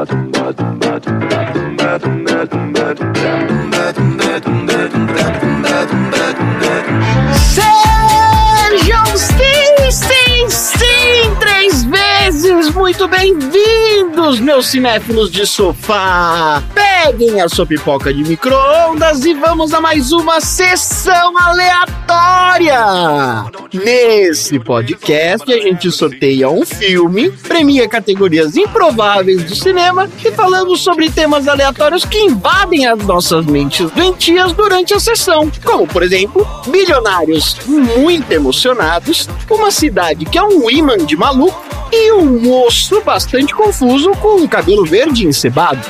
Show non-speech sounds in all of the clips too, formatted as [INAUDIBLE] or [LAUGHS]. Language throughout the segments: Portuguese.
ba dum ba dum muito bem-vindos, meus cinéfilos de sofá. Peguem a sua pipoca de micro-ondas e vamos a mais uma sessão aleatória. Nesse podcast, a gente sorteia um filme, premia categorias improváveis do cinema e falamos sobre temas aleatórios que invadem as nossas mentes doentias durante a sessão, como, por exemplo, bilionários muito emocionados, uma cidade que é um imã de maluco e um moço bastante confuso com um cabelo verde encebado.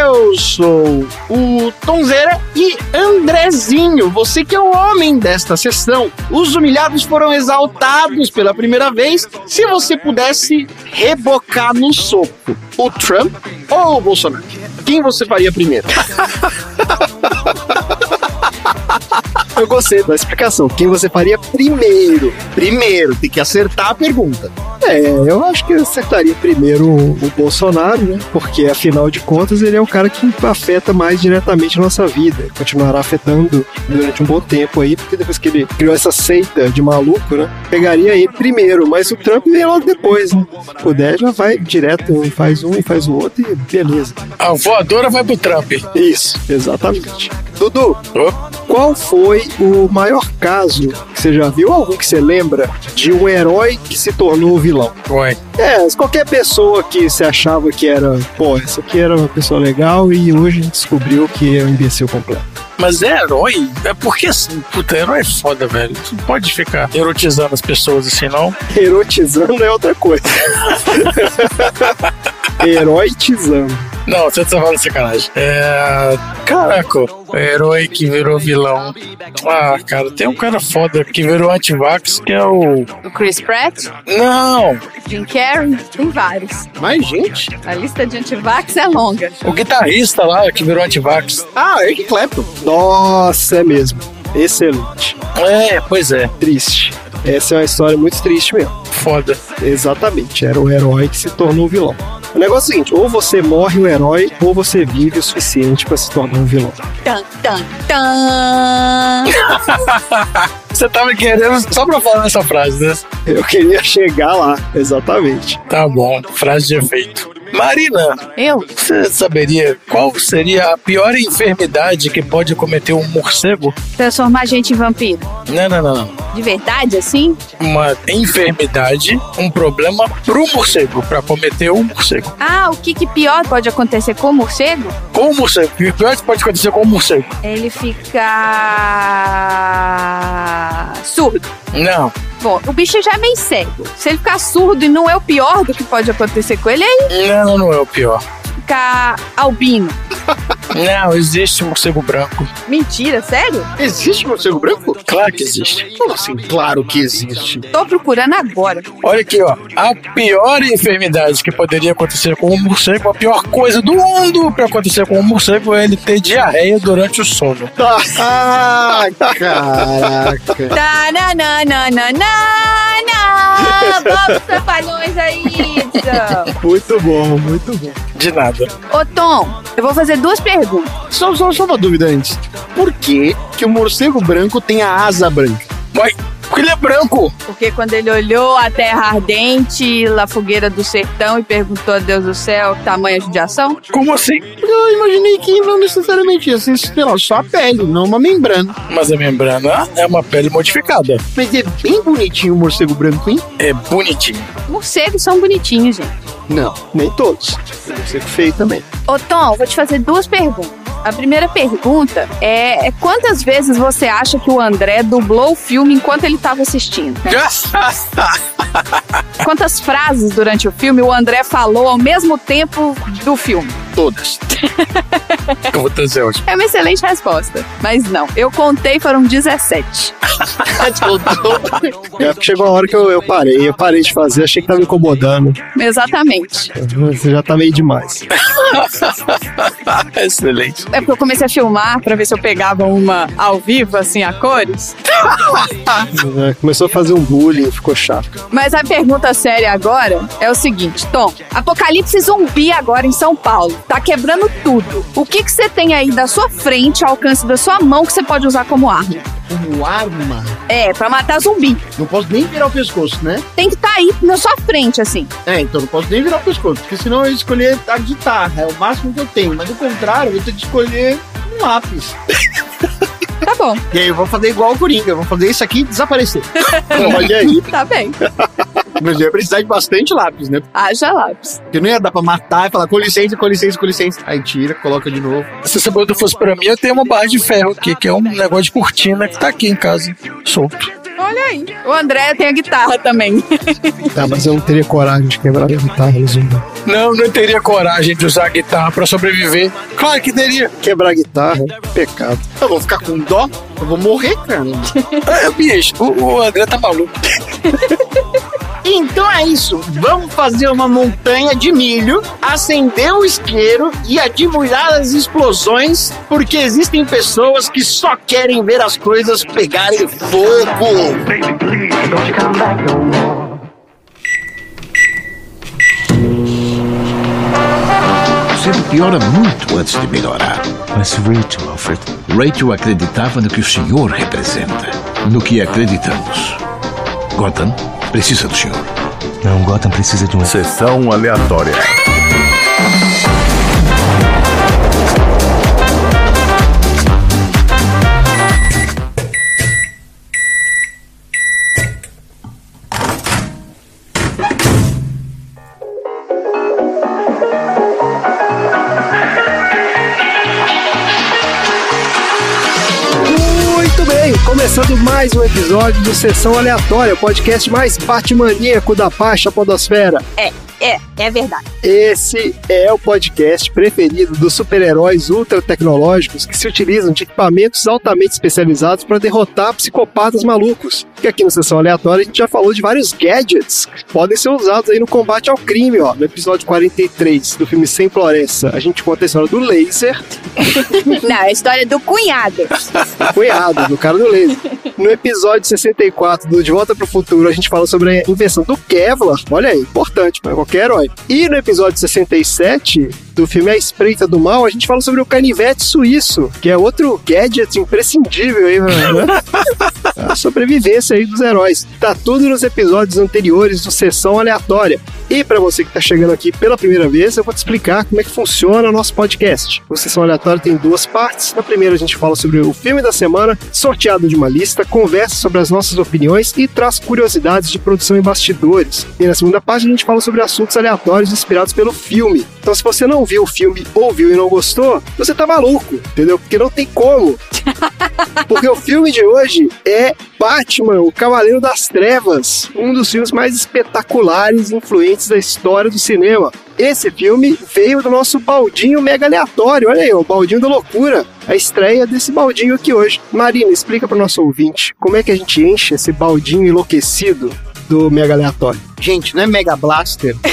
Eu sou o Tonzeira e Andrezinho, você que é o homem desta sessão. Os humilhados foram exaltados pela primeira vez. Se você pudesse rebocar no soco o Trump ou o Bolsonaro, quem você faria primeiro? [LAUGHS] Eu gostei da explicação. Quem você faria primeiro? Primeiro, tem que acertar a pergunta. É, eu acho que eu acertaria primeiro o, o Bolsonaro, né? Porque afinal de contas ele é o cara que afeta mais diretamente a nossa vida. Continuará afetando durante um bom tempo aí, porque depois que ele criou essa seita de maluco, né? Pegaria ele primeiro, mas o Trump vem logo depois, né? Se puder, já vai direto, faz um e faz o outro e beleza. A voadora vai pro Trump. Isso, exatamente. Dudu, Ô, qual foi o maior caso que você já viu? Algum que você lembra de um herói que se tornou vilão? Ué. É, qualquer pessoa que você achava que era, pô, essa aqui era uma pessoa legal e hoje descobriu que é um imbecil completo. Mas é herói? É porque assim, puta, herói é foda, velho. Tu não pode ficar erotizando as pessoas assim, não. Erotizando é outra coisa. [LAUGHS] Heroitizando. Não, você tá falando sacanagem. É. Caraca, o herói que virou vilão. Ah, cara, tem um cara foda que virou antivax, que é o. O Chris Pratt, Não! Jim Carrey, tem vários. Mais gente? A lista de antivax é longa. O guitarrista lá que virou antivax. Ah, Eric Clapton. Nossa, é mesmo. Excelente. É, pois é. Triste. Essa é uma história muito triste mesmo. Foda. Exatamente, era o herói que se tornou vilão. O negócio é o seguinte, ou você morre um herói, ou você vive o suficiente pra se tornar um vilão. Tan, tan, tan. [LAUGHS] Você tava querendo só pra falar essa frase, né? Eu queria chegar lá, exatamente. Tá bom, frase de efeito. Marina, Eu? você saberia qual seria a pior enfermidade que pode cometer um morcego? Transformar a gente em vampiro. Não, não, não, não. De verdade, assim? Uma enfermidade, um problema pro morcego, pra cometer um morcego. Ah, o que, que pior pode acontecer com o morcego? Com o morcego. O pior que pode acontecer com o morcego? Ele ficar surdo. Não. Bom, o bicho já é meio cego. Se ele ficar surdo e não é o pior do que pode acontecer com ele, aí Não, não é o pior. ficar albino. [LAUGHS] Não, existe morcego branco. Mentira, sério? Existe morcego branco? Claro que existe. Como assim? Claro que existe. Tô procurando agora. Olha aqui, ó. A pior enfermidade que poderia acontecer com um morcego, a pior coisa do mundo pra acontecer com um morcego é ele ter diarreia durante o sono. [LAUGHS] Ah, caraca. Tananana, Vamos, trapalhões aí, Edson. Muito bom, muito bom. De nada. Ô, Tom, eu vou fazer duas perguntas. Só, só, só uma dúvida antes. Por que, que o morcego branco tem a asa branca? Mas, é branco. Porque quando ele olhou a terra ardente, a fogueira do sertão e perguntou a Deus do céu tamanha judiação? Como assim? Eu imaginei que não necessariamente ia ser, sei lá, só a pele, não uma membrana. Mas a membrana é uma pele modificada. Mas é bem bonitinho o morcego branco, hein? É bonitinho. Morcegos são bonitinhos, gente. Não. Nem todos. Tem morcego feio também. Ô, Tom, vou te fazer duas perguntas. A primeira pergunta é, é quantas vezes você acha que o André dublou o filme enquanto ele estava assistindo? [LAUGHS] Quantas frases durante o filme o André falou ao mesmo tempo do filme? Todas. [LAUGHS] Eu vou trazer hoje. É uma excelente resposta. Mas não, eu contei, foram 17. [LAUGHS] É porque chegou a hora que eu, eu parei. Eu parei de fazer, achei que tava me incomodando. Exatamente. Você já tá meio demais. [LAUGHS] Excelente. É porque eu comecei a filmar pra ver se eu pegava uma ao vivo, assim, a cores. É, Começou a fazer um bullying, ficou chato. Mas a pergunta séria agora é o seguinte, Tom. Apocalipse zumbi agora em São Paulo. Tá quebrando tudo. O que que você tem aí da sua frente, ao alcance da sua mão, que você pode usar como arma? Como arma. É, pra matar zumbi. Não posso nem virar o pescoço, né? Tem que estar tá aí na sua frente, assim. É, então não posso nem virar o pescoço, porque senão eu ia escolher a guitarra, é o máximo que eu tenho. Mas do contrário, eu vou ter que escolher um lápis. [LAUGHS] Tá bom, E aí eu vou fazer igual o Coringa, eu vou fazer isso aqui desaparecer. [LAUGHS] Olha aí. tá bem. Mas eu ia precisar de bastante lápis, né? Haja lápis. Porque não ia dar pra matar e falar com licença, com licença, com licença. Aí tira, coloca de novo. Se essa pergunta fosse pra mim, eu tenho uma barra de ferro aqui, que é um negócio de cortina que tá aqui em casa, solto. Olha aí. O André tem a guitarra também. Tá, mas eu não teria coragem de quebrar a guitarra zumbi. Não, não teria coragem de usar a guitarra pra sobreviver. Claro que teria. Quebrar a guitarra, pecado. Eu vou ficar com dó, eu vou morrer, cara. [LAUGHS] É, bicho, o, o André tá maluco. [LAUGHS] Então é isso. Vamos fazer uma montanha de milho, acender o isqueiro e admirar as explosões, porque existem pessoas que só querem ver as coisas pegarem fogo. Baby, please, don't you come back no more. Você piora muito antes de melhorar. Mas Rachel, Alfred, Rachel acreditava no que o senhor representa, no que acreditamos. Gotham precisa do senhor. não, Gotham precisa de um... Sessão aleatória. Começando mais um episódio do Sessão Aleatória, o podcast mais batmaníaco da Paixa Podosfera. É, é, é verdade. Esse é o podcast preferido dos super-heróis ultra tecnológicos que se utilizam de equipamentos altamente especializados para derrotar psicopatas malucos. Que aqui no Sessão Aleatória a gente já falou de vários gadgets que podem ser usados aí no combate ao crime, ó. No episódio 43 do filme Sem Floresta, a gente conta a história do laser, [LAUGHS] Não, a história do cunhado. cunhado, do cara do laser. No episódio 64 do De Volta pro Futuro, a gente fala sobre a invenção do Kevlar. Olha aí, importante para qualquer herói. E no episódio 67 do filme A Espreita do Mal, a gente fala sobre o canivete suíço, que é outro gadget imprescindível aí, né? [LAUGHS] A sobrevivência aí dos heróis. Tá tudo nos episódios anteriores do Sessão Aleatória. E para você que tá chegando aqui pela primeira vez, eu vou te explicar como é que funciona o nosso podcast. O Sessão Aleatória tem duas partes. Na primeira a gente fala sobre o filme da semana, sorteado de uma lista, conversa sobre as nossas opiniões e traz curiosidades de produção e bastidores. E na segunda parte a gente fala sobre assuntos aleatórios inspirados pelo filme. Então se você não viu o filme ou viu e não gostou, você tá maluco, entendeu? Porque não tem como. [LAUGHS] Porque o filme de hoje é Batman, o Cavaleiro das Trevas, um dos filmes mais espetaculares e influentes da história do cinema. Esse filme veio do nosso baldinho mega aleatório, olha aí, o baldinho da loucura. A estreia desse baldinho aqui hoje. Marina, explica para o nosso ouvinte como é que a gente enche esse baldinho enlouquecido do mega aleatório. Gente, não é Mega Blaster? [LAUGHS]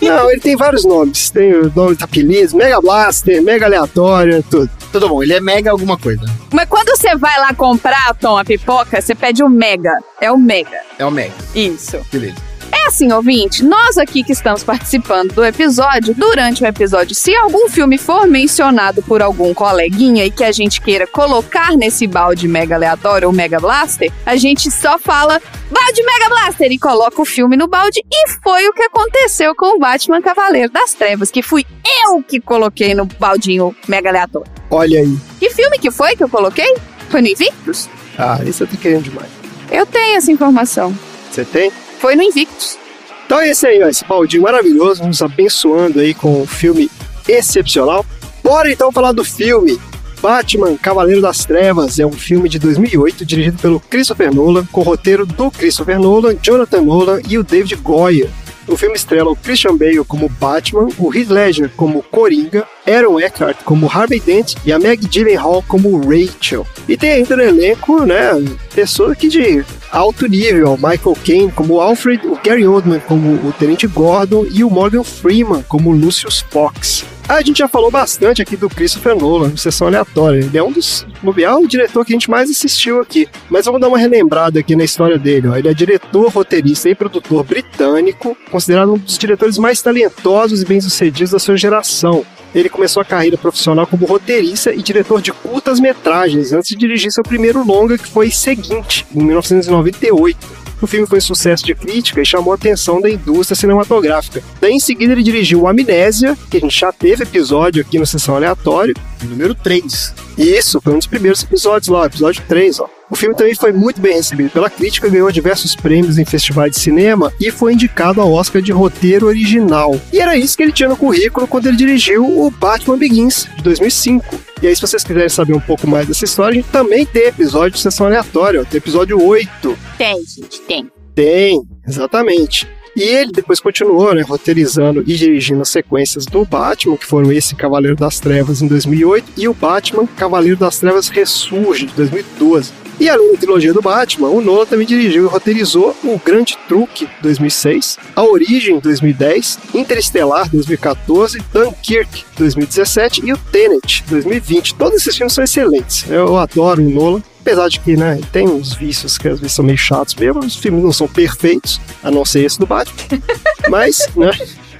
Não, ele tem vários nomes. Tem o nome apelidos, Mega Blaster, Mega Aleatório, tudo. Tudo bom, ele é Mega alguma coisa. Mas quando você vai lá comprar, Tom, a pipoca, você pede o mega. É o mega. É o Mega, Isso. beleza. É assim, ouvinte, nós aqui que estamos participando do episódio, durante o episódio, se algum filme for mencionado por algum coleguinha e que a gente queira colocar nesse balde mega aleatório ou mega blaster, a gente só fala balde mega blaster e coloca o filme no balde e foi o que aconteceu com o Batman Cavaleiro das Trevas, que fui eu que coloquei no baldinho mega aleatório. Olha aí. Que filme que foi que eu coloquei? Foi no Invictus? Ah, isso eu tô querendo demais. Eu tenho essa informação. Você tem? Foi no Invictus. Então é esse aí, esse baldinho maravilhoso, nos abençoando aí com um filme excepcional. Bora então falar do filme. Batman, Cavaleiro das Trevas é um filme de 2008 dirigido pelo Christopher Nolan, com roteiro do Christopher Nolan, Jonathan Nolan e o David Goyer. O filme estrela o Christian Bale como Batman, o Heath Ledger como Coringa, Aaron Eckhart como Harvey Dent e a Meg Gyllenhaal como Rachel. E tem ainda no elenco, né, pessoas aqui de alto nível, Michael Caine como Alfred, o Gary Oldman como o Tenente Gordon e o Morgan Freeman como Lucius Fox. A gente já falou bastante aqui do Christopher Nolan, no Sessão Aleatória. Ele é um dos, bobear, o diretor que a gente mais assistiu aqui. Mas vamos dar uma relembrada aqui na história dele. Ó. Ele é diretor, roteirista e produtor britânico, considerado um dos diretores mais talentosos e bem-sucedidos da sua geração. Ele começou a carreira profissional como roteirista e diretor de curtas-metragens, antes de dirigir seu primeiro longa, que foi Seguinte, em 1998. O filme foi sucesso de crítica e chamou a atenção da indústria cinematográfica. Daí, em seguida, ele dirigiu Amnésia, que a gente já teve episódio aqui no Sessão Aleatório. Número 3. Isso, foi um dos primeiros episódios lá, episódio 3, ó. O filme também foi muito bem recebido pela crítica, ganhou diversos prêmios em festivais de cinema e foi indicado ao Oscar de roteiro original. E era isso que ele tinha no currículo quando ele dirigiu o Batman Begins, de 2005. E aí, se vocês quiserem saber um pouco mais dessa história, a gente também tem episódio de sessão aleatória, tem episódio 8. Tem, gente, tem. Tem, exatamente. E ele depois continuou, né, roteirizando e dirigindo as sequências do Batman, que foram esse Cavaleiro das Trevas em 2008 e o Batman Cavaleiro das Trevas Ressurge de 2012. E além da trilogia do Batman, o Nolan também dirigiu e roteirizou O Grande Truque, 2006, A Origem, 2010, Interestelar, 2014, Dunkirk, 2017 e o Tenet, 2020. Todos esses filmes são excelentes. Eu adoro o Nolan. Apesar de que, né, tem uns vícios que às vezes são meio chatos mesmo, os filmes não são perfeitos, a não ser esse do Batman. [LAUGHS] Mas, né,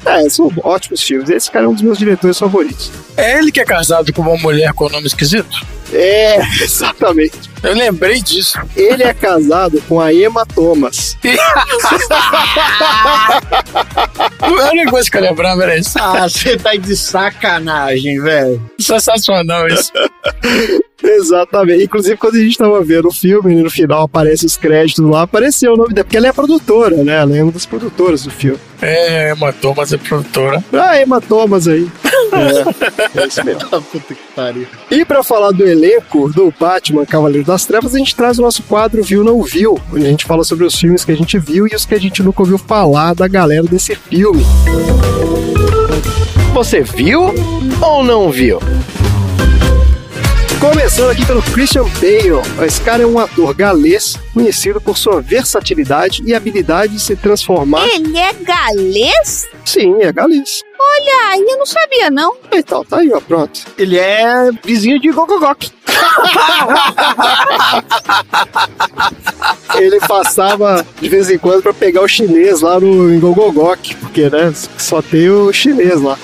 é, são ótimos filmes. Esse cara é um dos meus diretores favoritos. É ele que é casado com uma mulher com nome esquisito? É, [LAUGHS] exatamente. Eu lembrei disso. Ele é casado com a Emma Thomas. [LAUGHS] A única coisa que eu lembrava era isso. Ah, você tá de sacanagem, velho. Sensacional isso. [LAUGHS] Exatamente. Inclusive, quando a gente tava vendo o filme, no final aparece os créditos lá, apareceu o nome dela, porque ela é a produtora, né? Ela é uma das produtoras do filme. É, Emma Thomas é produtora. Ah, Emma Thomas aí. É, é isso mesmo. Puta que pariu. E pra falar do elenco do Batman Cavaleiro das Trevas, a gente traz o nosso quadro Viu Não Viu, onde a gente fala sobre os filmes que a gente viu e os que a gente nunca ouviu falar da galera desse filme. Você viu ou não viu? Começando aqui pelo Christian Bale. Esse cara é um ator galês conhecido por sua versatilidade e habilidade de se transformar. Ele é galês? Sim, é galês. Olha, eu não sabia, não. Então, tá aí, ó, pronto. Ele é vizinho de Gogogok. [LAUGHS] Ele passava de vez em quando pra pegar o chinês lá no em Gogogok, porque, né, só tem o chinês lá.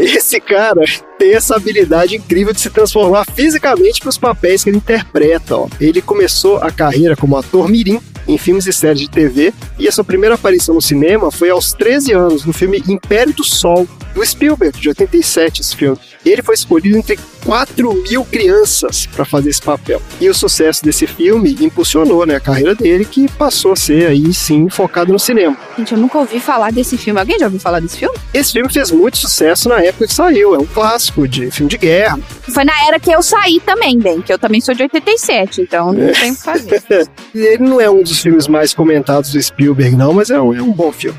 Esse cara tem essa habilidade incrível de se transformar fisicamente para os papéis que ele interpreta. Ó. Ele começou a carreira como ator mirim em filmes e séries de TV e a sua primeira aparição no cinema foi aos 13 anos no filme Império do Sol, do Spielberg, de 87, esse filme. Ele foi escolhido entre 4 mil crianças para fazer esse papel. E o sucesso desse filme impulsionou né, a carreira dele, que passou a ser aí sim focado no cinema. Gente, eu nunca ouvi falar desse filme. Alguém já ouviu falar desse filme? Esse filme fez muito sucesso na época que saiu, é um clássico de filme de guerra. Foi na era que eu saí também, bem, que eu também sou de 87, então não tem o que fazer. [LAUGHS] Ele não é um dos filmes mais comentados do Spielberg, não, mas é um, é um bom filme.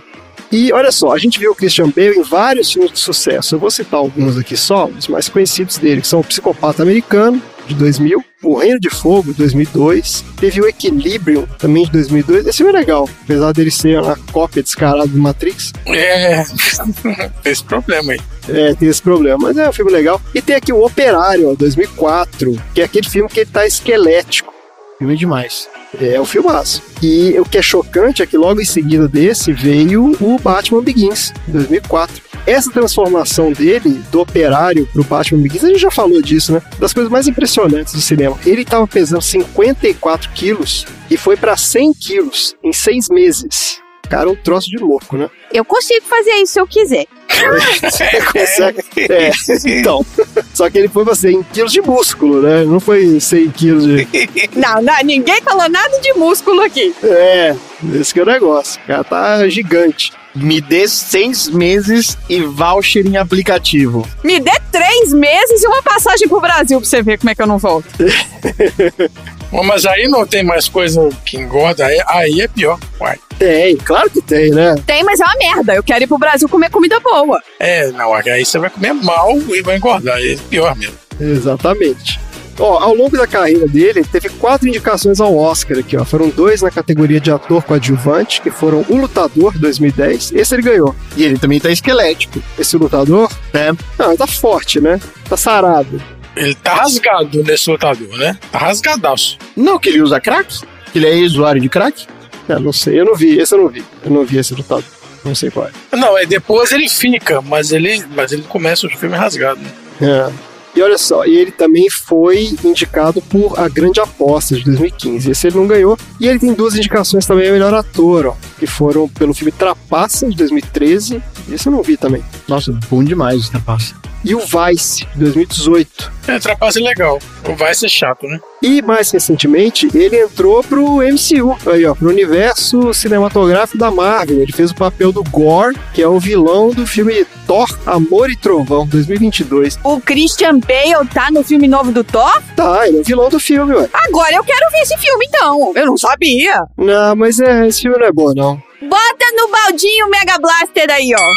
E olha só, a gente viu o Christian Bale em vários filmes de sucesso. Eu vou citar alguns aqui só, os mais conhecidos dele, que são O Psicopata Americano, de 2000, O Reino de Fogo, de 2002, teve o Equilibrium, também de 2002. Esse filme é legal, apesar dele ser uma cópia descarada do Matrix. É, [LAUGHS] tem esse problema aí. É, tem esse problema, mas é um filme legal. E tem aqui o Operário, ó, 2004, que é aquele filme que ele tá esquelético. Filme demais. É o filmaço. E o que é chocante é que logo em seguida desse veio o Batman Begins, em 2004. Essa transformação dele, do operário pro Batman Begins, a gente já falou disso, né? Das coisas mais impressionantes do cinema. Ele tava pesando 54 quilos e foi para 100 quilos em seis meses. Cara, um troço de louco, né? Eu consigo fazer isso se eu quiser. [LAUGHS] Você consegue. É, então. [LAUGHS] Só que ele foi pra 100 quilos de músculo, né? Não foi 100 quilos de. [LAUGHS] Não, não, ninguém falou nada de músculo aqui. É, esse que é o negócio. O cara tá gigante. Me dê seis meses e voucher em aplicativo. Me dê três meses e uma passagem pro Brasil pra você ver como é que eu não volto. [LAUGHS] Mas aí não tem mais coisa que engorda, aí, aí é pior. Uai. Tem, claro que tem, né? Tem, mas é uma merda. Eu quero ir pro Brasil comer comida boa. É, não, aí você vai comer mal e vai engordar, aí é pior mesmo. Exatamente. Ó, ao longo da carreira dele, ele teve quatro indicações ao Oscar aqui, ó. Foram dois na categoria de ator coadjuvante, que foram O Lutador, 2010. Esse ele ganhou. E ele também tá esquelético. Esse Lutador, É. não, ele tá forte, né? Tá sarado. Ele tá rasgado nesse lutador, né? Tá rasgadaço. Não que ele usa crack? Que ele é usuário de crack? É, não sei, eu não vi, esse eu não vi. Eu não vi esse Lutador. Não sei qual é. Não, é depois ele fica, mas ele, mas ele começa o filme rasgado. Né? É. E olha só, e ele também foi indicado por A Grande Aposta de 2015. Esse ele não ganhou. E ele tem duas indicações também a melhor ator, ó, que foram pelo filme Trapaça de 2013. Esse eu não vi também. Nossa, bom demais passa. E o Vice de 2018. É, trapaça é legal. Vai ser chato, né? E mais recentemente, ele entrou pro MCU, aí ó, pro universo cinematográfico da Marvel. Ele fez o papel do Gore, que é o vilão do filme Thor, Amor e Trovão, 2022. O Christian Bale tá no filme novo do Thor? Tá, ele é o vilão do filme, ué. Agora eu quero ver esse filme então. Eu não sabia. Não, mas é, esse filme não é bom, não. Bota no baldinho o Mega Blaster aí, ó.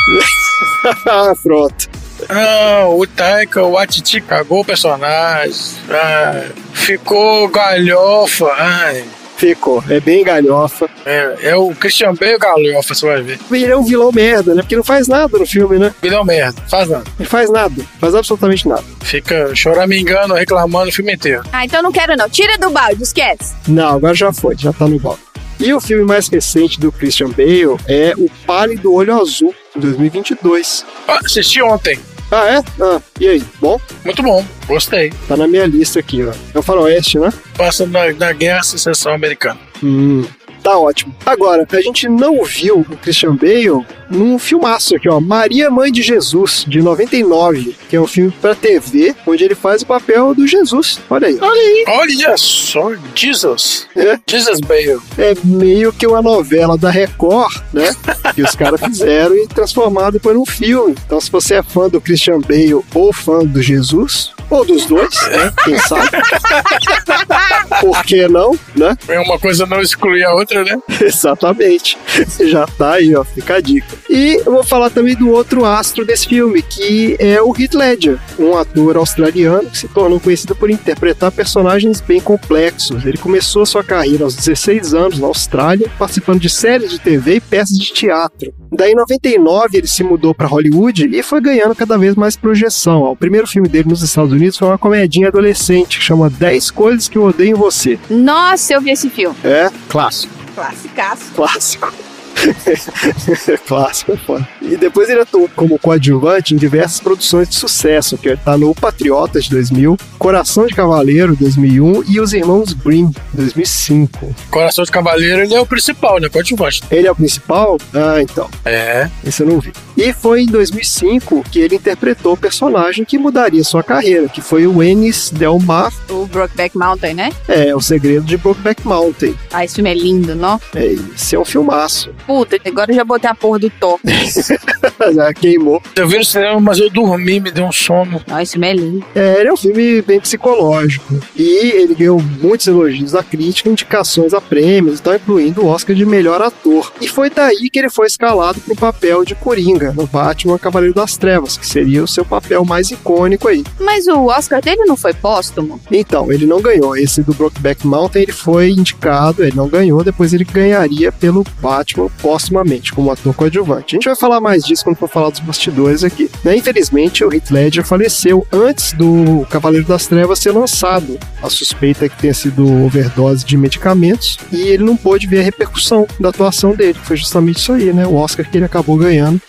[LAUGHS] Ah, Pronto. Ah, o Taika Waititi cagou o personagem. Ah, ficou galhofa. Ai, Ficou, é bem galhofa. é, é o Christian Bale galhofa, você vai ver. Ele é um vilão merda, né? Porque não faz nada no filme, né? Vilão merda, faz nada. Ele faz nada, faz absolutamente nada. Fica choramingando, reclamando o filme inteiro. Ah, então não quero não. Tira do balde, esquece. Não, agora já foi, já tá no balde. E o filme mais recente do Christian Bale é O Pálido Olho Azul, de 2022. Ah, assisti ontem. Ah, é? Ah, e aí? Bom, Muito bom, gostei. tá na minha lista aqui, ó. É o Faroeste, né? Passa na, na Guerra Secessão Americana. Hum, tá ótimo. Agora, a gente não viu o Christian Bale num filmaço aqui, ó. Maria Mãe de Jesus, de 99, que é um filme pra TV, onde ele faz o papel do Jesus. Olha aí. ó. Olha só, Jesus. É. Jesus Bale. É meio que uma novela da Record, né? Que os caras fizeram e transformaram depois num filme. Então, se você é fã do Christian Bale ou fã do Jesus, ou dos dois, né? Quem sabe? [LAUGHS] Por que não, né? É uma coisa não exclui a outra, né? [LAUGHS] Exatamente. Já tá aí, ó, fica a dica. E eu vou falar também do outro astro desse filme, que é o Heath Ledger, um ator australiano que se tornou conhecido por interpretar personagens bem complexos. Ele começou sua carreira aos 16 anos na Austrália, participando de séries de TV e peças de teatro. Daí, em 99, ele se mudou para Hollywood e foi ganhando cada vez mais projeção. O primeiro filme dele nos Estados Unidos foi uma comedinha adolescente que chama 10 Coisas que Eu Odeio Você. Nossa, eu vi esse filme. É, Clássico. Classicaço. Clássico. [LAUGHS] Clássico, é foda. E depois ele atuou como coadjuvante em diversas produções de sucesso, que tá no Patriotas de 2000, Coração de Cavaleiro 2001 e Os Irmãos Grimm 2005. Coração de Cavaleiro, ele é o principal, né? Coadjuvante. Ele é o principal? Ah, então. É. Esse eu não vi. E foi em 2005 que ele interpretou o personagem que mudaria sua carreira, que foi o Ennis Del Mar, O Brokeback Mountain, né? é, O Segredo de Brokeback Mountain. Ah, esse filme é lindo, não? É, esse é um filmaço. Puta, agora eu já botei a porra do Thor. [LAUGHS] Já queimou. Eu vi no cinema, mas eu dormi, me deu um sono. Não, esse filme é lindo. É, ele é um filme bem psicológico. E ele ganhou muitos elogios da crítica, indicações a prêmios, então incluindo o Oscar de melhor ator. E foi daí que ele foi escalado para o papel de Coringa, no Batman Cavaleiro das Trevas, que seria o seu papel mais icônico aí. Mas o Oscar dele não foi póstumo? Então, ele não ganhou. Esse do Brokeback Mountain, ele foi indicado, ele não ganhou, depois ele ganharia pelo Batman póstumamente, como ator coadjuvante. A gente vai falar mais disso quando for falar dos bastidores aqui. Né? Infelizmente, o Heath Ledger faleceu antes do Cavaleiro das Trevas ser lançado. A suspeita é que tenha sido overdose de medicamentos e ele não pôde ver a repercussão da atuação dele, que foi justamente isso aí, né? O Oscar que ele acabou ganhando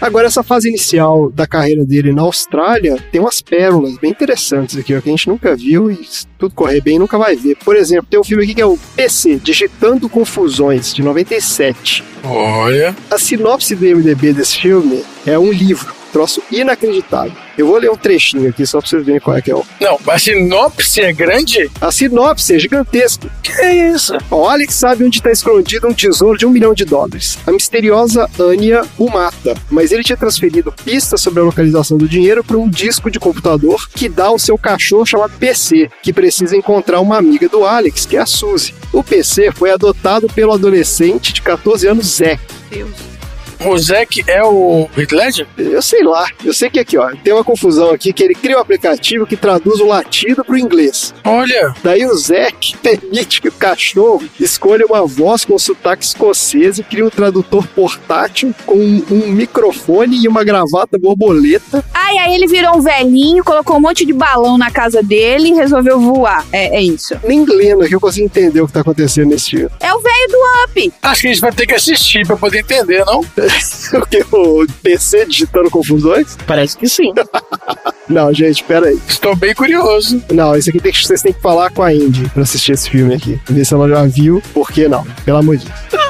Agora, essa fase inicial da carreira dele na Austrália tem umas pérolas bem interessantes aqui, ó, que a gente nunca viu e se tudo correr bem nunca vai ver. Por exemplo, tem um filme aqui que é o PC, Digitando Confusões, de 97. Olha. A sinopse do IMDB desse filme é um livro, troço inacreditável. Eu vou ler um trechinho aqui só pra vocês verem qual é que é o. Não, a sinopse é grande? A sinopse é gigantesca. Que é isso? O Alex sabe onde está escondido um tesouro de um milhão de dólares. A misteriosa Anya o mata, mas ele tinha transferido pistas sobre a localização do dinheiro para um disco de computador que dá ao seu cachorro chamado PC, que precisa encontrar uma amiga do Alex, que é a Suzy. O PC foi adotado pelo adolescente de 14 anos Zack. Deus. O Zack é o Heath Ledger? Eu sei lá. Eu sei que aqui, ó, tem uma confusão aqui que ele cria um aplicativo que traduz o latido pro inglês. Olha, Daí o Zack [LAUGHS] permite que o cachorro escolha uma voz com sotaque escocês e cria um tradutor portátil com um, um microfone e uma gravata borboleta. Ai, aí ele virou um velhinho, colocou um monte de balão na casa dele e resolveu voar. É, é isso. Nem lendo aqui eu consigo entender o que tá acontecendo nesse filme. É o velho do Up. acho que a gente vai ter que assistir pra poder entender, não? [LAUGHS] o que? O PC digitando confusões? Parece que sim. [LAUGHS] Não, gente, pera aí. Estou bem curioso. Não, esse aqui tem que, vocês têm que falar com a Indy pra assistir esse filme aqui. Ver se ela já viu, por que não? Pelo amor de Deus. [LAUGHS]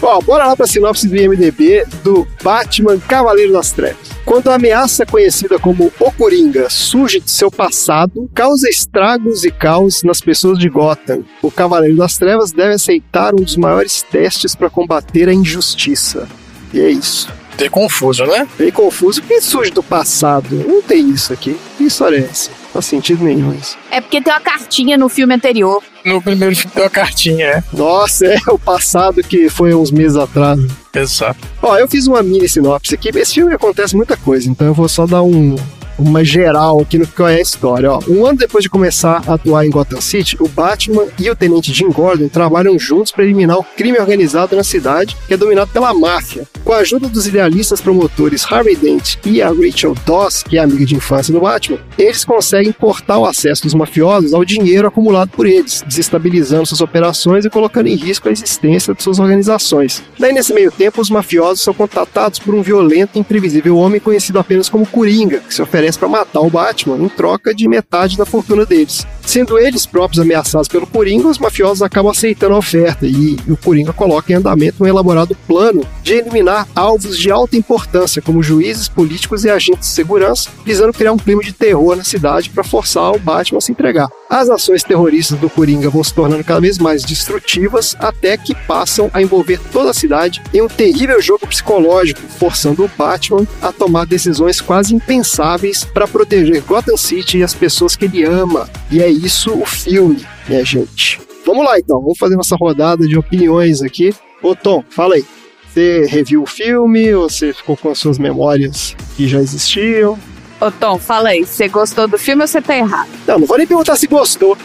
Bom, bora lá pra sinopse do IMDB do Batman Cavaleiro das Trevas. Quando a ameaça conhecida como O Coringa surge de seu passado, causa estragos e caos nas pessoas de Gotham. O Cavaleiro das Trevas deve aceitar um dos maiores testes para combater a injustiça. E é isso. Tem confuso, né? Bem confuso, porque surge do passado. Não tem isso aqui. Que história é essa? Não faz sentido nenhum isso. É porque tem uma cartinha no filme anterior. No primeiro filme tem uma cartinha, é. Nossa, é o passado que foi uns meses atrás. Exato. Ó, eu fiz uma mini sinopse aqui. Esse filme acontece muita coisa, então eu vou só dar um, uma geral aqui no que é a história. Ó, um ano depois de começar a atuar em Gotham City, o Batman e o Tenente Jim Gordon trabalham juntos para eliminar o crime organizado na cidade, que é dominado pela máfia. Com a ajuda dos idealistas promotores Harvey Dent e a Rachel Doss, que é amiga de infância do Batman, eles conseguem cortar o acesso dos mafiosos ao dinheiro acumulado por eles, desestabilizando suas operações e colocando em risco a existência de suas organizações. Daí, nesse meio tempo, os mafiosos são contatados por um violento e imprevisível homem conhecido apenas como Coringa, que se para matar o Batman em troca de metade da fortuna deles. Sendo eles próprios ameaçados pelo Coringa, os mafiosos acabam aceitando a oferta e o Coringa coloca em andamento um elaborado plano de eliminar alvos de alta importância, como juízes, políticos e agentes de segurança, visando criar um clima de terror na cidade para forçar o Batman a se entregar. As ações terroristas do Coringa vão se tornando cada vez mais destrutivas, até que passam a envolver toda a cidade em um terrível jogo psicológico, forçando o Batman a tomar decisões quase impensáveis para proteger Gotham City e as pessoas que ele ama. E é isso o filme, minha gente. Vamos lá então, vamos fazer nossa rodada de opiniões aqui. Ô Tom, fala aí. Você reviu o filme ou você ficou com as suas memórias que já existiam? Ô Tom, fala aí, você gostou do filme ou você tá errado? Não, não vou nem perguntar se gostou. [LAUGHS]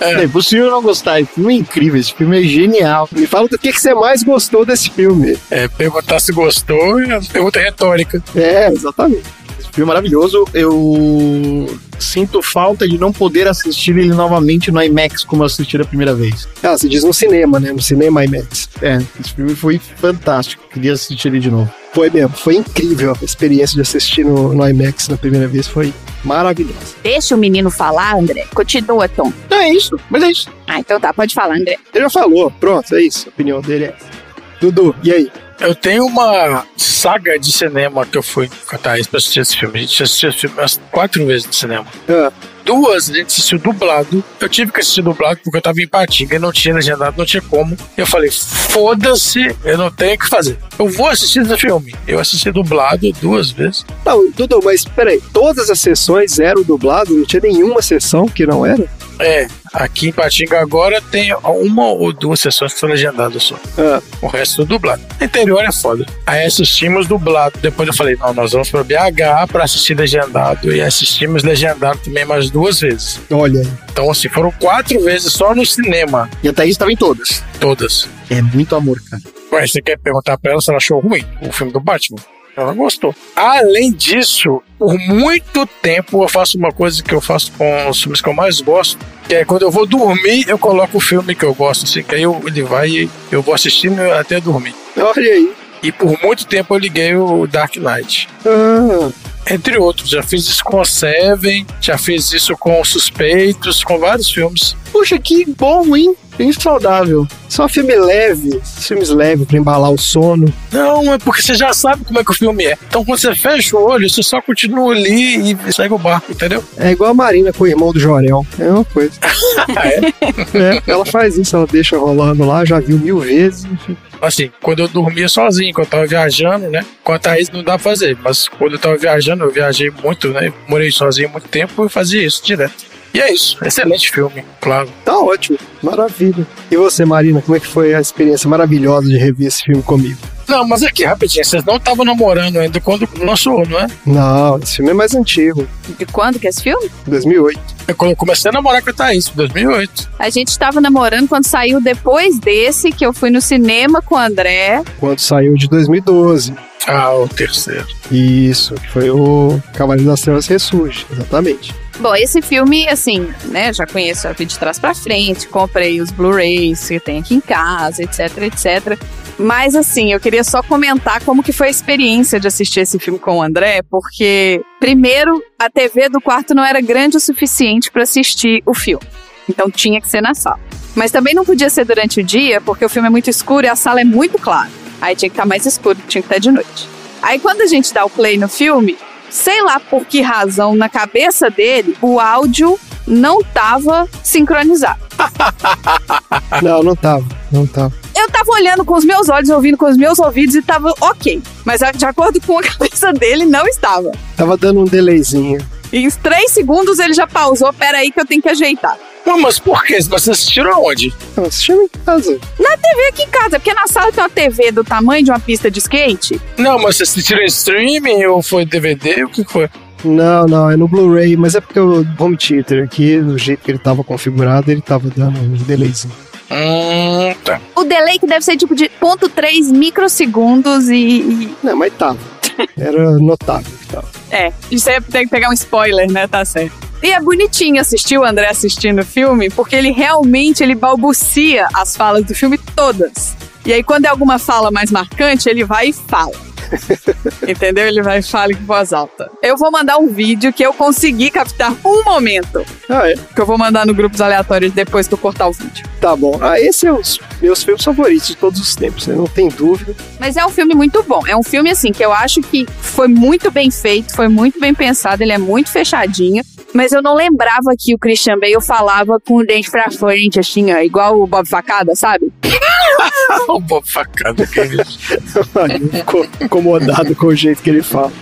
É impossível não gostar. Esse filme é incrível, esse filme é genial. Me fala do que, que você mais gostou desse filme. É, perguntar se gostou é uma pergunta retórica. É, exatamente. Esse filme é maravilhoso. Eu sinto falta de não poder assistir ele novamente no IMAX como eu assisti da primeira vez. Ah, você diz no cinema, né? No cinema IMAX. É, esse filme foi fantástico. Queria assistir ele de novo. Foi mesmo, foi incrível a experiência de assistir no, no IMAX na primeira vez, foi maravilhosa. Deixa o menino falar, André. Continua, Tom. Não, é isso, mas é isso. Ah, então tá, pode falar, André. Ele já falou, pronto, é isso. A opinião dele é essa. Dudu, e aí? Eu tenho uma saga de cinema que eu fui a Thaís pra assistir esse filme. A gente assistiu esse filme umas quatro vezes no cinema. Ah, Duas a gente assistiu dublado. Eu tive que assistir dublado porque eu tava em Patinga e não tinha legendado, não tinha como. Eu falei, foda-se, eu não tenho o que fazer. Eu vou assistir esse filme. Eu assisti dublado duas vezes. não, Dudu, mas peraí, todas as sessões eram dubladas? Não tinha nenhuma sessão que não era? É, aqui em Patinga agora tem uma ou duas sessões que são legendadas só. Ah, O resto é dublado. O interior é foda. Aí assistimos dublado. Depois eu falei, não, nós vamos pra BH pra assistir legendado. E assistimos legendado também mais duas vezes. olha aí. Então, assim, foram quatro vezes só no cinema. E a Thaís estava em todas. Todas. É muito amor, cara. Ué, você quer perguntar pra ela se ela achou ruim o filme do Batman? Ela gostou. Além disso, por muito tempo eu faço uma coisa que eu faço com os filmes que eu mais gosto, que é quando eu vou dormir, eu coloco o filme que eu gosto, assim, que aí eu, ele vai e eu vou assistindo até dormir. Olha aí. E por muito tempo eu liguei o Dark Knight. Ah, Entre outros, já fiz isso com o Seven, já fiz isso com Suspeitos, com vários filmes. Puxa, que bom, hein? Bem saudável. só filme leve, filmes leves pra embalar o sono. Não, é porque você já sabe como é que o filme é. Então quando você fecha o olho, você só continua ali e segue o barco, entendeu? É igual a Marina com o irmão do Jorel. É uma coisa. [LAUGHS] Ah, é? [LAUGHS] É, ela faz isso, ela deixa rolando lá, já viu mil vezes. enfim. Assim, quando eu dormia sozinho, quando eu tava viajando, né? Com a Thaís não dá pra fazer, mas quando eu tava viajando, eu viajei muito, né? Morei sozinho há muito tempo e fazia isso direto. E é isso. Excelente filme, claro. Tá ótimo, maravilha. E você, Marina, como é que foi a experiência maravilhosa de rever esse filme comigo? Não, mas aqui, rapidinho, vocês não estavam namorando ainda quando lançou, não é? Não, esse filme é mais antigo, De quando que é esse filme? 2008. É quando eu comecei a namorar com a Thaís, em 2008. A gente estava namorando quando saiu depois desse, que eu fui no cinema com o André. Quando saiu de 2012. Ah, o terceiro. Isso, que foi o Cavaleiro das Trevas Ressurge, exatamente. Bom, esse filme, assim, né, já conheço a vida de trás pra frente, comprei os Blu-rays que tem aqui em casa, etc, etc. Mas, assim, eu queria só comentar como que foi a experiência de assistir esse filme com o André, porque, primeiro, a TV do quarto não era grande o suficiente para assistir o filme. Então tinha que ser na sala. Mas também não podia ser durante o dia, porque o filme é muito escuro e a sala é muito clara. Aí tinha que estar mais escuro, tinha que estar de noite. Aí quando a gente dá o play no filme, sei lá por que razão, na cabeça dele, o áudio não tava sincronizado. [LAUGHS] Não, não tava, não tava. Eu tava olhando com os meus olhos, ouvindo com os meus ouvidos e tava ok. Mas de acordo com a [LAUGHS] cabeça dele, não estava. Tava dando um delayzinho. Em três segundos ele já pausou, peraí que eu tenho que ajeitar. Não, mas por quê? Vocês assistiram aonde? Não, assistimos em casa. Na TV aqui em casa, porque na sala tem uma TV do tamanho de uma pista de skate. Não, mas vocês assistiram em streaming ou foi DVD? O que foi? Não, não, é no Blu-ray, mas é porque o home theater aqui, do jeito que ele tava configurado, ele tava dando um delayzinho. Hum, tá. O delay que deve ser tipo de 0.3 microsegundos e, e- Não, mas tava. Era notável tava. É, isso aí tem que pegar um spoiler, né? Tá certo. E é bonitinho assistir o André assistindo o filme, porque ele realmente ele balbucia as falas do filme todas. E aí, quando é alguma fala mais marcante, ele vai e fala. [LAUGHS] Entendeu? Ele vai e fala em voz alta. Eu vou mandar um vídeo que eu consegui captar um momento. Ah, é? Que eu vou mandar no grupos aleatórios depois que eu cortar o vídeo. Tá bom. Ah, esse é os meus filmes favoritos de todos os tempos, né? Não tem dúvida. Mas é um filme muito bom. É um filme, assim, que eu acho que foi muito bem feito, foi muito bem pensado, ele é muito fechadinho. Mas eu não lembrava que o Christian Bale falava com o dente pra frente, assim, ó, igual o Bob Facada, sabe? [LAUGHS] o Bob Facada que ele... Ele ficou incomodado com o jeito que ele fala.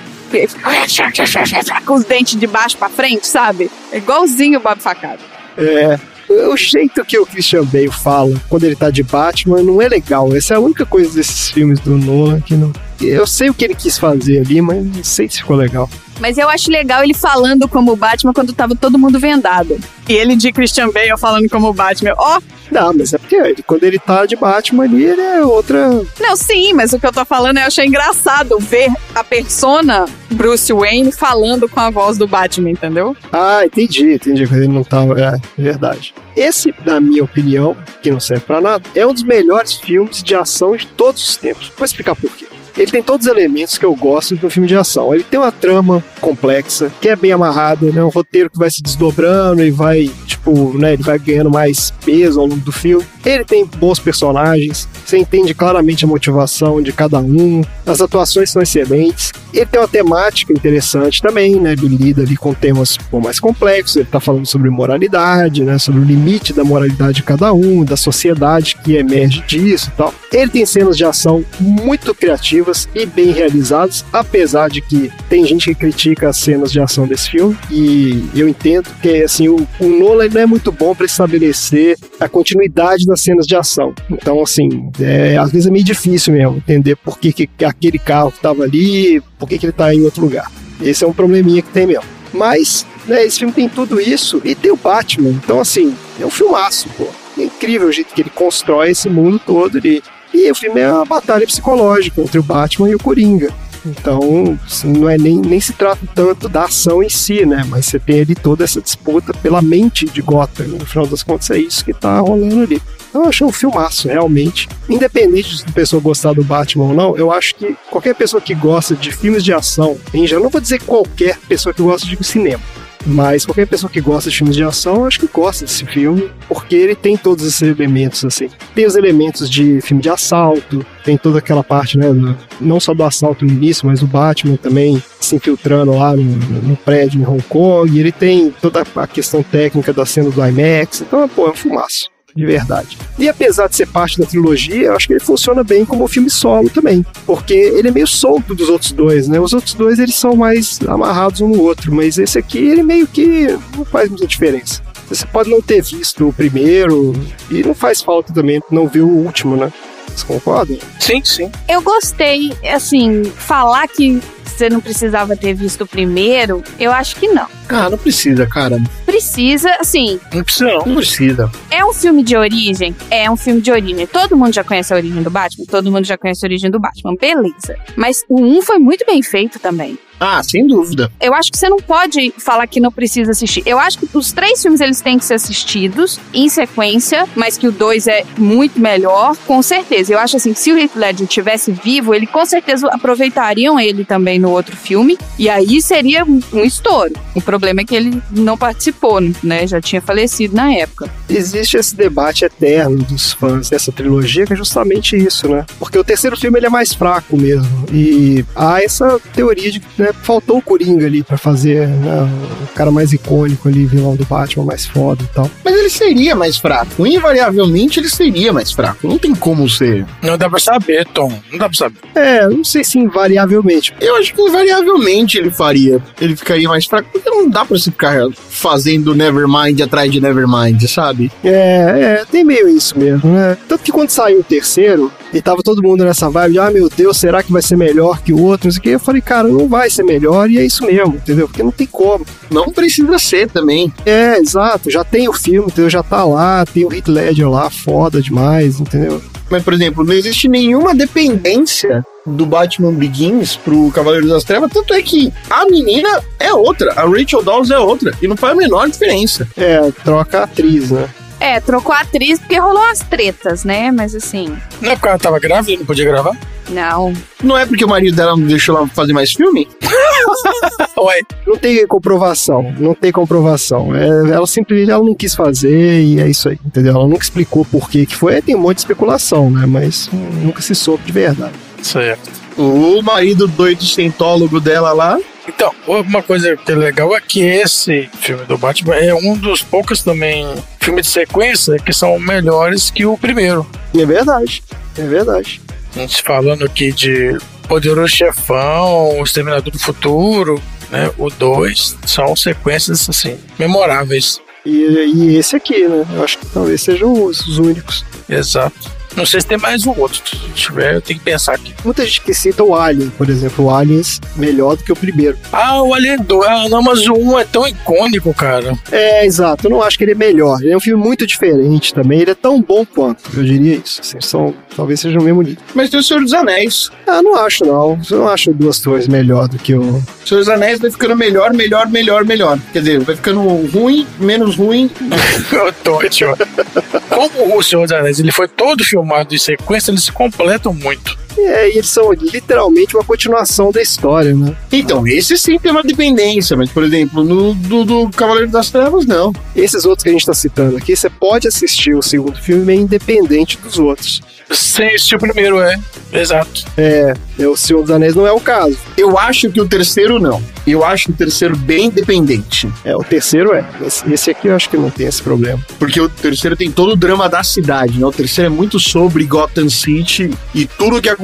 Com os dentes de baixo pra frente, sabe? É igualzinho o Bob Facada. É. O jeito que o Christian Bale fala quando ele tá de Batman não é legal. Essa é a única coisa desses filmes do Nolan que não. Eu sei o que ele quis fazer ali, mas não sei se ficou legal. Mas eu acho legal ele falando como o Batman quando tava todo mundo vendado. E ele de Christian Bale falando como o Batman. Ó, Não, mas é porque ele- quando ele tá de Batman ali, ele é outra. Não, sim, mas o que eu tô falando é eu achei engraçado ver a persona Bruce Wayne falando com a voz do Batman, entendeu? Ah, entendi, entendi. Quando ele não tava. É, é verdade. Esse, na minha opinião, que não serve pra nada, é um dos melhores filmes de ação de todos os tempos. Vou explicar por quê. Ele tem todos os elementos que eu gosto de um filme de ação. Ele tem uma trama complexa, que é bem amarrada, né? Um roteiro que vai se desdobrando e vai, tipo, né? Ele vai ganhando mais peso ao longo do filme. Ele tem bons personagens, você entende claramente a motivação de cada um, as atuações são excelentes. Ele tem uma temática interessante também, né? Ele lida ali com temas pô, mais complexos, ele tá falando sobre moralidade, né? Sobre o limite da moralidade de cada um, da sociedade que emerge disso e tal. Ele tem cenas de ação muito criativas e bem realizadas, apesar de que tem gente que critica as cenas de ação desse filme, e eu entendo que assim, o, o Nolan não é muito bom para estabelecer a continuidade das cenas de ação. Então, assim, é, às vezes é meio difícil mesmo entender por que, que aquele carro que tava ali, por que, que ele tá em outro lugar. Esse é um probleminha que tem mesmo. Mas, né, esse filme tem tudo isso e tem o Batman. Então, assim, é um filmaço, pô. É incrível o jeito que ele constrói esse mundo todo ali. E o filme é uma batalha psicológica entre o Batman e o Coringa. Então, assim, não é nem, nem se trata tanto da ação em si, né? Mas você tem ali toda essa disputa pela mente de Gotham. No final das contas, é isso que tá rolando ali. Eu acho um filmaço, realmente. Independente de a pessoa gostar do Batman ou não, eu acho que qualquer pessoa que gosta de filmes de ação, em geral, não vou dizer qualquer pessoa que gosta de cinema, mas qualquer pessoa que gosta de filmes de ação, acho que gosta desse filme, porque ele tem todos esses elementos, assim. Tem os elementos de filme de assalto, tem toda aquela parte, né, do- não só do assalto no início, mas o Batman também se infiltrando lá no, no prédio em Hong Kong, ele tem toda a questão técnica da cena do IMAX, então, pô, é um filmaço. De verdade. E apesar de ser parte da trilogia, eu acho que ele funciona bem como filme solo também. Porque ele é meio solto dos outros dois, né? Os outros dois eles são mais amarrados um no outro, mas esse aqui ele meio que não faz muita diferença. Você pode não ter visto o primeiro, e não faz falta também não ver o último, né? Vocês concordam? Sim, sim. Eu gostei, assim, falar que você não precisava ter visto o primeiro, eu acho que não. Ah, não precisa, cara. Precisa, assim, Não precisa não. Não precisa. é um filme de origem? É um filme de origem. Todo mundo já conhece a origem do Batman? Todo mundo já conhece a origem do Batman, beleza. Mas o 1 foi muito bem feito também. Ah, sem dúvida. Eu acho que você não pode falar que não precisa assistir. Eu acho que os três filmes eles têm que ser assistidos em sequência, mas que o dois é muito melhor, com certeza. Eu acho assim, que se o Heath Ledger tivesse vivo, ele com certeza aproveitariam ele também no outro filme, e aí seria um estouro. O problema é que ele não participou, né? Já tinha falecido na época. Existe esse debate eterno dos fãs dessa trilogia, que é justamente isso, né? Porque o terceiro filme ele é mais fraco mesmo. E há essa teoria de que faltou o Coringa ali pra fazer né, o cara mais icônico ali, vilão do Batman mais foda e tal. Mas ele seria mais fraco. Invariavelmente ele seria mais fraco. Não tem como ser. Não dá pra saber, Tom. Não dá pra saber. É, não sei se invariavelmente. Eu acho que invariavelmente ele faria. Ele ficaria mais fraco. Porque não dá pra se ficar fazendo Nevermind atrás de Nevermind, sabe? É, é, tem meio isso mesmo, né? Tanto que quando saiu o terceiro, e tava todo mundo nessa vibe de, ah, meu Deus, será que vai ser melhor que o outro? Não sei o quê. Eu falei, cara, não vai ser melhor, e é isso mesmo, entendeu? Porque não tem como. Não precisa ser também. É, exato, já tem o filme, entendeu? Já tá lá, tem o Heath Ledger lá, foda demais, entendeu? Mas, por exemplo, não existe nenhuma dependência do Batman Begins pro Cavaleiro das Trevas, tanto é que a menina é outra, a Rachel Dawes é outra, e não faz a menor diferença. É, troca a atriz, né? É, trocou a atriz porque rolou umas tretas, né? Mas assim, Não é porque ela tava grávida e não podia gravar? não. Não é porque o marido dela não deixou ela fazer mais filme? [LAUGHS] Ué, Não tem comprovação, não tem comprovação. É, ela simplesmente ela não quis fazer e é isso aí, entendeu? Ela nunca explicou por que que foi. Tem um monte de especulação, né? Mas hum, nunca se soube de verdade. certo. O marido doido cientólogo dela lá. Então, uma coisa que é legal é que esse filme do Batman é um dos poucos também filmes de sequência que são melhores que o primeiro. É verdade, é verdade. A gente falando aqui de Poderoso Chefão, O Exterminador do Futuro, né? O 2 são sequências assim memoráveis. E, e esse aqui, né? Eu acho que talvez sejam os, os únicos. Exato. Não sei se tem mais um outro. Se tiver, eu tenho que pensar aqui. Muita gente que cita o Alien, por exemplo. O Aliens melhor do que o primeiro. Ah, o Alien 2. Ah, não, mas o 1 é tão icônico, cara. É, exato. Eu não acho que ele é melhor. Ele é um filme muito diferente também. Ele é tão bom quanto. Eu diria isso. Assim, são, talvez seja o mesmo nível. Mas tem o Senhor dos Anéis. Ah, não acho não. Eu não acho duas torres melhor do que o. O Senhor dos Anéis vai ficando melhor, melhor, melhor, melhor. Quer dizer, vai ficando ruim, menos ruim. [LAUGHS] [LAUGHS] Eu tô ótimo. Como o Senhor dos Anéis ele foi todo filmado em sequência, eles se completam muito. É, e eles são literalmente uma continuação da história, né? Então, esse sim tem uma dependência, mas, por exemplo, no do, do Cavaleiro das Trevas, não. Esses outros que a gente tá citando aqui, você pode assistir o segundo filme meio independente dos outros. Sem assistir o primeiro, é. Exato. É, é, o Senhor dos Anéis não é o caso. Eu acho que o terceiro não. Eu acho o terceiro bem independente. É, o terceiro é. Esse, aqui eu acho que não tem esse problema. Porque o terceiro tem todo o drama da cidade, né? O terceiro é muito sobre Gotham City e tudo que aconteceu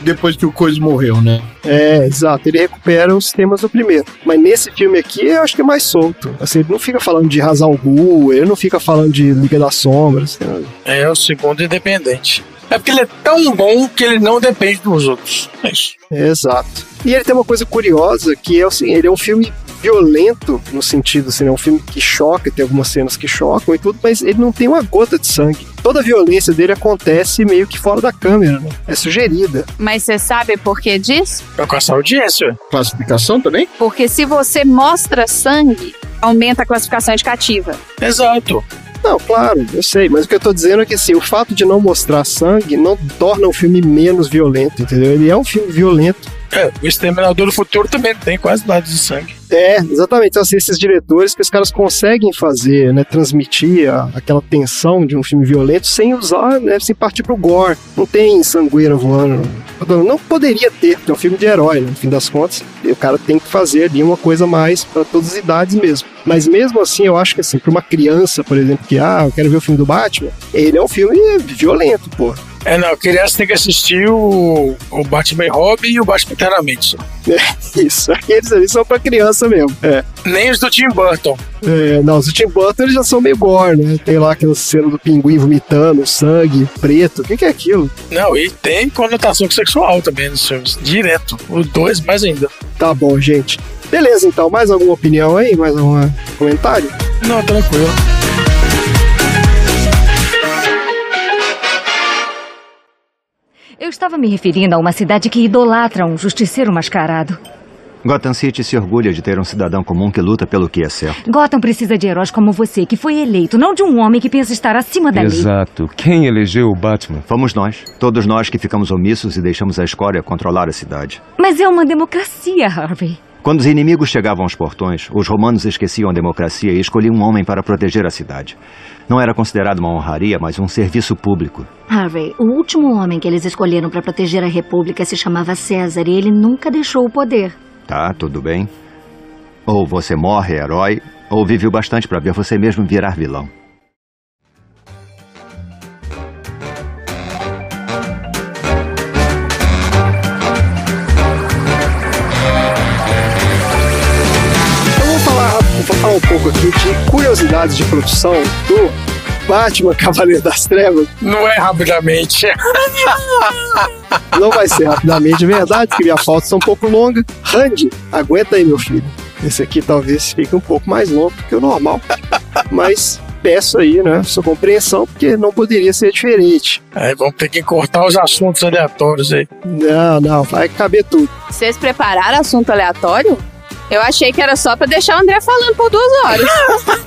depois que o Coisa morreu, né? É, exato. Ele recupera os temas do primeiro. Mas nesse filme aqui, eu acho que é mais solto. Assim, ele não fica falando de Hazal Ghul, ele não fica falando de Liga das Sombras. assim, É o segundo independente. É porque ele é tão bom que ele não depende dos outros. É isso. Exato. E ele tem uma coisa curiosa, que é assim, ele é um filme violento, no sentido assim, é um filme que choca, tem algumas cenas que chocam e tudo, mas ele não tem uma gota de sangue. Toda a violência dele acontece meio que fora da câmera, né? É sugerida. Mas você sabe por que disso? Pra caçar audiência. Classificação também? Porque se você mostra sangue, aumenta a classificação indicativa. Exato. Não, claro, eu sei, mas o que eu tô dizendo é que assim, o fato de não mostrar sangue não torna o filme menos violento, entendeu? Ele é um filme violento. É, o Exterminador do Futuro também tem quase nada de sangue. É, exatamente. Então, assim, esses diretores que os caras conseguem fazer, né, transmitir a- aquela tensão de um filme violento sem usar, né, sem partir pro gore. Não tem sangueira voando. Não poderia ter, porque é um filme de herói, né, no fim das contas. O cara tem que fazer ali uma coisa mais para todas as idades mesmo. Mas mesmo assim, eu acho que assim, pra uma criança, por exemplo, que, ah, eu quero ver o filme do Batman, ele é um filme violento, pô. É, não, criança tem que assistir o, o Batman Robin e o Batman Eternamente. só. Isso, aqueles ali são pra criança mesmo. É. Nem os do Tim Burton. É, não, os do Tim Burton eles já são meio gore, né? Tem lá aquela cena do pinguim vomitando, sangue, preto. O que, que é aquilo? Não, e tem conotação sexual também nos filmes. Direto. O dois mais ainda. Tá bom, gente. Beleza, então. Mais alguma opinião aí? Mais algum comentário? Não, tranquilo. Eu estava me referindo a uma cidade que idolatra um justiceiro mascarado. Gotham City se orgulha de ter um cidadão comum que luta pelo que é certo. Gotham precisa de heróis como você, que foi eleito, não de um homem que pensa estar acima da lei. Exato. Quem elegeu o Batman? Fomos nós, todos nós que ficamos omissos e deixamos a escória controlar a cidade. Mas é uma democracia, Harvey. Quando os inimigos chegavam aos portões, os romanos esqueciam a democracia e escolhiam um homem para proteger a cidade. Não era considerado uma honraria, mas um serviço público. Harvey, o último homem que eles escolheram para proteger a República se chamava César e ele nunca deixou o poder. Tá, tudo bem. Ou você morre herói, ou vive o bastante para ver você mesmo virar vilão. Um pouco aqui de curiosidades de produção do Batman Cavaleiro das Trevas. Não é rapidamente. Não vai ser rapidamente, é verdade, porque minha falta está um pouco longa. Randy, aguenta aí, meu filho. Esse aqui talvez fique um pouco mais longo que o normal. Mas peço aí, né, sua compreensão, porque não poderia ser diferente. Aí vamos ter que cortar os assuntos aleatórios aí. Não, não, vai caber tudo. Vocês prepararam assunto aleatório? Eu achei que era só pra deixar o André falando por duas horas.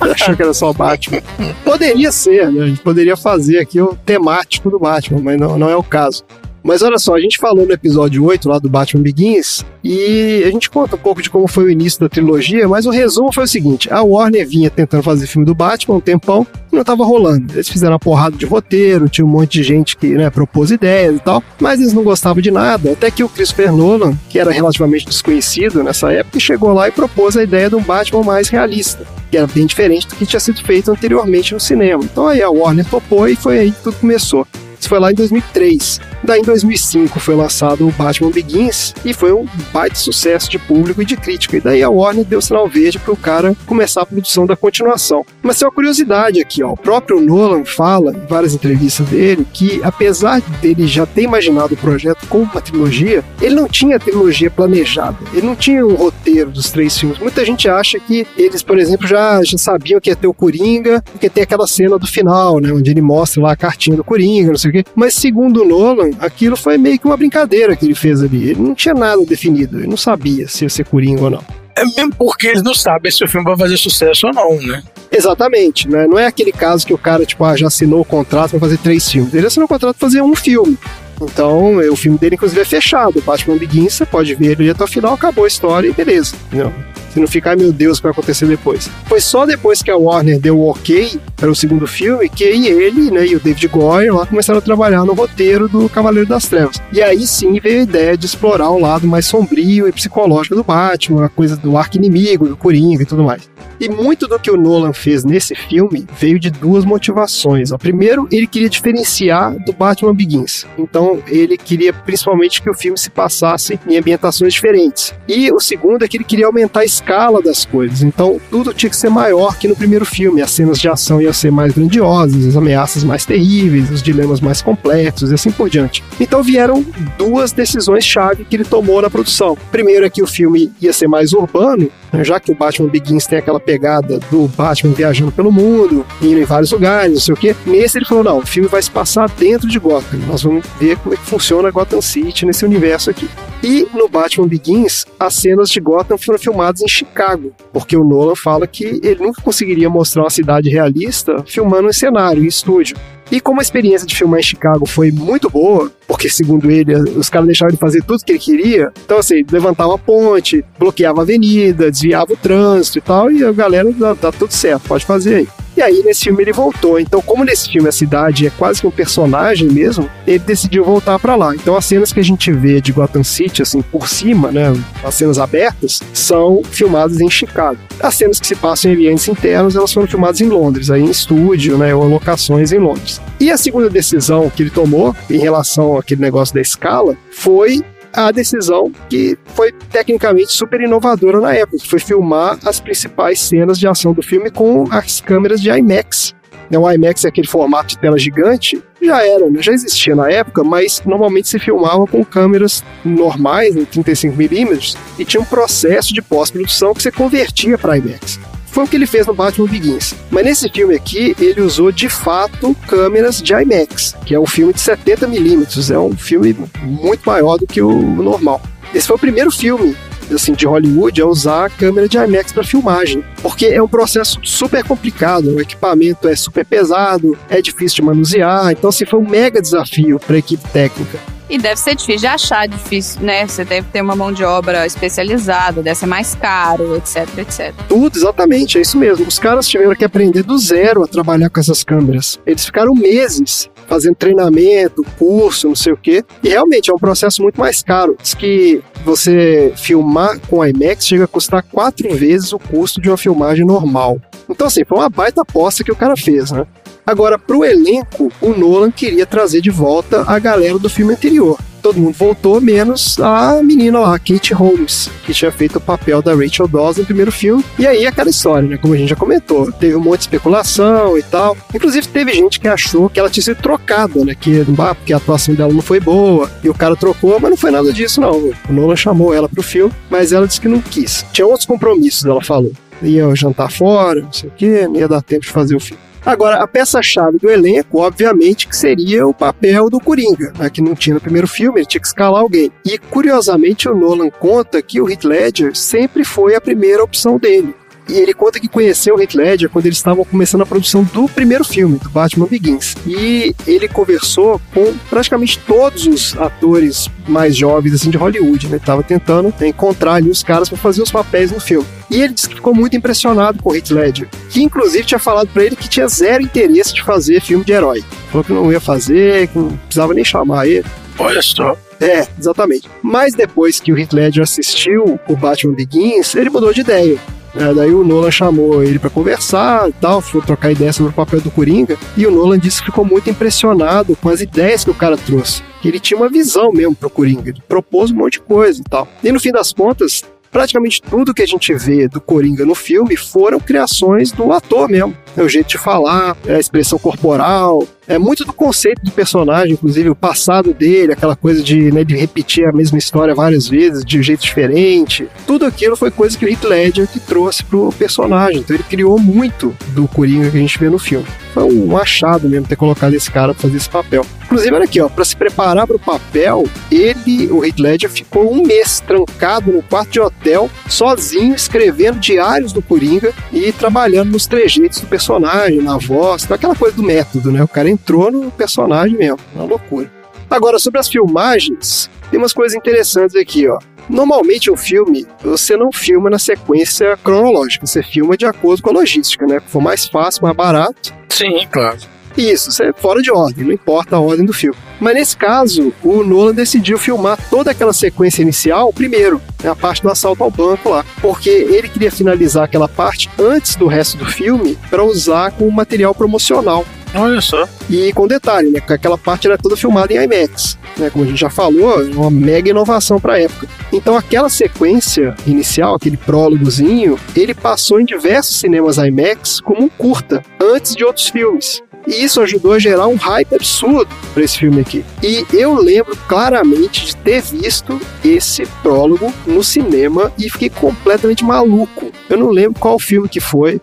[LAUGHS] Achou que era só o Batman. Poderia ser, né? A gente poderia fazer aqui o temático do Batman, mas não, não é o caso. Mas olha só, a gente falou no episódio 8 lá do Batman Begins e a gente conta um pouco de como foi o início da trilogia, mas o resumo foi o seguinte: a Warner vinha tentando fazer filme do Batman um tempão e não tava rolando. Eles fizeram uma porrada de roteiro, tinha um monte de gente que né, propôs ideias e tal, mas eles não gostavam de nada. Até que o Christopher Nolan, que era relativamente desconhecido nessa época, chegou lá e propôs a ideia de um Batman mais realista que era bem diferente do que tinha sido feito anteriormente no cinema. Então aí a Warner topou e foi aí que tudo começou. Isso foi lá em 2003. Daí em 2005 foi lançado o Batman Begins e foi um baita sucesso de público e de crítica. E daí a Warner deu sinal verde para o cara começar a produção da continuação. Mas tem uma curiosidade aqui, ó. O próprio Nolan fala em várias entrevistas dele que apesar dele já ter imaginado o projeto como uma trilogia, ele não tinha a trilogia planejada. Ele não tinha um roteiro dos três filmes. Muita gente acha que eles, por exemplo, já, já sabiam que ia ter o Coringa, porque tem aquela cena do final, né, onde ele mostra lá a cartinha do Coringa, não sei o quê. Mas segundo o Nolan, aquilo foi meio que uma brincadeira que ele fez ali. Ele não tinha nada definido, ele não sabia se ia ser Coringa ou não. É mesmo porque eles não sabem se o filme vai fazer sucesso ou não, né? Exatamente, né? Não é aquele caso que o cara, tipo, ah, já assinou o contrato para fazer três filmes. Ele assinou o contrato para fazer um filme. Então, o filme dele, inclusive, é fechado. O Batman Begins, você pode ver ele até o final, acabou a história e beleza. Não. Se não ficar, meu Deus, o que vai acontecer depois? Foi só depois que a Warner deu o ok para o segundo filme que ele né, e o David Goyer lá começaram a trabalhar no roteiro do Cavaleiro das Trevas. E aí sim veio a ideia de explorar o lado mais sombrio e psicológico do Batman, a coisa do arco inimigo, do Coringa e tudo mais. E muito do que o Nolan fez nesse filme veio de duas motivações. O primeiro, ele queria diferenciar do Batman Begins. Então, ele queria principalmente que o filme se passasse em ambientações diferentes. E o segundo é que ele queria aumentar a escala das coisas. Então, tudo tinha que ser maior que no primeiro filme. As cenas de ação iam ser mais grandiosas, as ameaças mais terríveis, os dilemas mais complexos e assim por diante. Então, vieram duas decisões-chave que ele tomou na produção. Primeiro é que o filme ia ser mais urbano, né, já que o Batman Begins tem aquela pegada do Batman viajando pelo mundo, indo em vários lugares, não sei o quê. Nesse ele falou: não, o filme vai se passar dentro de Gotham. Nós vamos ver como é que funciona Gotham City nesse universo aqui. E no Batman Begins, as cenas de Gotham foram filmadas em Chicago, porque o Nolan fala que ele nunca conseguiria mostrar uma cidade realista filmando em cenário, em estúdio. E como a experiência de filmar em Chicago foi muito boa, porque segundo ele, os caras deixavam ele fazer tudo que ele queria, então assim, levantava a ponte, bloqueava a avenida, desviava o trânsito e tal, e a galera dá tudo certo, pode fazer aí. E aí, nesse filme, ele voltou. Então, como nesse filme a cidade é quase que um personagem mesmo, ele decidiu voltar para lá. Então, as cenas que a gente vê de Gotham City, assim, por cima, né, as cenas abertas, são filmadas em Chicago. As cenas que se passam em ambientes internos, elas foram filmadas em Londres, aí em estúdio, né, ou locações em Londres. E a segunda decisão que ele tomou em relação àquele negócio da escala foi a decisão que foi tecnicamente super inovadora na época, que foi filmar as principais cenas de ação do filme com as câmeras de IMAX. Né, o IMAX é aquele formato de tela gigante, já era, né? já existia na época, mas normalmente se filmava com câmeras normais, em 35mm, e tinha um processo de pós-produção que você convertia para IMAX. Foi o que ele fez no Batman Begins. Mas nesse filme aqui, ele usou de fato câmeras de IMAX, que é um filme de 70mm, é um filme muito maior do que o normal. Esse foi o primeiro filme assim, de Hollywood a usar a câmera de IMAX para filmagem, porque é um processo super complicado, o equipamento é super pesado, é difícil de manusear, então assim, foi um mega desafio para a equipe técnica. E deve ser difícil de achar, difícil, né? Você deve ter uma mão de obra especializada, deve ser mais caro, etc, etc. Tudo, exatamente, é isso mesmo. Os caras tiveram que aprender do zero a trabalhar com essas câmeras. Eles ficaram meses fazendo treinamento, curso, não sei o quê. E realmente é um processo muito mais caro. Diz que você filmar com IMAX chega a custar quatro vezes o custo de uma filmagem normal. Então, assim, foi uma baita aposta que o cara fez, né? Agora, pro elenco, o Nolan queria trazer de volta a galera do filme anterior. Todo mundo voltou, menos a menina lá, Kate Holmes, que tinha feito o papel da Rachel Dawes no primeiro filme. E aí, aquela história, né? Como a gente já comentou, teve um monte de especulação e tal. Inclusive, teve gente que achou que ela tinha sido trocada, né? Que, ah, porque a atuação dela não foi boa e o cara trocou, mas não foi nada disso, não. O Nolan chamou ela pro filme, mas ela disse que não quis. Tinha outros compromissos, ela falou. Ia jantar fora, não sei o quê, não ia dar tempo de fazer o filme. Agora, a peça-chave do elenco, obviamente, que seria o papel do Coringa, né, que não tinha no primeiro filme, ele tinha que escalar alguém. E, curiosamente, o Nolan conta que o Heath Ledger sempre foi a primeira opção dele. E ele conta que conheceu o Heath Ledger quando eles estavam começando a produção do primeiro filme, do Batman Begins. E ele conversou com praticamente todos os atores mais jovens assim, de Hollywood, né? Ele tava tentando encontrar ali os caras para fazer os papéis no filme. E ele disse que ficou muito impressionado com o Heath Ledger, que inclusive tinha falado para ele que tinha zero interesse de fazer filme de herói. Falou que não ia fazer, que não precisava nem chamar ele. Olha só. É, exatamente. Mas depois que o Heath Ledger assistiu o Batman Begins, ele mudou de ideia. É, daí o Nolan chamou ele para conversar e tal, foi trocar ideia sobre o papel do Coringa. E o Nolan disse que ficou muito impressionado com as ideias que o cara trouxe. Que ele tinha uma visão mesmo pro Coringa. Ele propôs um monte de coisa e tal. E no fim das contas, praticamente tudo que a gente vê do Coringa no filme foram criações do ator mesmo. É o jeito de falar, é a expressão corporal, é muito do conceito do personagem, inclusive o passado dele, aquela coisa de, né, de repetir a mesma história várias vezes, de um jeito diferente. Tudo aquilo foi coisa que o Heath Ledger que trouxe pro personagem. Então ele criou muito do Coringa que a gente vê no filme. Foi um achado mesmo ter colocado esse cara pra fazer esse papel. Inclusive, olha aqui, ó, pra se preparar para o papel, ele, o Heath Ledger, ficou um mês trancado no quarto de hotel, sozinho, escrevendo diários do Coringa e trabalhando nos trejeitos do personagem, na voz, aquela coisa do método, né? O cara entrou no personagem mesmo, uma loucura. Agora, sobre as filmagens, tem umas coisas interessantes aqui, ó. Normalmente um filme, você não filma na sequência cronológica, você filma de acordo com a logística, né? For mais fácil, mais barato. Sim, claro. Isso, é fora de ordem, não importa a ordem do filme. Mas nesse caso, o Nolan decidiu filmar toda aquela sequência inicial primeiro, né, a parte do assalto ao banco lá, porque ele queria finalizar aquela parte antes do resto do filme para usar como material promocional. Olha só. E com detalhe, né? Que aquela parte era toda filmada em IMAX. Né, como a gente já falou, uma mega inovação para a época. Então aquela sequência inicial, aquele prólogozinho, ele passou em diversos cinemas IMAX como um curta, antes de outros filmes. E isso ajudou a gerar um hype absurdo para esse filme aqui. E eu lembro claramente de ter visto esse prólogo no cinema e fiquei completamente maluco. Eu não lembro qual filme que foi.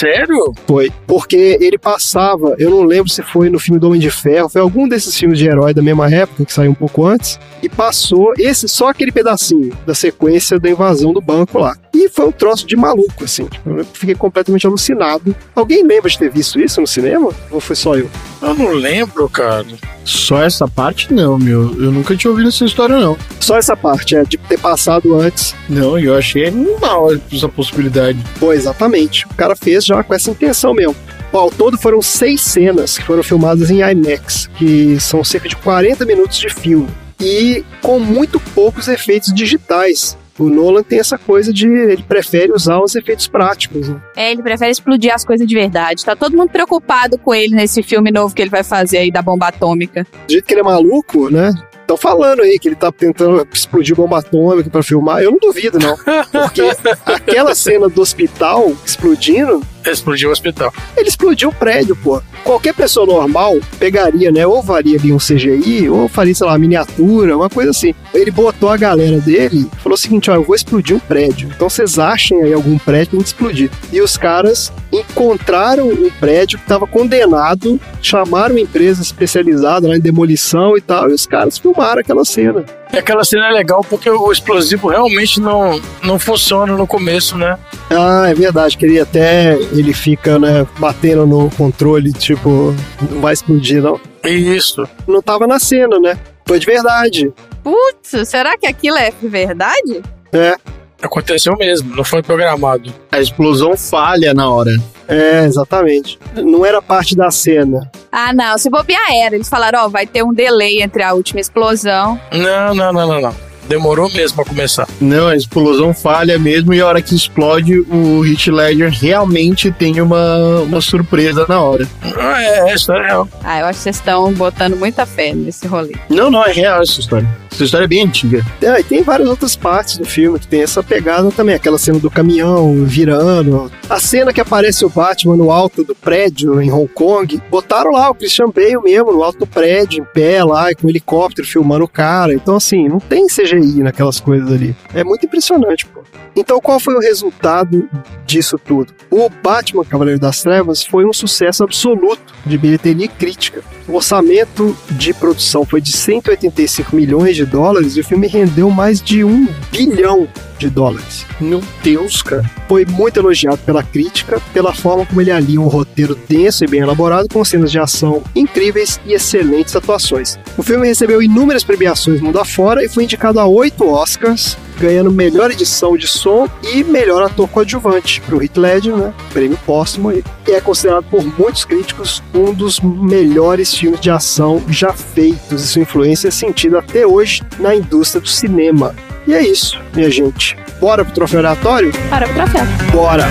Sério? Foi. Porque ele passava, eu não lembro se foi no filme do Homem de Ferro, foi algum desses filmes de herói da mesma época, que saiu um pouco antes, e passou esse só aquele pedacinho da sequência da invasão do banco lá. E foi um troço de maluco, assim. Eu fiquei completamente alucinado. Alguém lembra de ter visto isso no cinema? Ou foi só eu? Eu não lembro, cara. Só essa parte não, meu. Eu nunca tinha ouvido essa história, não. Só essa parte, é, de ter passado antes. Não, eu achei animal essa possibilidade. Pô, exatamente. O cara fez já com essa intenção mesmo. Ao todo foram seis cenas que foram filmadas em IMAX, que são cerca de 40 minutos de filme. E com muito poucos efeitos digitais. O Nolan tem essa coisa de. Ele prefere usar os efeitos práticos. Né? É, ele prefere explodir as coisas de verdade. Tá todo mundo preocupado com ele nesse filme novo que ele vai fazer aí da bomba atômica. Do jeito que ele é maluco, né? Estão falando aí que ele tá tentando explodir bomba atômica pra filmar. Eu não duvido, não. [LAUGHS] Porque aquela cena do hospital explodindo. Explodiu o hospital. Ele explodiu o prédio, pô. Qualquer pessoa normal pegaria, né? Ou faria ali um CGI, ou faria, sei lá, uma miniatura, uma coisa assim. Ele botou a galera dele falou o seguinte: ó, eu vou explodir um prédio. Então vocês achem aí algum prédio pra gente explodir. E os caras encontraram um prédio que estava condenado, chamaram uma empresa especializada lá em demolição e tal, e os caras filmaram aquela cena. E aquela cena é legal porque o explosivo realmente não, não funciona no começo, né? Ah, é verdade, que ele até ele fica, né, batendo no controle, tipo, não vai explodir, não. Isso. Não tava na cena, né? Foi de verdade. Putz, será que aquilo é verdade? É. Aconteceu mesmo, não foi programado. A explosão falha na hora. É, exatamente. Não era parte da cena. Ah, não. Se bobear era. Eles falaram, ó, vai ter um delay entre a última explosão. Não, não, não, não, não. Demorou mesmo pra começar. Não, a explosão falha mesmo e a hora que explode, o Heath Ledger realmente tem uma, uma surpresa na hora. Ah, é, essa é real. Ah, eu acho que vocês estão botando muita fé nesse rolê. Não, não, é real essa história. Essa história é bem antiga. É, e tem várias outras partes do filme que tem essa pegada também. Aquela cena do caminhão virando. A cena que aparece o Batman no alto do prédio em Hong Kong. Botaram lá o Christian Bale mesmo no alto do prédio, em pé lá, com o helicóptero filmando o cara. Então, assim, não tem CGI naquelas coisas ali. É muito impressionante, pô. Então, qual foi o resultado disso tudo? O Batman Cavaleiro das Trevas foi um sucesso absoluto de bilheteria e crítica. O orçamento de produção foi de 185 milhões de dólares e o filme rendeu mais de um bilhão de dólares. Meu Deus, cara. Foi muito elogiado pela crítica, pela forma como ele alia um roteiro denso e bem elaborado, com cenas de ação incríveis e excelentes atuações. O filme recebeu inúmeras premiações mundo afora e foi indicado a oito Oscars, ganhando melhor edição de som e melhor ator coadjuvante para o Heath Ledger, né? Prêmio póstumo. E é considerado por muitos críticos um dos melhores filmes de ação já feitos e sua influência é sentida até hoje na indústria do cinema. E é isso, minha gente. Bora pro troféu aleatório? Para pro troféu. Bora!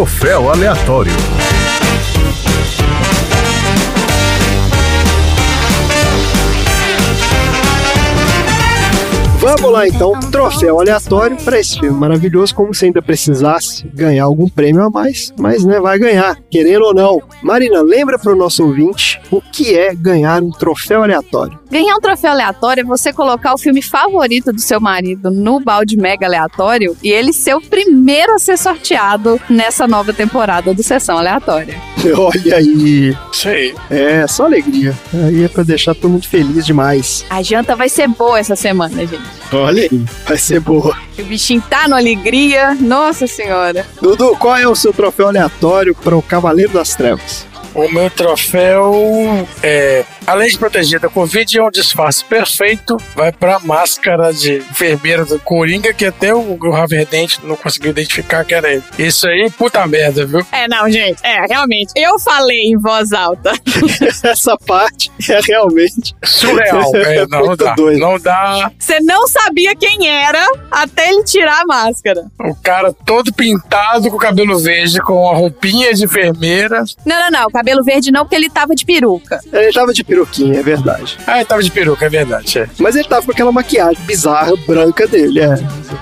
Troféu aleatório. Vamos lá então, troféu aleatório para esse filme maravilhoso, como se ainda precisasse ganhar algum prêmio a mais, mas né, vai ganhar, querendo ou não. Marina, lembra para o nosso ouvinte o que é ganhar um troféu aleatório? Ganhar um troféu aleatório é você colocar o filme favorito do seu marido no balde mega aleatório e ele ser o primeiro a ser sorteado nessa nova temporada do Sessão Aleatória. [LAUGHS] Olha aí. Isso aí. É, só alegria. Aí é para deixar todo mundo feliz demais. A janta vai ser boa essa semana, gente. Olha aí, vai ser boa. O bichinho tá no alegria. Nossa senhora. Dudu, qual é o seu troféu aleatório para o Cavaleiro das Trevas? O meu troféu é. Além de proteger da Covid, é um disfarce perfeito. Vai pra máscara de enfermeira do Coringa, que até o, o Javier Dente não conseguiu identificar que era ele. Isso aí, puta merda, viu? É, não, gente. É, realmente. Eu falei em voz alta. [LAUGHS] Essa parte é realmente Surreal. [LAUGHS] É, não muito dá. doido. Não dá. Você não sabia quem era até ele tirar a máscara. O cara todo pintado com o cabelo verde, com a roupinha de enfermeira. Não, não, não. Cabelo verde não, porque ele tava de peruca. Ele tava de peruquinha, é verdade. Ah, ele tava de peruca, é verdade. É. Mas ele tava com aquela maquiagem bizarra, branca dele, é.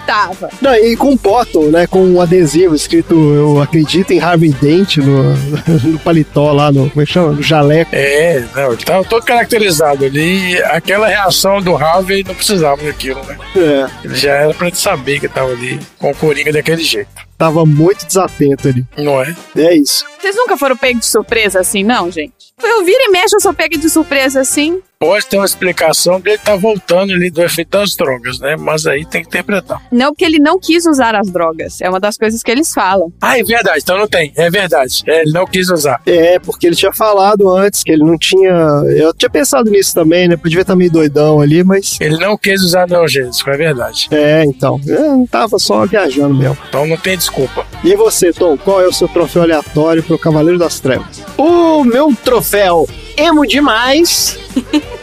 Tava. Não, e com um bottom, né? Com um adesivo escrito Eu acredito em Harvey Dent no, [LAUGHS] no paletó lá, no. Como é que chama? No jaleco. É, não, ele tava todo caracterizado ali. e Aquela reação do Harvey não precisava daquilo, né? É. Ele já era pra gente saber que tava ali com o Coringa daquele jeito. Tava muito desatento ali. Não é? É isso. Vocês nunca foram pegos de surpresa assim, não, gente? Eu viro e mexo, eu sou pega de surpresa assim. Pode ter uma explicação dele tá voltando ali do efeito das drogas, né? Mas aí tem que interpretar. Não, porque ele não quis usar as drogas. É uma das coisas que eles falam. Ah, é verdade, então não tem. É verdade. É, ele não quis usar. É, porque ele tinha falado antes que ele não tinha. Eu tinha pensado nisso também, né? Podia estar meio doidão ali, mas. Ele não quis usar analgésico, é verdade. É, então. Eu tava só viajando mesmo. Então não tem desculpa. E você, Tom, qual é o seu troféu aleatório pro Cavaleiro das Trevas? O meu troféu emo demais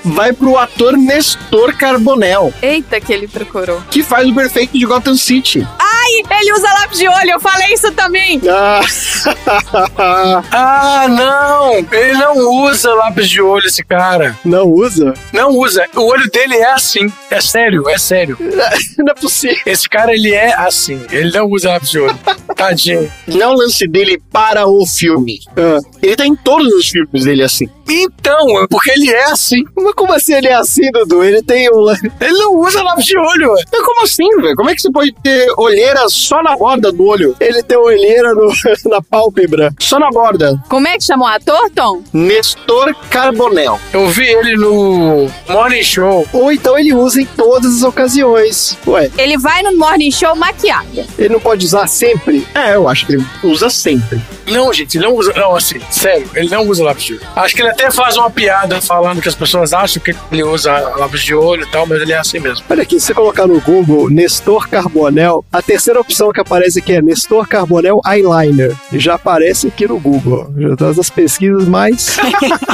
vai pro ator Nestor Carbonel, Eita, que ele procurou. que faz o perfeito de Gotham City. Ai, ele usa lápis de olho, eu falei isso também. Ah, [LAUGHS] Ah, não! Ele não usa lápis de olho, esse cara. não usa? Não usa. O olho dele é assim. É sério, é sério. [LAUGHS] Não é possível. Esse cara, ele é assim. Ele não usa lápis de olho. [LAUGHS] Tadinho. Não é lance dele para o filme. Ah, Ele tá em todos os filmes dele assim. Então, é porque ele é assim. mas como assim ele é assim, Dudu? Ele tem um. Ele não usa lápis de olho. ué. Mas como assim, velho? Como é que você pode ter olheira só na borda do olho? Ele tem olheira no- [LAUGHS] na pálpebra. Só na borda. Como é que chamou o ator, Tom? Nestor Carbonel. Eu vi ele no Morning Show. Ou então ele usa em todas as ocasiões. Ué, Ele vai no Morning Show maquiado. ele não pode usar sempre? É, eu acho que ele usa sempre. Não, gente, ele não usa. Não, assim, sério, ele não usa lápis de olho. Acho que ele até faz uma piada falando que as pessoas acham que ele usa lápis de olho e tal, mas ele é assim mesmo. Olha aqui, se você colocar no Google Nestor Carbonel, a terceira opção que aparece aqui é Nestor Carbonel Eyeliner. Já aparece aqui no Google. Já tá das pesquisas mais.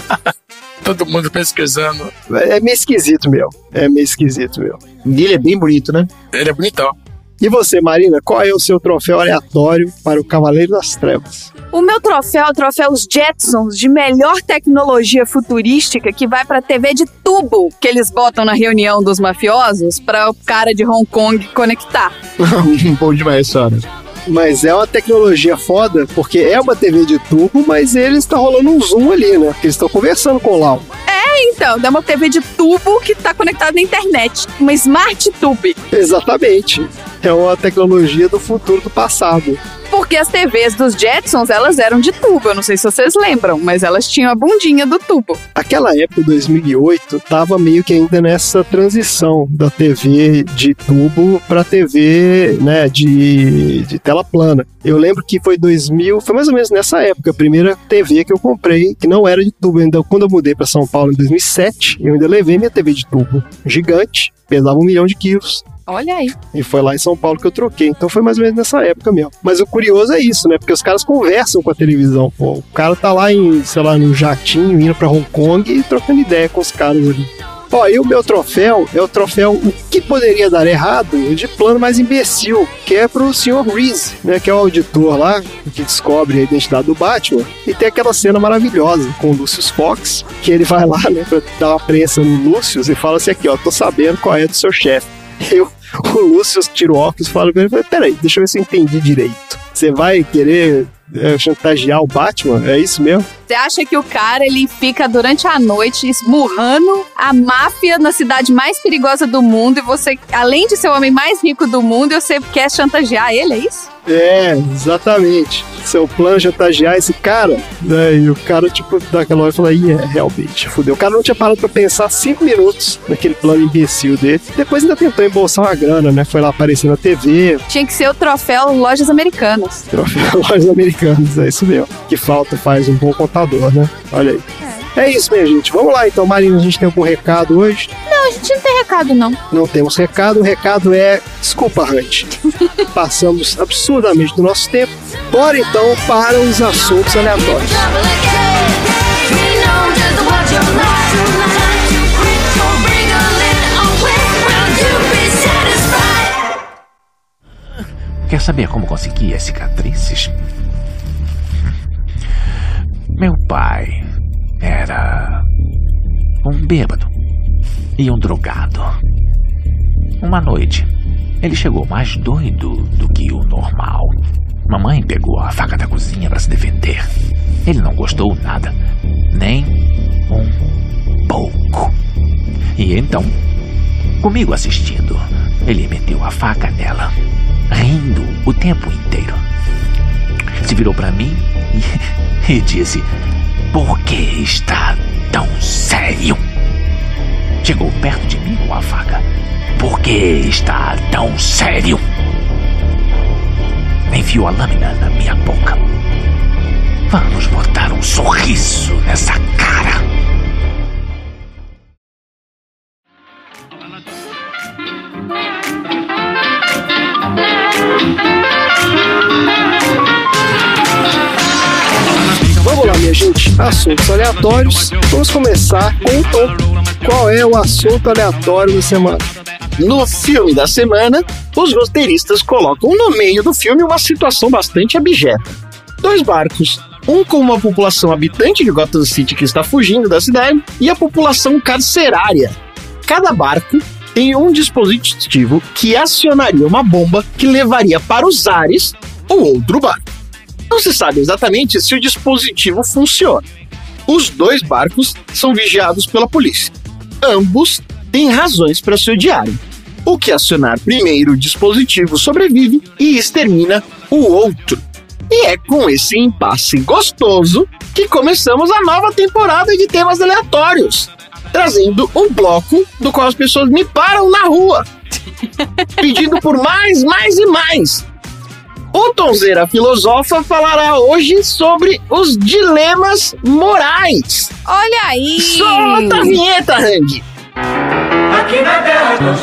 [LAUGHS] Todo mundo pesquisando. É meio esquisito, meu. É meio esquisito, meu. E ele é bem bonito, né? Ele é bonitão. E você, Marina, qual é o seu troféu aleatório para o Cavaleiro das Trevas? O meu troféu é o troféu Os Jetsons de melhor tecnologia futurística que vai pra TV de tubo que eles botam na reunião dos mafiosos para o cara de Hong Kong conectar. [LAUGHS] Bom demais, senhora. Mas é uma tecnologia foda, porque é uma TV de tubo, mas eles estão rolando um zoom ali, né? Porque eles estão conversando com o Lau. É, então, é uma TV de tubo que tá conectada na internet. Uma Smart Tube. Exatamente. É uma tecnologia do futuro do passado. Porque as TVs dos Jetsons, elas eram de tubo. Eu não sei se vocês lembram, mas elas tinham a bundinha do tubo. Aquela época, 2008, tava meio que ainda nessa transição da TV de tubo para TV, né, de, de tela plana. Eu lembro que foi 2000, foi mais ou menos nessa época, a primeira TV que eu comprei, que não era de tubo. Ainda quando eu mudei para São Paulo em 2007, eu ainda levei minha TV de tubo, gigante, pesava um milhão de quilos. Olha aí. E foi lá em São Paulo que eu troquei. Então foi mais ou menos nessa época mesmo. Mas o curioso é isso, né? Porque os caras conversam com a televisão. Pô, o cara tá lá em, sei lá, num jatinho, indo pra Hong Kong e trocando ideia com os caras ali. Ó, e o meu troféu é o troféu O que poderia dar errado de plano mais imbecil, que é pro Sr. Reese, né? Que é o auditor lá, que descobre a identidade do Batman. E tem aquela cena maravilhosa com o Lucius Fox, que ele vai lá, né, pra dar uma prensa no Lucius e fala assim: aqui, ó, tô sabendo qual é do seu chefe. Eu, o Lúcio tira óculos e fala com ele: peraí, deixa eu ver se eu entendi direito. Você vai querer é, chantagear o Batman? É isso mesmo? Você acha que o cara ele fica durante a noite esmurrando a máfia na cidade mais perigosa do mundo e você, além de ser o homem mais rico do mundo, você quer chantagear ele, é isso? É, exatamente. Seu plano é chantagear esse cara, né? E o cara, tipo, dá aquela hora e fala: Ih, é, realmente, fudeu. O cara não tinha parado pra pensar cinco minutos naquele plano imbecil dele. Depois ainda tentou embolsar uma grana, né? Foi lá aparecer na TV, Tinha que ser o troféu Lojas Americanas. troféu [LAUGHS] lojas americanas, é isso mesmo. Que falta faz um bom contador, né? Olha aí. É isso, minha gente. Vamos lá então, Marina. A gente tem algum recado hoje? Não, a gente não tem recado, não. Não temos recado. O recado é desculpa, Hunt. [LAUGHS] Passamos absurdamente do nosso tempo. Bora então para os assuntos aleatórios. Quer saber como consegui as cicatrizes? Meu pai era um bêbado e um drogado. Uma noite, ele chegou mais doido do que o normal. Mamãe pegou a faca da cozinha para se defender. Ele não gostou nada, nem um pouco. E então, comigo assistindo, ele meteu a faca nela, rindo o tempo inteiro. Se virou para mim e, [LAUGHS] e disse: Por que está tão sério? chegou perto de mim com a faca. Por que está tão sério? Enfiou a lâmina na minha boca. Vamos botar um sorriso nessa cara. [LAUGHS] Vamos lá, minha gente. Assuntos aleatórios. Vamos começar com o Tom. Qual é o assunto aleatório da semana? No filme da semana, os roteiristas colocam no meio do filme uma situação bastante abjeta. Dois barcos, um com uma população habitante de Gotham City que está fugindo da cidade e a população carcerária. Cada barco tem um dispositivo que acionaria uma bomba que levaria para os ares o outro barco. Não se sabe exatamente se o dispositivo funciona. Os dois barcos são vigiados pela polícia. Ambos têm razões para se odiarem. O que acionar primeiro o dispositivo sobrevive e extermina o outro. E é com esse impasse gostoso que começamos a nova temporada de temas aleatórios, trazendo um bloco do qual as pessoas me param na rua, [LAUGHS] pedindo por mais, mais e mais. O Tonzeira Filosofa falará hoje sobre os dilemas morais. Olha aí! Solta a vinheta, Hang! Aqui na terra do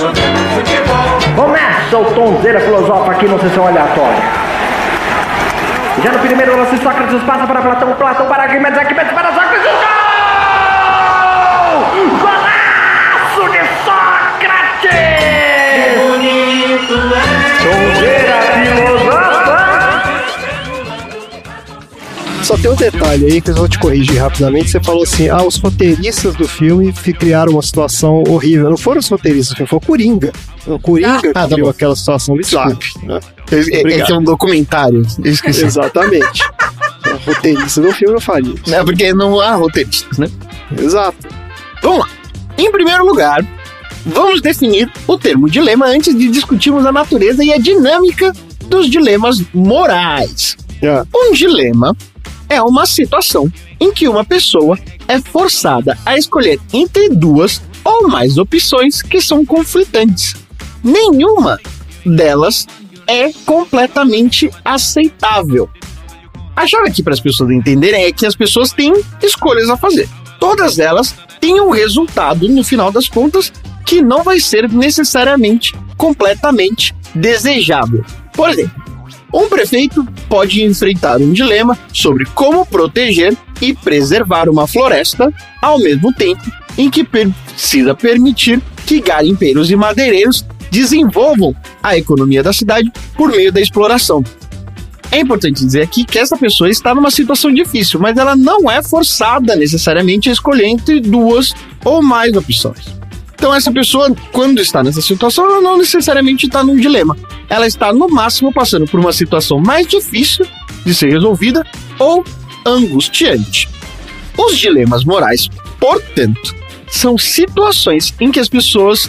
futebol. Começa o Tonzeira Filosofa aqui no Sessão Aleatória. Já no primeiro lance, Sócrates passa para Platão, Platão para Arquimedes, Arquimedes para Sócrates, gol! Golaço de Sócrates! Que bonito é! Tonzeira Só tem um detalhe aí que eu vou te corrigir rapidamente. Você falou assim: ah, os roteiristas do filme fi- criaram uma situação horrível. Não foram os roteiristas do filme, foi o Coringa. O Coringa Ah, tá criou bom. aquela situação bizarra. né? Esse Obrigado. esse é um documentário, eu esqueci. Exatamente. [LAUGHS] o roteirista do filme não faria isso. É porque não há roteiristas, né? Exato. Vamos lá. Em primeiro lugar, vamos definir o termo dilema antes de discutirmos a natureza e a dinâmica dos dilemas morais. É. Um dilema é uma situação em que uma pessoa é forçada a escolher entre duas ou mais opções que são conflitantes. Nenhuma delas é completamente aceitável. A chave aqui para as pessoas entenderem é que as pessoas têm escolhas a fazer. Todas elas têm um resultado, no final das contas, que não vai ser necessariamente completamente desejável. Por exemplo, um prefeito pode enfrentar um dilema sobre como proteger e preservar uma floresta, ao mesmo tempo em que precisa permitir que garimpeiros e madeireiros desenvolvam a economia da cidade por meio da exploração. É importante dizer aqui que essa pessoa está numa situação difícil, mas ela não é forçada necessariamente a escolher entre duas ou mais opções. Então, essa pessoa, quando está nessa situação, ela não necessariamente está num dilema. Ela está, no máximo, passando por uma situação mais difícil de ser resolvida ou angustiante. Os dilemas morais, portanto, são situações em que as pessoas,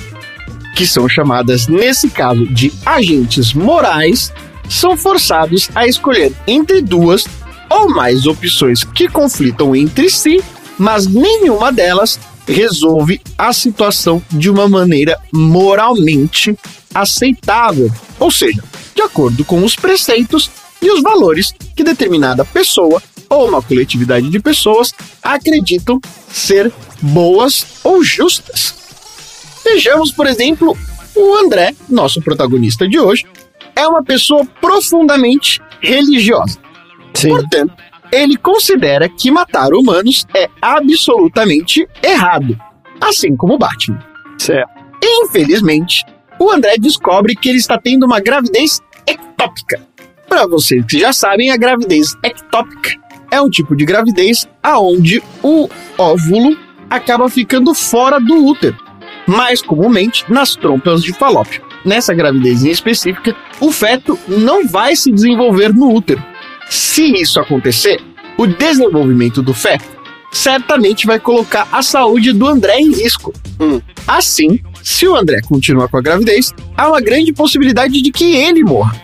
que são chamadas, nesse caso, de agentes morais, são forçados a escolher entre duas ou mais opções que conflitam entre si, mas nenhuma delas resolve a situação de uma maneira moralmente aceitável, ou seja, de acordo com os preceitos e os valores que determinada pessoa ou uma coletividade de pessoas acreditam ser boas ou justas. Vejamos, por exemplo, o André, nosso protagonista de hoje, é uma pessoa profundamente religiosa. Portanto, ele considera que matar humanos é absolutamente errado, assim como Batman. Certo. Infelizmente, o André descobre que ele está tendo uma gravidez ectópica. Para vocês que já sabem, a gravidez ectópica é um tipo de gravidez aonde o óvulo acaba ficando fora do útero, mais comumente nas trompas de falópio. Nessa gravidez em específica, o feto não vai se desenvolver no útero. Se isso acontecer, o desenvolvimento do feto certamente vai colocar a saúde do André em risco. Assim, se o André continuar com a gravidez, há uma grande possibilidade de que ele morra.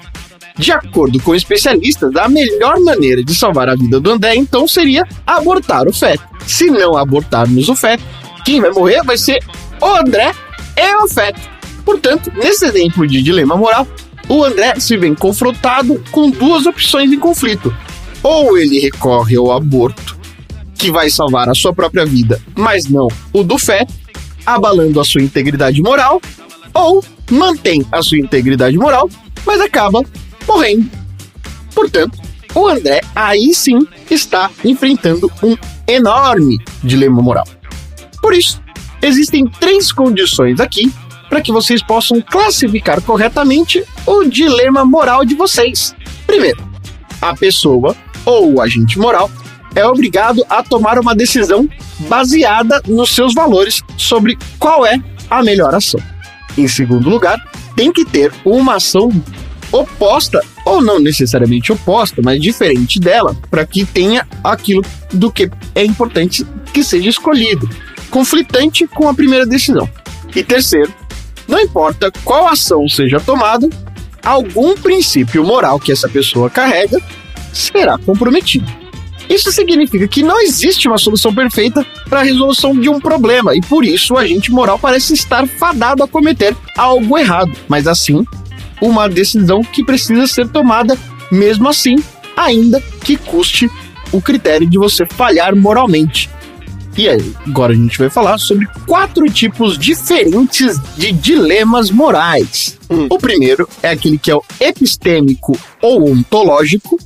De acordo com especialistas, a melhor maneira de salvar a vida do André então seria abortar o feto. Se não abortarmos o feto, quem vai morrer vai ser O André é o afeto. Portanto, nesse exemplo de dilema moral, o André se vê confrontado com duas opções em conflito. Ou ele recorre ao aborto, que vai salvar a sua própria vida, mas não o do feto, abalando a sua integridade moral, ou mantém a sua integridade moral, mas acaba morrendo. Portanto, o André aí sim está enfrentando um enorme dilema moral. Por isso, existem três condições aqui para que vocês possam classificar corretamente o dilema moral de vocês. Primeiro, a pessoa ou o agente moral é obrigado a tomar uma decisão baseada nos seus valores sobre qual é a melhor ação. Em segundo lugar, tem que ter uma ação oposta, ou não necessariamente oposta, mas diferente dela, para que tenha aquilo do que é importante que seja escolhido, conflitante com a primeira decisão. E terceiro, não importa qual ação seja tomada, algum princípio moral que essa pessoa carrega será comprometido. Isso significa que não existe uma solução perfeita para a resolução de um problema e por isso o agente moral parece estar fadado a cometer algo errado, mas assim, uma decisão que precisa ser tomada mesmo assim, ainda que custe o critério de você falhar moralmente. E agora a gente vai falar sobre quatro tipos diferentes de dilemas morais. Hum. O primeiro é aquele que é o epistêmico ou ontológico,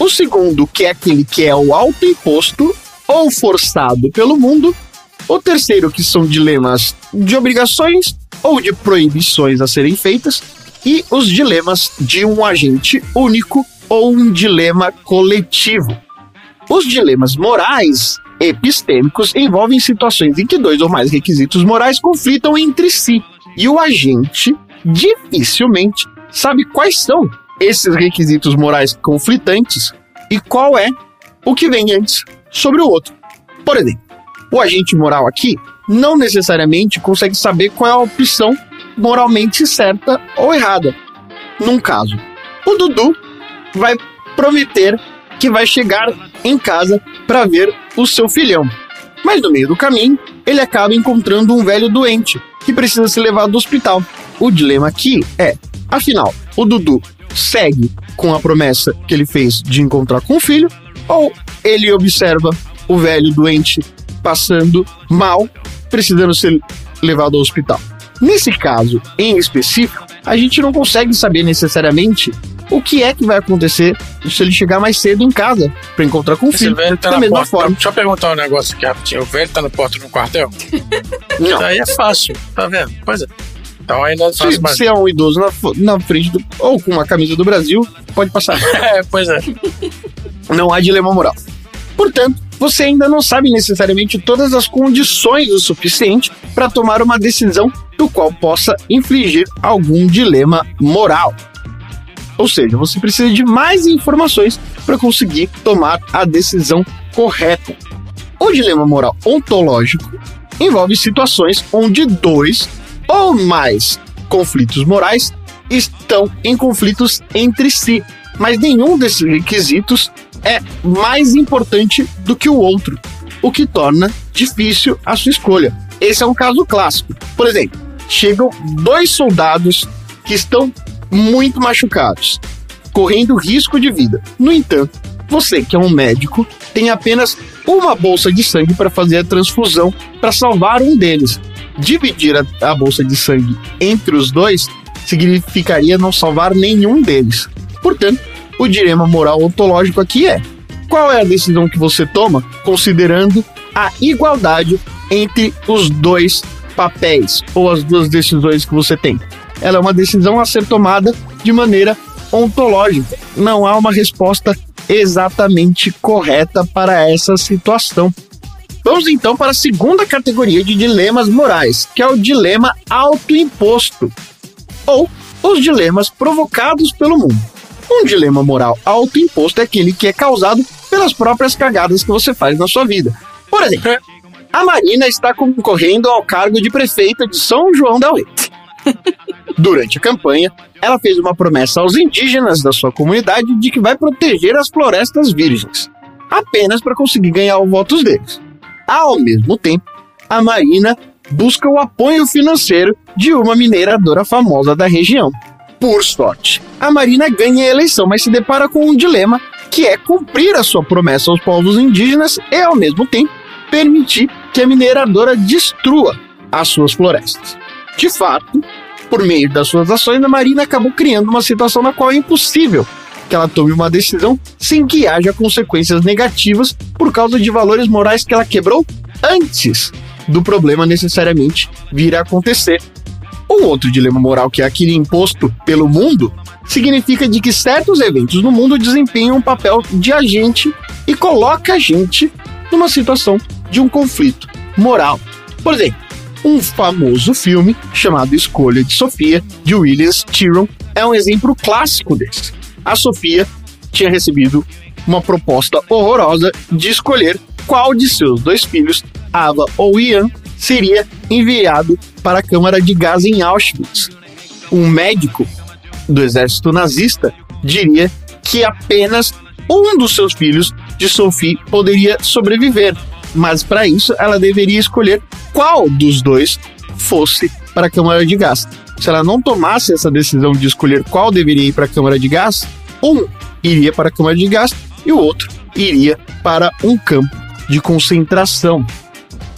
o segundo, que é aquele que é o autoimposto ou forçado pelo mundo. O terceiro, que são dilemas de obrigações ou de proibições a serem feitas. E os dilemas de um agente único ou um dilema coletivo. Os dilemas morais epistêmicos envolvem situações em que dois ou mais requisitos morais conflitam entre si. E o agente dificilmente sabe quais são esses requisitos morais conflitantes e qual é o que vem antes sobre o outro. Por exemplo, o agente moral aqui não necessariamente consegue saber qual é a opção moralmente certa ou errada. Num caso, o Dudu vai prometer que vai chegar em casa para ver o seu filhão. Mas no meio do caminho, ele acaba encontrando um velho doente que precisa ser levado ao hospital. O dilema aqui é, afinal, o Dudu segue com a promessa que ele fez de encontrar com o filho, ou ele observa o velho doente passando mal, precisando ser levado ao hospital. Nesse caso em específico, a gente não consegue saber necessariamente o que é que vai acontecer se ele chegar mais cedo em casa para encontrar com o filho. velho tá da na mesma porta, forma. Deixa eu perguntar um negócio aqui rapidinho. O velho tá na porta do quartel? [LAUGHS] Não. Isso aí é fácil, tá vendo? Pois é. Então aí nós Se, faz mais. se é um idoso na, na frente do, ou com uma camisa do Brasil, pode passar. [LAUGHS] É, pois é. Não há dilema moral. Portanto, você ainda não sabe necessariamente todas as condições o suficiente para tomar uma decisão do qual possa infligir algum dilema moral. Ou seja, você precisa de mais informações para conseguir tomar a decisão correta. O dilema moral ontológico envolve situações onde dois ou mais conflitos morais estão em conflitos entre si, mas nenhum desses requisitos é mais importante do que o outro, o que torna difícil a sua escolha. Esse é um caso clássico. Por exemplo, chegam dois soldados que estão muito machucados, correndo risco de vida. No entanto, você que é um médico tem apenas uma bolsa de sangue para fazer a transfusão para salvar um deles. Dividir a, a bolsa de sangue entre os dois significaria não salvar nenhum deles. Portanto, o dilema moral ontológico aqui é: qual é a decisão que você toma considerando a igualdade entre os dois papéis ou as duas decisões que você tem? Ela é uma decisão a ser tomada de maneira ontológica. Não há uma resposta exatamente correta para essa situação. Vamos então para a segunda categoria de dilemas morais, que é o dilema autoimposto, ou os dilemas provocados pelo mundo. Um dilema moral autoimposto é aquele que é causado pelas próprias cagadas que você faz na sua vida. Por exemplo, a Marina está concorrendo ao cargo de prefeita de São João del Rei. [LAUGHS] Durante a campanha, ela fez uma promessa aos indígenas da sua comunidade de que vai proteger as florestas virgens, apenas para conseguir ganhar os votos deles. Ao mesmo tempo, a Marina busca o apoio financeiro de uma mineradora famosa da região. Por sorte, a Marina ganha a eleição, mas se depara com um dilema que é cumprir a sua promessa aos povos indígenas e, ao mesmo tempo, permitir que a mineradora destrua as suas florestas. De fato, por meio das suas ações, a Marina acabou criando uma situação na qual é impossível que ela tome uma decisão sem que haja consequências negativas por causa de valores morais que ela quebrou antes do problema necessariamente vir a acontecer. Um outro dilema moral que é aquele imposto pelo mundo significa de que certos eventos no mundo desempenham um papel de agente e coloca a gente numa situação de um conflito moral. Por exemplo, um famoso filme chamado Escolha de Sofia, de Williams Tyron, é um exemplo clássico desse. A Sofia tinha recebido uma proposta horrorosa de escolher qual de seus dois filhos, Ava ou Ian, seria enviado para a câmara de gás em Auschwitz. Um médico do exército nazista diria que apenas um dos seus filhos de Sophie poderia sobreviver, mas para isso ela deveria escolher qual dos dois fosse para a câmara de gás. Se ela não tomasse essa decisão de escolher qual deveria ir para a câmara de gás, um iria para a câmara de gás e o outro iria para um campo de concentração.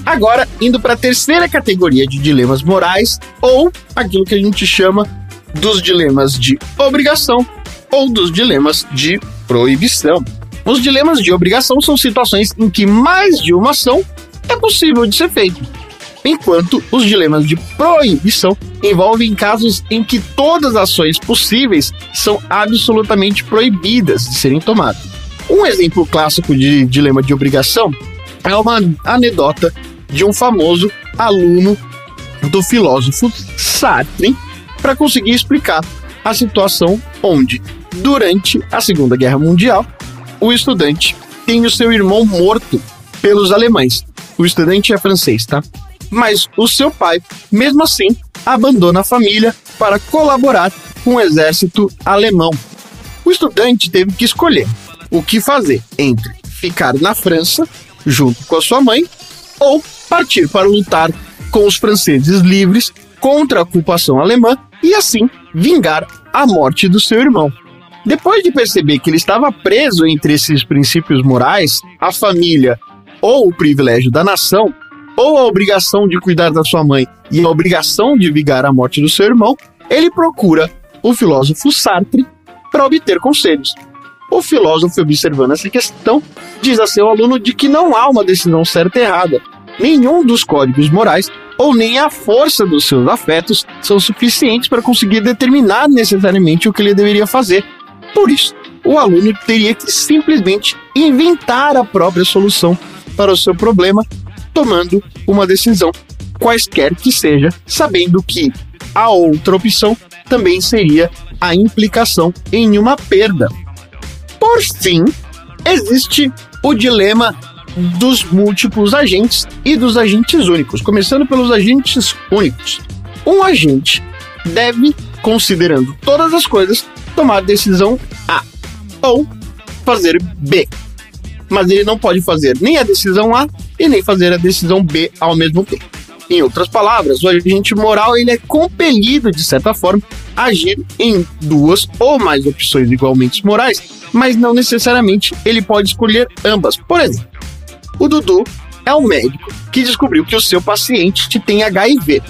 Agora, indo para a terceira categoria de dilemas morais, ou aquilo que a gente chama dos dilemas de obrigação ou dos dilemas de proibição. Os dilemas de obrigação são situações em que mais de uma ação é possível de ser feita, enquanto os dilemas de proibição envolvem casos em que todas as ações possíveis são absolutamente proibidas de serem tomadas. Um exemplo clássico de dilema de obrigação é uma anedota de um famoso aluno do filósofo Sartre para conseguir explicar a situação onde, durante a Segunda Guerra Mundial, o estudante tem o seu irmão morto pelos alemães. O estudante é francês, tá? Mas o seu pai, mesmo assim, abandona a família para colaborar com o exército alemão. O estudante teve que escolher o que fazer entre ficar na França, junto com a sua mãe, ou partir para lutar com os franceses livres contra a ocupação alemã e assim vingar a morte do seu irmão. Depois de perceber que ele estava preso entre esses princípios morais, a família ou o privilégio da nação, ou a obrigação de cuidar da sua mãe e a obrigação de vingar a morte do seu irmão, ele procura o filósofo Sartre para obter conselhos. O filósofo, observando essa questão, diz a seu aluno de que não há uma decisão certa e errada. Nenhum dos códigos morais ou nem a força dos seus afetos são suficientes para conseguir determinar necessariamente o que ele deveria fazer. Por isso, o aluno teria que simplesmente inventar a própria solução para o seu problema, tomando uma decisão, quaisquer que seja, sabendo que a outra opção também seria a implicação em uma perda. Por fim, existe o dilema dos múltiplos agentes e dos agentes únicos, começando pelos agentes únicos. Um agente deve, considerando todas as coisas, tomar decisão A ou fazer B. Mas ele não pode fazer nem a decisão A e nem fazer a decisão B ao mesmo tempo. Em outras palavras, o agente moral ele é compelido, de certa forma, a agir em duas ou mais opções igualmente morais, mas não necessariamente ele pode escolher ambas. Por exemplo, o Dudu é um médico que descobriu que o seu paciente tem HIV.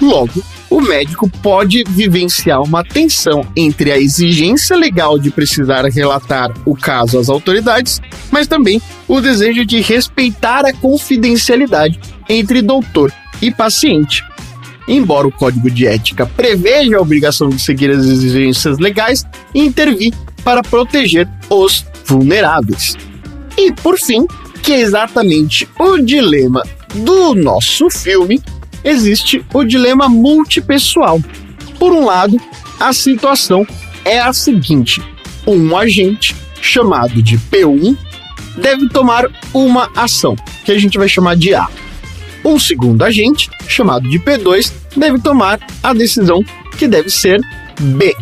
Logo, o médico pode vivenciar uma tensão entre a exigência legal de precisar relatar o caso às autoridades, mas também o desejo de respeitar a confidencialidade entre doutor e paciente. Embora o código de ética preveja a obrigação de seguir as exigências legais intervir para proteger os vulneráveis. E, por fim, que é exatamente o dilema do nosso filme, existe o dilema multipessoal. Por um lado, a situação é a seguinte: um agente chamado de P1 deve tomar uma ação, que a gente vai chamar de A. Um segundo agente, chamado de P2, deve tomar a decisão que deve ser B.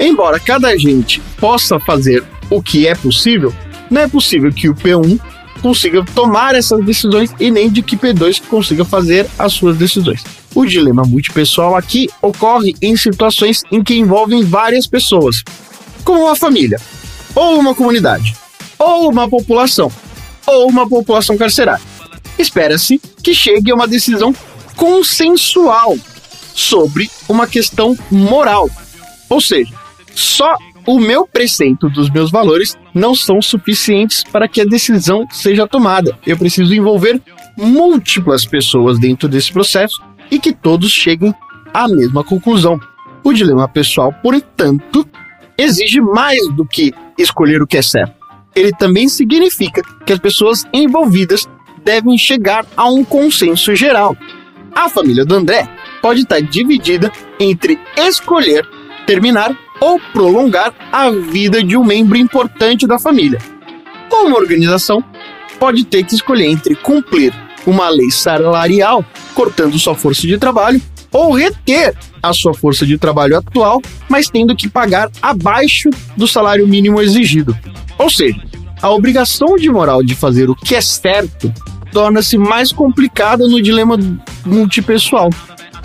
Embora cada agente possa fazer o que é possível, não é possível que o P1 consiga tomar essas decisões e nem de que P2 consiga fazer as suas decisões. O dilema multipessoal aqui ocorre em situações em que envolvem várias pessoas, como uma família, ou uma comunidade, ou uma população, ou uma população carcerária. Espera-se que chegue a uma decisão consensual sobre uma questão moral. Ou seja, só o meu preceito dos meus valores não são suficientes para que a decisão seja tomada. Eu preciso envolver múltiplas pessoas dentro desse processo e que todos cheguem à mesma conclusão. O dilema pessoal, portanto, exige mais do que escolher o que é certo. Ele também significa que as pessoas envolvidas devem chegar a um consenso geral. A família do André pode estar dividida entre escolher terminar ou prolongar a vida de um membro importante da família. Uma organização pode ter que escolher entre cumprir uma lei salarial, cortando sua força de trabalho, ou reter a sua força de trabalho atual, mas tendo que pagar abaixo do salário mínimo exigido. Ou seja, a obrigação de moral de fazer o que é certo torna-se mais complicada no dilema multipessoal.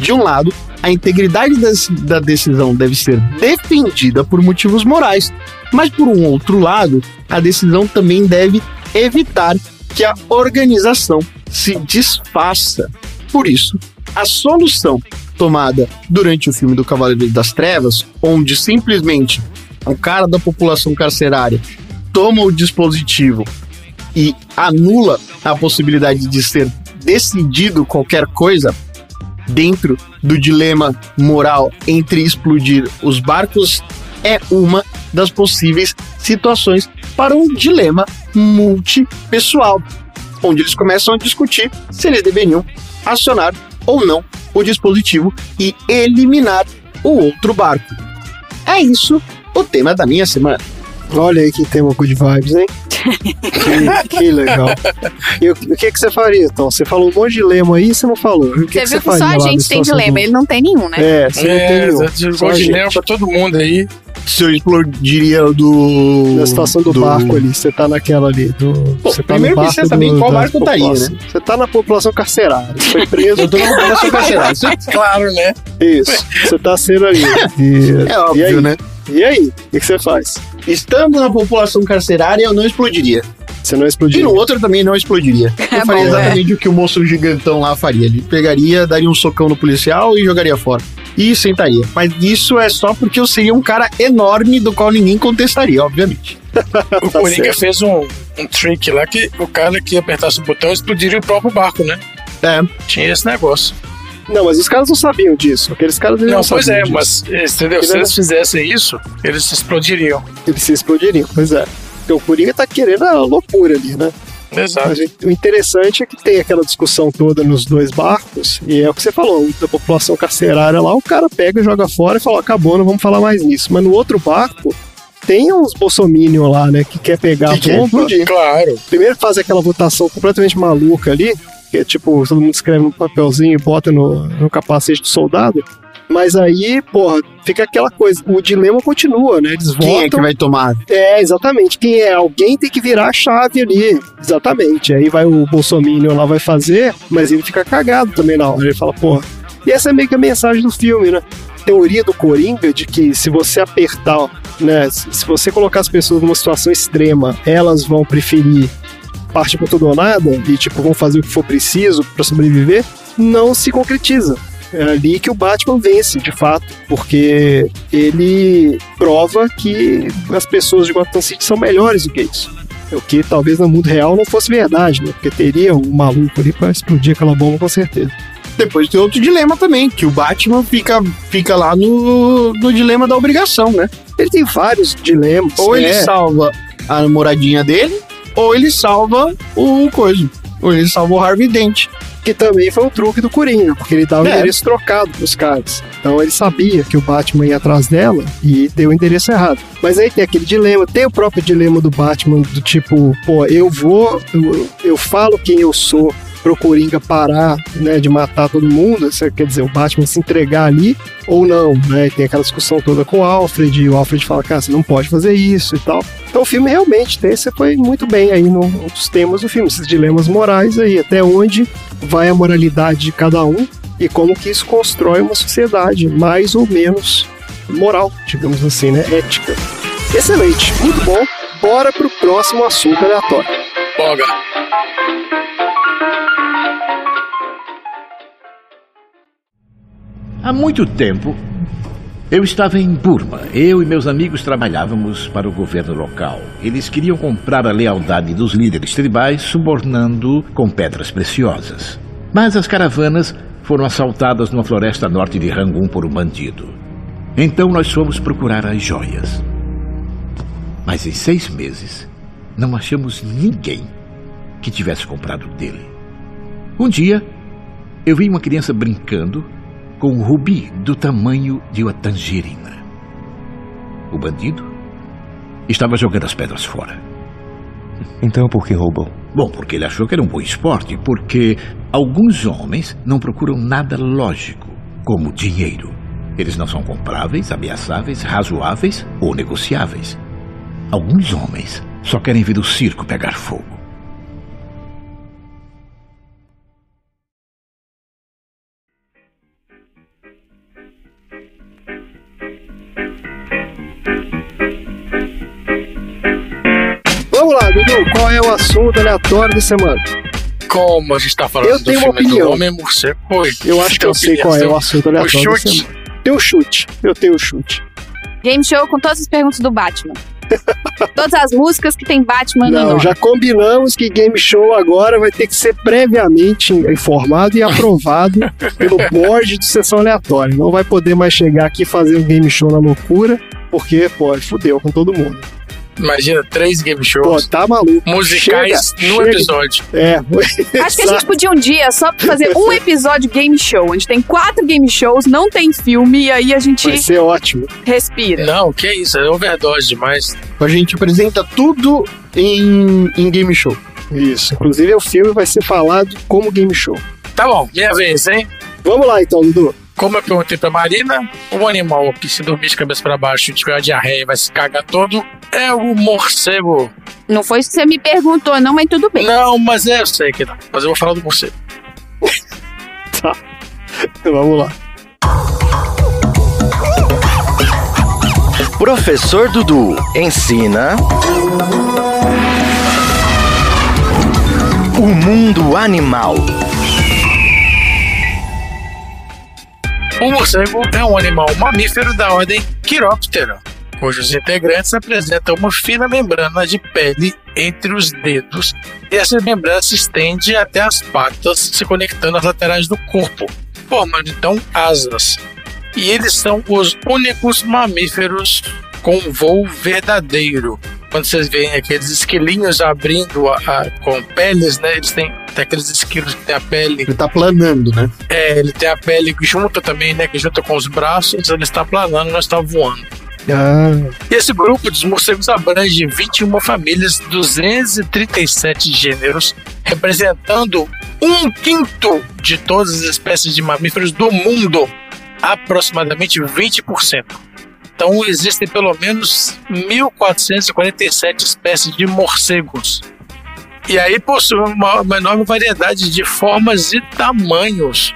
De um lado, a integridade da decisão deve ser defendida por motivos morais, mas por um outro lado, a decisão também deve evitar que a organização se desfaça. Por isso, a solução tomada durante o filme do Cavaleiro das Trevas, onde simplesmente um cara da população carcerária toma o dispositivo e anula a possibilidade de ser decidido qualquer coisa dentro do dilema moral entre explodir os barcos é uma das possíveis situações para um dilema multipessoal, onde eles começam a discutir se eles deveriam acionar ou não o dispositivo e eliminar o outro barco. É isso o tema da minha semana. Olha aí que tema good vibes, hein? [LAUGHS] que, que legal. E o, o que, que você faria, então? Você falou um monte de dilema aí você não falou. O que Você que viu que faria só a gente tem dilema, do- ele não tem nenhum, né? É, você não tem nenhum. Só a de gente. dilema pra todo mundo aí. Se eu explodiria do. Na situação do, barco ali, você tá naquela ali. Do, você tá primeiro barco precisa saber em do- qual da barco estaria, população. né? Você tá na população carcerária. Você foi preso. Eu tô na população [LAUGHS] carcerária. É Claro, né? Isso. Você tá sendo ali. E, É óbvio, e aí? né? E aí? O que você faz? Estando na população carcerária, eu não explodiria. Você não E explodiu. no outro eu também não explodiria. [LAUGHS] Eu É faria bom, exatamente o que o moço gigantão lá faria. Ele pegaria, daria um socão no policial e jogaria fora. E sentaria. Mas isso é só porque eu seria um cara enorme do qual ninguém contestaria, obviamente. [LAUGHS] O Tá Coringa certo. fez um, um trick lá que o cara que apertasse o botão explodiria o próprio barco, né? É. Tinha esse negócio. Não, mas os caras não sabiam disso. Aqueles caras Não, não, pois é, disso. mas entendeu? Ele Se eles fizessem isso, eles explodiriam. Eles se explodiriam, pois é. Porque o Coringa tá querendo a loucura ali, né? Exato. Mas o interessante é que tem aquela discussão toda nos dois barcos, e é o que você falou, da população carcerária lá, o cara pega, joga fora e fala, acabou, não vamos falar mais nisso. Mas no outro barco, tem uns bolsominion lá, né, que quer pegar Que a quer bomba. explodir. Claro. Primeiro faz aquela votação completamente maluca ali, que é tipo, todo mundo escreve no papelzinho e bota no, no capacete do soldado. Mas aí, porra, fica aquela coisa, o dilema continua, né? Eles Quem votam. é que vai tomar? É, exatamente. Quem é? Alguém tem que virar a chave ali. Exatamente. Aí vai o Bolsonaro lá, vai fazer, mas ele fica cagado também na hora. Ele fala, porra. E essa é meio que a mensagem do filme, né? Teoria do Coringa de que se você apertar, né? Se você colocar as pessoas numa situação extrema, elas vão preferir partir pra tudo ou nada e, tipo, vão fazer o que for preciso pra sobreviver, não se concretiza. É ali que o Batman vence, de fato, porque ele prova que as pessoas de Gotham City são melhores do que isso. O que talvez no mundo real não fosse verdade, né? Porque teria um maluco ali pra explodir aquela bomba com certeza. Depois tem outro dilema também, que o Batman fica, fica lá no, no dilema da obrigação, né? Ele tem vários dilemas. Ou ele é. salva a namoradinha dele, ou ele salva o coisa. Ou ele salva o Harvey Dent. Que também foi um truque do Coringa, porque ele dava o É. endereço trocado pros caras. Então ele sabia que o Batman ia atrás dela e deu o endereço errado. Mas aí tem aquele dilema, tem o próprio dilema do Batman, do tipo, pô, eu vou, eu, eu falo quem eu sou pro Coringa parar, né, de matar todo mundo, isso quer dizer, o Batman se entregar ali ou não, né? Tem aquela discussão toda com o Alfred, e o Alfred fala, cara, você não pode fazer isso e tal. Então o filme realmente tem, você foi muito bem aí no- nos temas do filme, esses dilemas morais aí, até onde vai a moralidade de cada um e como que isso constrói uma sociedade mais ou menos moral, digamos assim, né? Ética. Excelente, muito bom. Bora pro próximo assunto aleatório. Boga. Há muito tempo, eu estava em Burma. Eu e meus amigos trabalhávamos para o governo local. Eles queriam comprar a lealdade dos líderes tribais, subornando com pedras preciosas. Mas as caravanas foram assaltadas numa floresta norte de Rangoon por um bandido. Então nós fomos procurar as joias. Mas em seis meses, não achamos ninguém que tivesse comprado dele. Um dia, eu vi uma criança brincando com um rubi do tamanho de uma tangerina. O bandido estava jogando as pedras fora. Então por que roubou? Bom, porque ele achou que era um bom esporte, porque alguns homens não procuram nada lógico, como dinheiro. Eles não são compráveis, ameaçáveis, razoáveis ou negociáveis. Alguns homens só querem ver o circo pegar fogo. Vamos lá, Dudu, qual é o assunto aleatório da semana? Como a gente tá falando Eu do tenho uma filme do opinião. Homem Morcego. Eu acho que eu sei qual é o assunto aleatório O da chute. um chute, eu tenho um chute. Game show com todas as perguntas do Batman. [LAUGHS] todas as músicas que tem Batman no Não, nome. já combinamos que Game Show agora vai ter que ser previamente informado e [LAUGHS] aprovado pelo board de sessão aleatória. Não vai poder mais chegar aqui e fazer um Game Show na loucura, porque, pô, fudeu com todo mundo. Imagina três game Pô, shows tá maluco. musicais Chega, no chega. episódio. É, Acho que a gente podia um dia só fazer [LAUGHS] um episódio game show. A gente tem quatro game shows, não tem filme, e aí a gente vai ser ótimo. respira. Não, que isso, é overdose demais. A gente apresenta tudo em, em game show. Isso. Inclusive, o filme vai ser falado como Game Show. Tá bom, minha vez, hein? Vamos lá então, Dudu. Como eu perguntei pra Marina, o animal que se dormir de cabeça pra baixo e tiver uma diarreia e vai se cagar todo é o morcego. Não foi isso que você me perguntou, não, mas tudo bem. Não, mas é, eu sei que não. Mas eu vou falar do morcego. [LAUGHS] Tá. Vamos lá. Professor Dudu ensina. O mundo animal. O morcego é um animal mamífero da ordem Chiroptera, cujos integrantes apresentam uma fina membrana de pele entre os dedos e essa membrana se estende até as patas, se conectando às laterais do corpo, formando então asas. E eles são os únicos mamíferos com voo verdadeiro. Quando vocês veem aqueles esquilinhos abrindo a- a- com peles, né? Eles têm, tem aqueles esquilos que tem a pele Ele tá planando, né? é, ele tem a pele que junta também, né? Que junta com os braços, ele está planando, não está voando. Ah, E esse grupo dos morcegos abrange 21 famílias, 237 gêneros, representando um quinto de todas as espécies de mamíferos do mundo, aproximadamente 20%. Então existem pelo menos 1.447 espécies de morcegos. E aí possui uma, uma enorme variedade de formas e tamanhos.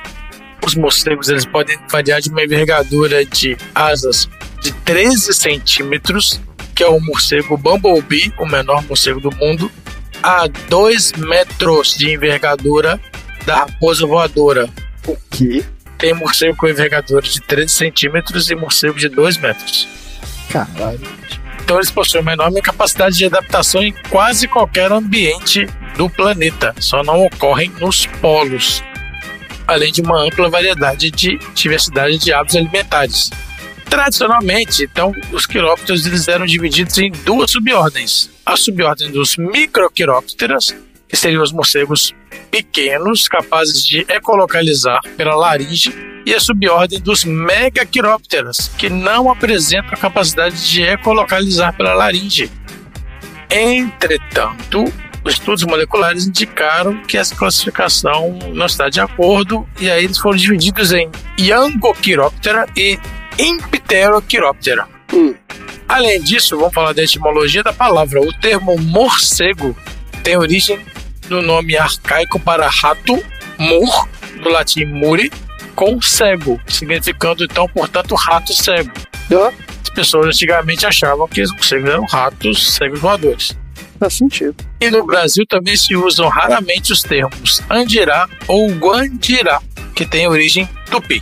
Os morcegos eles podem variar de uma envergadura de asas de 13 centímetros, que é o morcego Bumblebee, o menor morcego do mundo, a 2 metros de envergadura da raposa voadora. o quê? Tem morcego com envergadura de 13 centímetros e morcego de 2 metros. Caralho. Então eles possuem uma enorme capacidade de adaptação em quase qualquer ambiente do planeta, só não ocorrem nos polos, além de uma ampla variedade de diversidade de hábitos alimentares. Tradicionalmente, então, os quirópteros eles eram divididos em duas subordens. A subordem dos microquirópteras, que seriam os morcegos pequenos, capazes de ecolocalizar pela laringe, e a subordem dos megaquirópteras, que não apresentam a capacidade de ecolocalizar pela laringe. Entretanto, estudos moleculares indicaram que essa classificação não está de acordo, e aí eles foram divididos em Yangochiroptera e Impterochiroptera. Além disso, vamos falar da etimologia da palavra. O termo morcego tem origem do nome arcaico para rato, mur, do latim muri, com cego, significando então, portanto, rato cego. As pessoas antigamente achavam que os morcegos eram ratos cegos voadores. Faz sentido. E no Brasil também se usam raramente os termos andirá ou guandirá, que tem origem tupi.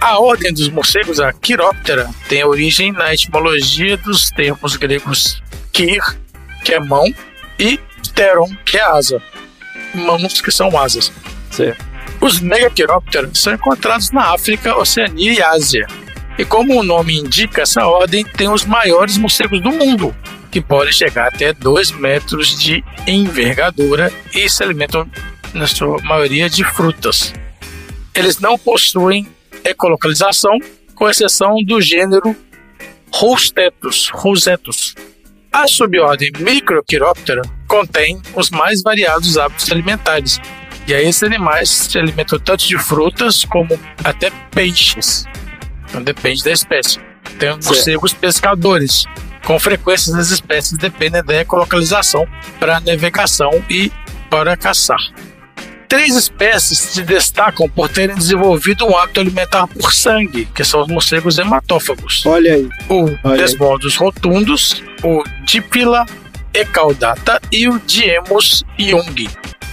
A ordem dos morcegos, a Chiroptera, tem origem na etimologia dos termos gregos kir, que é mão, e pteron, que é asa. Mãos que são asas. Certo. Os Megachiroptera são encontrados na África, Oceania e Ásia. E como o nome indica, essa ordem tem os maiores morcegos do mundo, que podem chegar até 2 metros de envergadura e se alimentam, na sua maioria, de frutas. Eles não possuem ecolocalização, com exceção do gênero Rostetus, rosetus. A subordem Microchiroptera contém os mais variados hábitos alimentares, e aí esses animais se alimentam tanto de frutas como até peixes. Então depende da espécie. Tem os morcegos pescadores. Com frequência, as espécies dependem da ecolocalização para navegação e para caçar. Três espécies se destacam por terem desenvolvido um hábito alimentar por sangue, que são os morcegos hematófagos. Olha aí. O. Desmodus rotundos, o Dipila ecaudata e o Diemus young.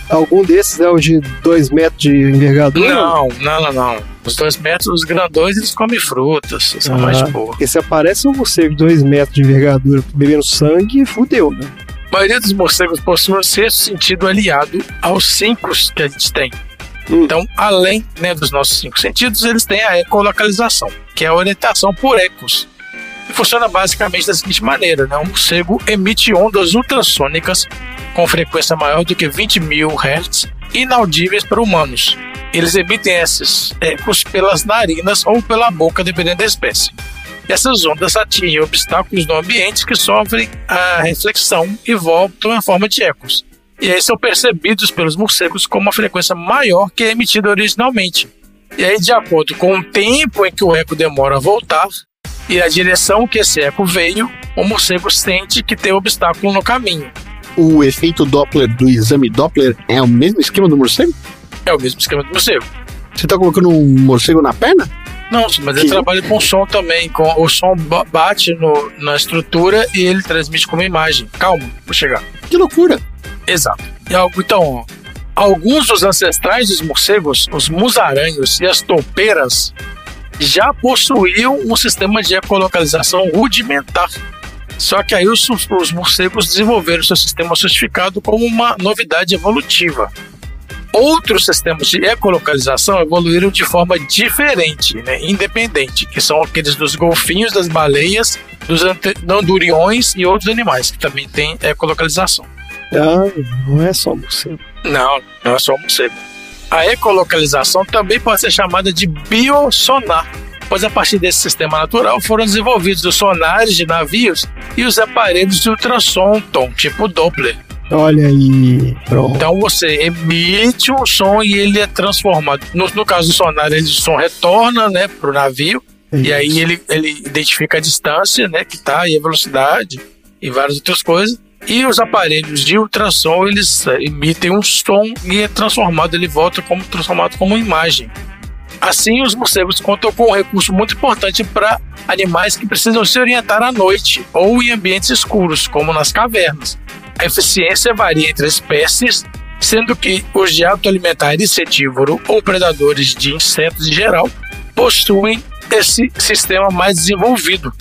Algum desses é o de 2 metros de envergadura? Não, não, não, não. Os dois metros, os grandões, eles comem frutas, são mais de boa. Ah, Porque se aparece um morcego de 2 metros de envergadura bebendo sangue, fudeu, né? A maioria dos morcegos possui um sexto sentido aliado aos cinco que a gente tem. Então, além né, dos nossos cinco sentidos, eles têm a ecolocalização, que é a orientação por ecos. E funciona basicamente da seguinte maneira: né? um morcego emite ondas ultrassônicas com frequência maior do que 20 mil Hz, inaudíveis para humanos. Eles emitem esses ecos pelas narinas ou pela boca, dependendo da espécie. Essas ondas atingem obstáculos no ambiente que sofrem a reflexão e voltam em forma de ecos. E aí são percebidos pelos morcegos com uma frequência maior que a emitida originalmente. E aí, de acordo com o tempo em que o eco demora a voltar e a direção que esse eco veio, o morcego sente que tem obstáculo no caminho. O efeito Doppler do exame Doppler é o mesmo esquema do morcego? É o mesmo esquema do morcego. Você tá colocando um morcego na perna? Não, mas ele Que- trabalha com som também. Com, o som ba- bate no- na estrutura e ele transmite como imagem. Calma, vou chegar. Que loucura! Exato. Então, alguns dos ancestrais dos morcegos, os musaranhos e as toupeiras, já possuíam um sistema de ecolocalização rudimentar. Só que aí os, os morcegos desenvolveram seu sistema sofistificado como uma novidade evolutiva. Outros sistemas de ecolocalização evoluíram de forma diferente, né, independente, que são aqueles dos golfinhos, das baleias, dos anduriões e outros animais que também têm ecolocalização. Ah, não é só morcego. Não, não é só morcego. A ecolocalização também pode ser chamada de biosonar, pois a partir desse sistema natural foram desenvolvidos os sonares de navios e os aparelhos de ultrassom, tipo Doppler. Olha aí. Pronto. Então você emite um som e ele é transformado. No, no caso do sonar, ele, o som retorna né, para o navio e aí ele, ele identifica a distância né, que está e a velocidade e várias outras coisas. E os aparelhos de ultrassom eles eh, emitem um som e é transformado, ele volta como transformado como imagem. Assim, os morcegos contam com um recurso muito importante para animais que precisam se orientar à noite ou em ambientes escuros, como nas cavernas. A eficiência varia entre espécies, sendo que os de hábito alimentar insetívoro ou predadores de insetos em geral possuem esse sistema mais desenvolvido.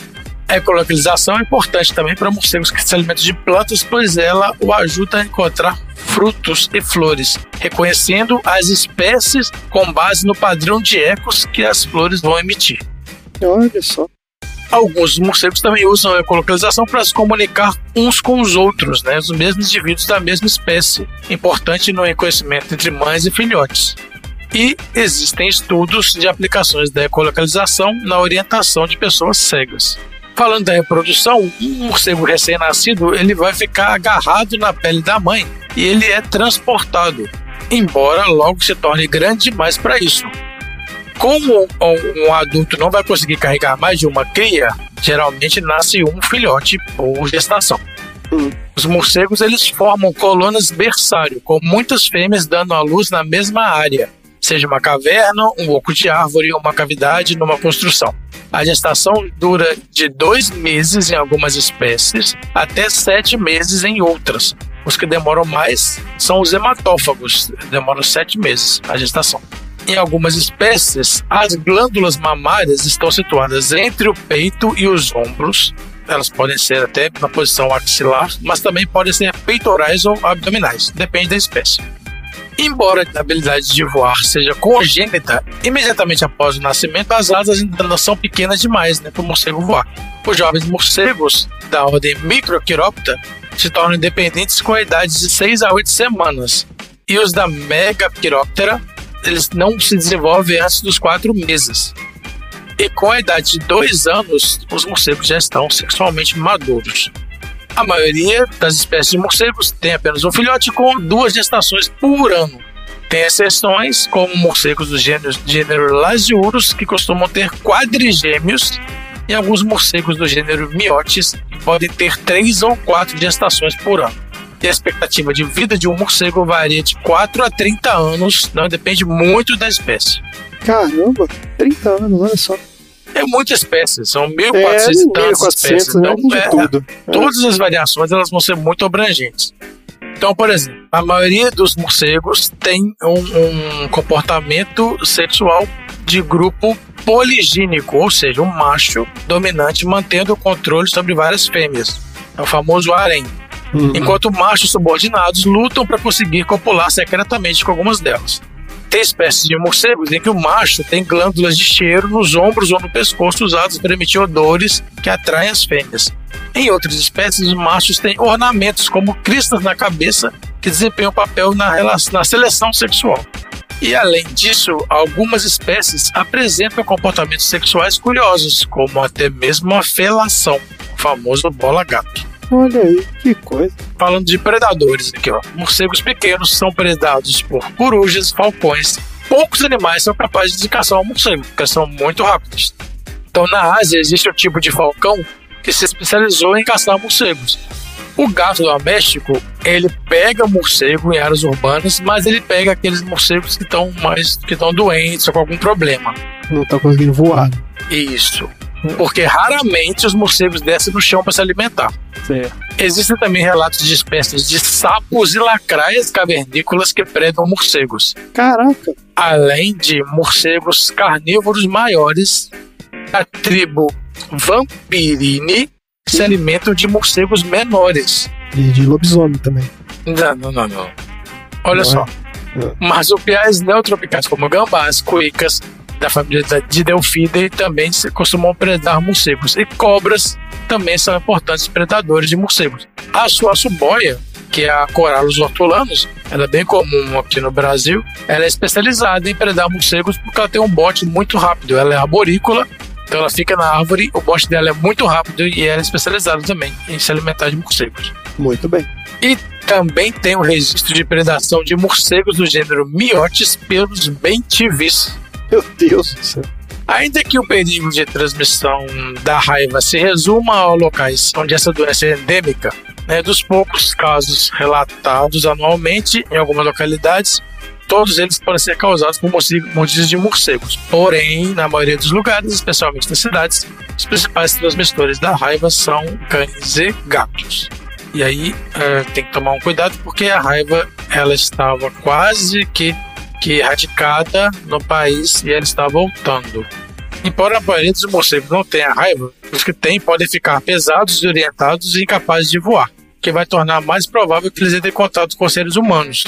A ecolocalização é importante também para morcegos que se alimentam de plantas, pois ela o ajuda a encontrar frutos e flores, reconhecendo as espécies com base no padrão de ecos que as flores vão emitir. Olha só. Alguns morcegos também usam a ecolocalização para se comunicar uns com os outros, né? os mesmos indivíduos da mesma espécie, importante no reconhecimento entre mães e filhotes. E existem estudos de aplicações da ecolocalização na orientação de pessoas cegas. Falando da reprodução, um morcego recém-nascido ele vai ficar agarrado na pele da mãe e ele é transportado, embora logo se torne grande demais para isso. Como um, adulto não vai conseguir carregar mais de uma cria, geralmente nasce um filhote por gestação. Os morcegos eles formam colônias berçário, com muitas fêmeas dando à luz na mesma área, seja uma caverna, um oco de árvore ou uma cavidade numa construção. A gestação dura de dois meses em algumas espécies até sete meses em outras. Os que demoram mais são os hematófagos, demoram sete meses a gestação. Em algumas espécies, as glândulas mamárias estão situadas entre o peito e os ombros. Elas podem ser até na posição axilar, mas também podem ser peitorais ou abdominais, depende da espécie. Embora a habilidade de voar seja congênita, imediatamente após o nascimento as asas ainda são pequenas demais né, para o morcego voar. Os jovens morcegos da ordem Microchiropta se tornam independentes com a idade de 6 a 8 semanas, e os da Megachiroptera eles não se desenvolvem antes dos 4 meses. E com a idade de 2 anos, os morcegos já estão sexualmente maduros. A maioria das espécies de morcegos tem apenas um filhote com duas gestações por ano. Tem exceções, como morcegos do gênero, gênero Lasiurus, que costumam ter quadrigêmeos, e alguns morcegos do gênero Miotes, que podem ter três ou quatro gestações por ano. E a expectativa de vida de um morcego varia de 4 a 30 anos, não depende muito da espécie. Caramba, 30 anos, olha só. É muita espécie, são 1.400 É, e tantas 1.400, espécies. né? Então, é, tudo. Todas as variações elas vão ser muito abrangentes. Então, por exemplo, a maioria dos morcegos tem um, um comportamento sexual de grupo poligínico, ou seja, um macho dominante mantendo o controle sobre várias fêmeas. É o famoso harém. Enquanto machos subordinados lutam para conseguir copular secretamente com algumas delas. Tem espécies de morcegos em que o macho tem glândulas de cheiro nos ombros ou no pescoço usados para emitir odores que atraem as fêmeas. Em outras espécies, os machos têm ornamentos como cristas na cabeça que desempenham papel na, relação, na seleção sexual. E além disso, algumas espécies apresentam comportamentos sexuais curiosos, como até mesmo a felação, o famoso bola-gato. Olha aí, que coisa. Falando de predadores aqui, ó. Morcegos pequenos são predados por corujas, falcões. Poucos animais são capazes de caçar um morcego, porque são muito rápidos. Então, na Ásia, existe um tipo de falcão que se especializou em caçar morcegos. O gato doméstico, ele pega morcego em áreas urbanas, mas ele pega aqueles morcegos que estão mais que estão doentes ou com algum problema. Não tá conseguindo voar. Isso. Porque raramente os morcegos descem no chão para se alimentar. Certo. Existem também relatos de espécies de sapos e lacraias cavernícolas que predam morcegos. Caraca. Além de morcegos carnívoros maiores, a tribo Vampirine se alimentam de morcegos menores. E de lobisomem também. Não, não, não, não. Olha Não só. é? Marsupiais neotropicais como gambás, cuicas, da família de Delphidae também se costumam predar morcegos. E cobras também são importantes predadores de morcegos. A sua suboia, que é a Corallus hortulanus, ela é bem comum aqui no Brasil, ela é especializada em predar morcegos porque ela tem um bote muito rápido. Ela é arborícola, então ela fica na árvore, o bote dela é muito rápido e ela é especializada também em se alimentar de morcegos. Muito bem. E também tem o registro de predação de morcegos do gênero Miotes pelos bentivis. [LAUGHS] Meu Deus do céu. Ainda que o perigo de transmissão da raiva se resuma a locais onde essa doença é endêmica, né, dos poucos casos relatados anualmente em algumas localidades, todos eles podem ser causados por mordidas de morcegos. Porém, na maioria dos lugares, especialmente nas cidades, os principais transmissores da raiva são cães e gatos. E aí eh, tem que tomar um cuidado porque a raiva ela estava quase que, que erradicada no país e ela está voltando. Embora a maioria dos morcegos não tenha raiva, os que têm podem ficar pesados, desorientados e incapazes de voar, o que vai tornar mais provável que eles entrem em contato com seres humanos.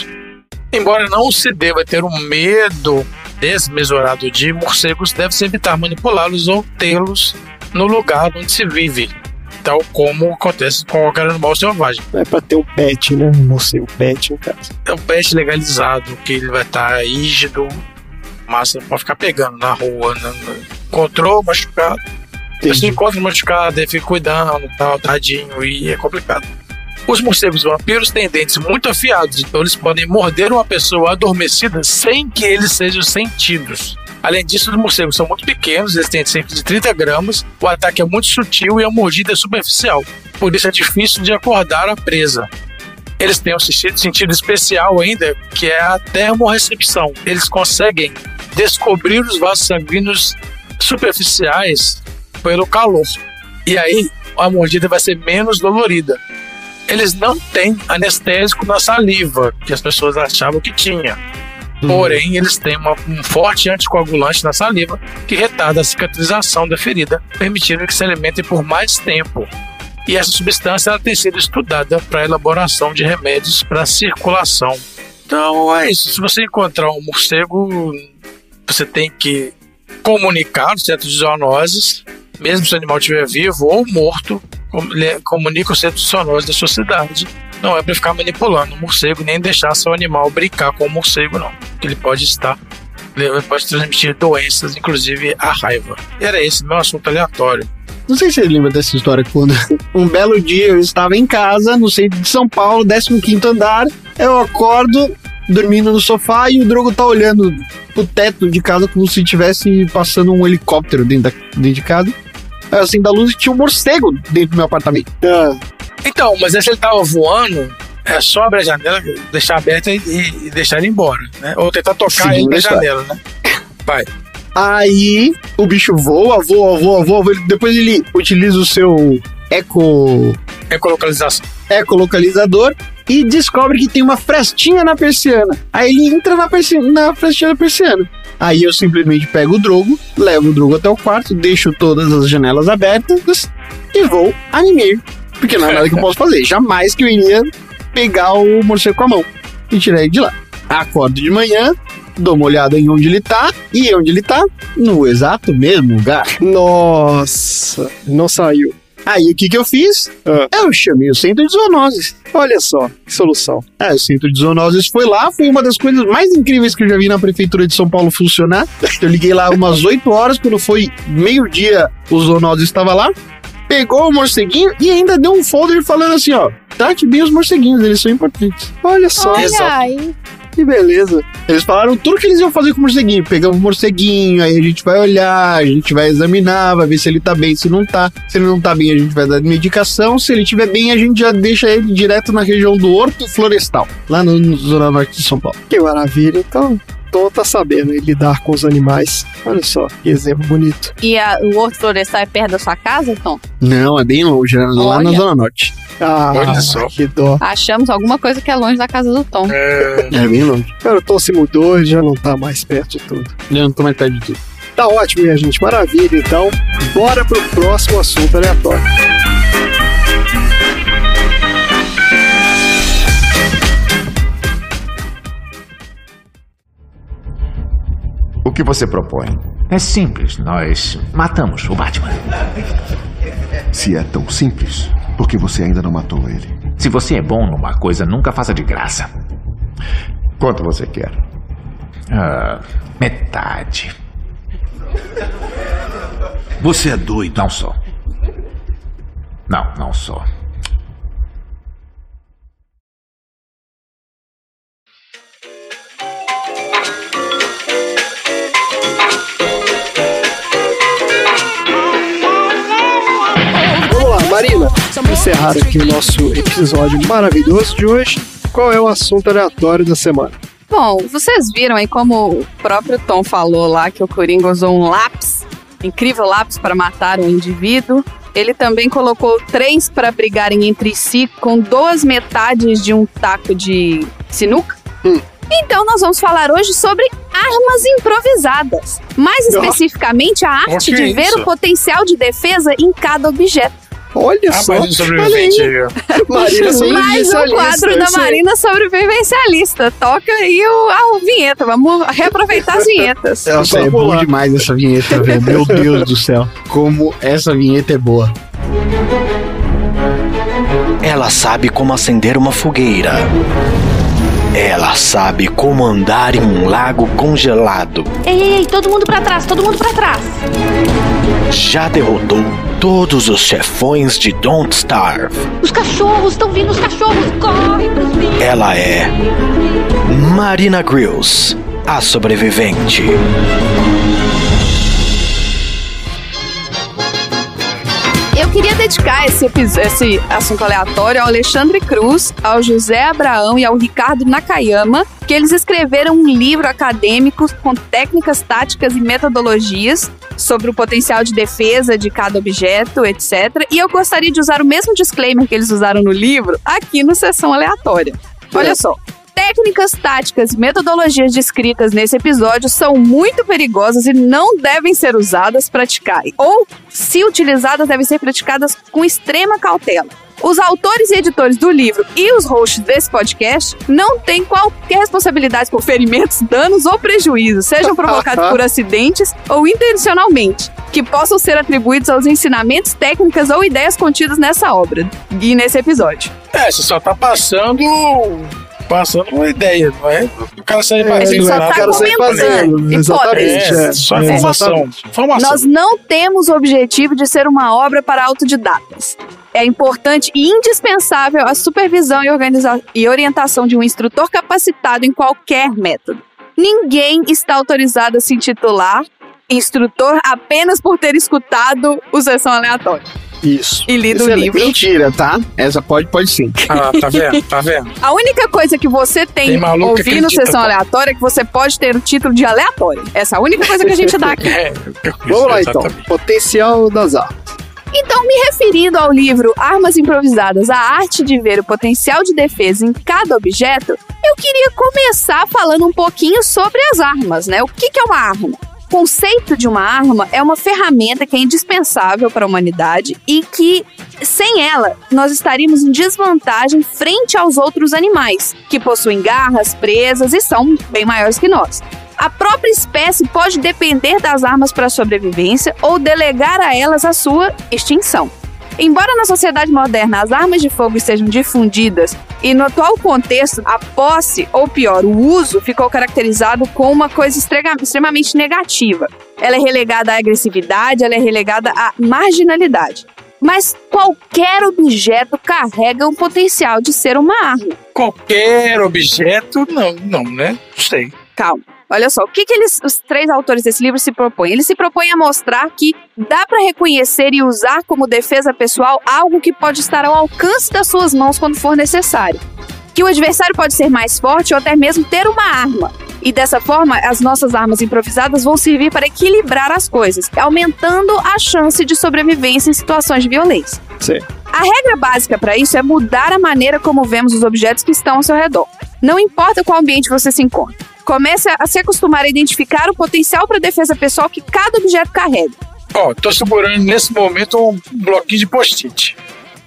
Embora não se deva ter um medo desmesurado de morcegos, deve-se evitar manipulá-los ou tê-los no lugar onde se vive, tal como acontece com qualquer animal selvagem. É pra ter um pet, né? Um morcego pet em casa. É um pet legalizado, que ele vai estar rígido, mas não pode ficar pegando na rua, né? encontrou machucado, Você encontra o machucado, aí fica cuidando, tal, tadinho, e é complicado. Os morcegos vampiros têm dentes muito afiados, então eles podem morder uma pessoa adormecida sem que eles sejam sentidos. Além disso, os morcegos são muito pequenos, eles têm cerca de 30 gramas, o ataque é muito sutil e a mordida é superficial. Por isso é difícil de acordar a presa. Eles têm um sentido, especial ainda, que é a termorrecepção. Eles conseguem descobrir os vasos sanguíneos superficiais pelo calor. E aí a mordida vai ser menos dolorida. Eles não têm anestésico na saliva, que as pessoas achavam que tinha. Porém, eles têm uma- um forte anticoagulante na saliva que retarda a cicatrização da ferida, permitindo que se alimentem por mais tempo. E essa substância ela tem sido estudada para elaboração de remédios para circulação. Então é isso. Se você encontrar um morcego, você tem que comunicar no centro de zoonoses, mesmo se o animal estiver vivo ou morto, comunica o centro de zoonoses da sua cidade. Não é para ficar manipulando o morcego, nem deixar seu animal brincar com o morcego, não. Ele pode estar, ele pode transmitir doenças, inclusive a raiva. E era esse meu assunto aleatório. Não sei se você lembra dessa história quando [LAUGHS] um belo dia eu estava em casa, no centro de São Paulo, 15 andar. Eu acordo dormindo no sofá e o Drogo tá olhando pro teto de casa como se estivesse passando um helicóptero dentro, da, dentro de casa. Assim da luz e tinha um morcego dentro do meu apartamento. Então, mas se ele tava voando, é só abrir a janela, deixar aberta e, e deixar ele embora, né? Ou tentar tocar ele Seguindo na janela, né? Vai. Aí o bicho voa, voa, voa, voa. ele- Depois ele utiliza o seu eco. Ecolocalização. Ecolocalizador e descobre que tem uma frestinha na persiana. Aí ele entra na, persi- na frestinha da persiana. Aí eu simplesmente pego o Drogo, levo o Drogo até o quarto, deixo todas as janelas abertas e vou a mimir. Porque não é nada que eu posso fazer. Jamais que eu iria pegar o morcego com a mão e tirar ele de lá. Acordo de manhã, dou uma olhada em onde ele tá, e onde ele tá? No exato mesmo lugar. Nossa, não saiu. Aí o que que eu fiz? Eu chamei o centro de zoonoses. Olha só, que solução. É, o centro de zoonoses foi lá, foi uma das coisas mais incríveis que eu já vi na prefeitura de São Paulo funcionar. Eu liguei lá umas [LAUGHS] 8 horas, quando foi meio-dia, o zoonoses estava lá, pegou o morceguinho e ainda deu um folder falando assim, ó, trate bem os morceguinhos, eles são importantes. Olha só. Exato. aí. Que beleza. Eles falaram tudo que eles iam fazer com o morceguinho. Pegamos o morceguinho, aí a gente vai olhar, a gente vai examinar, vai ver se ele tá bem, se não tá. Se ele não tá bem, a gente vai dar medicação. Se ele estiver bem, a gente já deixa ele direto na região do Horto Florestal, lá no, no Zona Norte de São Paulo. Que maravilha. Então, Tom tá sabendo lidar com os animais. Olha só, que exemplo bonito. E a- o Horto Florestal é perto da sua casa, Tom? Não, é bem longe, né? lá na. Zona Norte. Ah, Olha só. que dó. Achamos alguma coisa que é longe da casa do Tom. É, É bem longe. Cara, o Tom se mudou e já não tá mais perto de tudo. Eu não tô mais perto de tudo. Tá ótimo, minha gente. Maravilha. Então, bora pro próximo assunto aleatório. O que você propõe? É simples, nós matamos o Batman. Se é tão simples, por que você ainda não matou ele? Se você é bom numa coisa, nunca faça de graça. Quanto você quer? Ah, metade. Você é doido. Não sou. Não, não sou. Marina. Vamos encerrar aqui o nosso episódio maravilhoso de hoje. Qual é o assunto aleatório da semana? Bom, vocês viram aí como o próprio Tom falou lá que o Coringa usou um lápis, incrível lápis para matar um indivíduo. Ele também colocou três para brigarem entre si com duas metades de um taco de sinuca. Então nós vamos falar hoje sobre armas improvisadas. Mais especificamente a arte de ver isso? o potencial de defesa em cada objeto. Olha Ah, só. mas um sobrevivente aí, ó. [LAUGHS] Marina Mais um quadro da. Marina sobrevivencialista. Toca aí o, a vinheta. Vamos reaproveitar as vinhetas. Nossa, é lá. demais essa vinheta, velho. [LAUGHS] Meu Deus do céu. Como essa vinheta é boa. Ela sabe como acender uma fogueira. Ela sabe como andar em um lago congelado. Ei, ei, ei, todo mundo pra trás, todo mundo pra trás. Já derrotou todos os chefões de Don't Starve. Os cachorros, estão vindo os cachorros, corre pros bichos. Ela é Marina Grills, a sobrevivente. Queria dedicar esse, esse assunto aleatório ao Alexandre Cruz, ao José Abraão e ao Ricardo Nakayama, que eles escreveram um livro acadêmico com técnicas, táticas e metodologias sobre o potencial de defesa de cada objeto, etc. E eu gostaria de usar o mesmo disclaimer que eles usaram no livro aqui no Sessão Aleatória. Olha só. Técnicas, táticas e metodologias descritas nesse episódio são muito perigosas e não devem ser usadas, praticarem. Ou, se utilizadas, devem ser praticadas com extrema cautela. Os autores e editores do livro e os hosts desse podcast não têm qualquer responsabilidade por ferimentos, danos ou prejuízos, sejam provocados por [LAUGHS] acidentes ou intencionalmente, que possam ser atribuídos aos ensinamentos, técnicas ou ideias contidas nessa obra e nesse episódio. É, você só tá passando. Passando uma ideia, não é? O cara sai A gente só tá comentando. hipóteses. É, só É, informação. exatamente. Informação. Nós não temos o objetivo de ser uma obra para autodidatas. É importante e indispensável a supervisão e, organiza- e orientação de um instrutor capacitado em qualquer método. Ninguém está autorizado a se intitular instrutor apenas por ter escutado o sessão aleatória Isso. e lido o Excelente. livro. Mentira, tá? Essa pode, pode sim. Ah, tá [LAUGHS] vendo? Tá vendo? A única coisa que você tem, Tem ouvindo acredita, sessão aleatória é que você pode ter o título de aleatório. Essa é a única coisa que a gente dá aqui. [LAUGHS] É, Vamos lá então. Potencial das armas. Então, me referindo ao livro Armas Improvisadas, a arte de ver o potencial de defesa em cada objeto, eu queria começar falando um pouquinho sobre as armas, né? O que que é uma arma? Conceito de uma arma é uma ferramenta que é indispensável para a humanidade e que, sem ela, nós estaríamos em desvantagem frente aos outros animais, que possuem garras, presas e são bem maiores que nós. A própria espécie pode depender das armas para sobrevivência ou delegar a elas a sua extinção. Embora na sociedade moderna as armas de fogo estejam difundidas e no atual contexto a posse, ou pior, o uso, ficou caracterizado como uma coisa extrema- extremamente negativa. Ela é relegada à agressividade, ela é relegada à marginalidade. Mas qualquer objeto carrega o potencial de ser uma arma. Qualquer objeto, não, não, né? Não sei. Calma. Olha só, o que, que eles, os três autores desse livro se propõem? Eles se propõem a mostrar que dá para reconhecer e usar como defesa pessoal algo que pode estar ao alcance das suas mãos quando for necessário. Que o adversário pode ser mais forte ou até mesmo ter uma arma. E dessa forma, as nossas armas improvisadas vão servir para equilibrar as coisas, aumentando a chance de sobrevivência em situações de violência. Sim. A regra básica para isso é mudar a maneira como vemos os objetos que estão ao seu redor. Não importa qual ambiente você se encontra. Comece a se acostumar a identificar o potencial para defesa pessoal que cada objeto carrega. Ó, tô segurando nesse momento um bloquinho de post-it.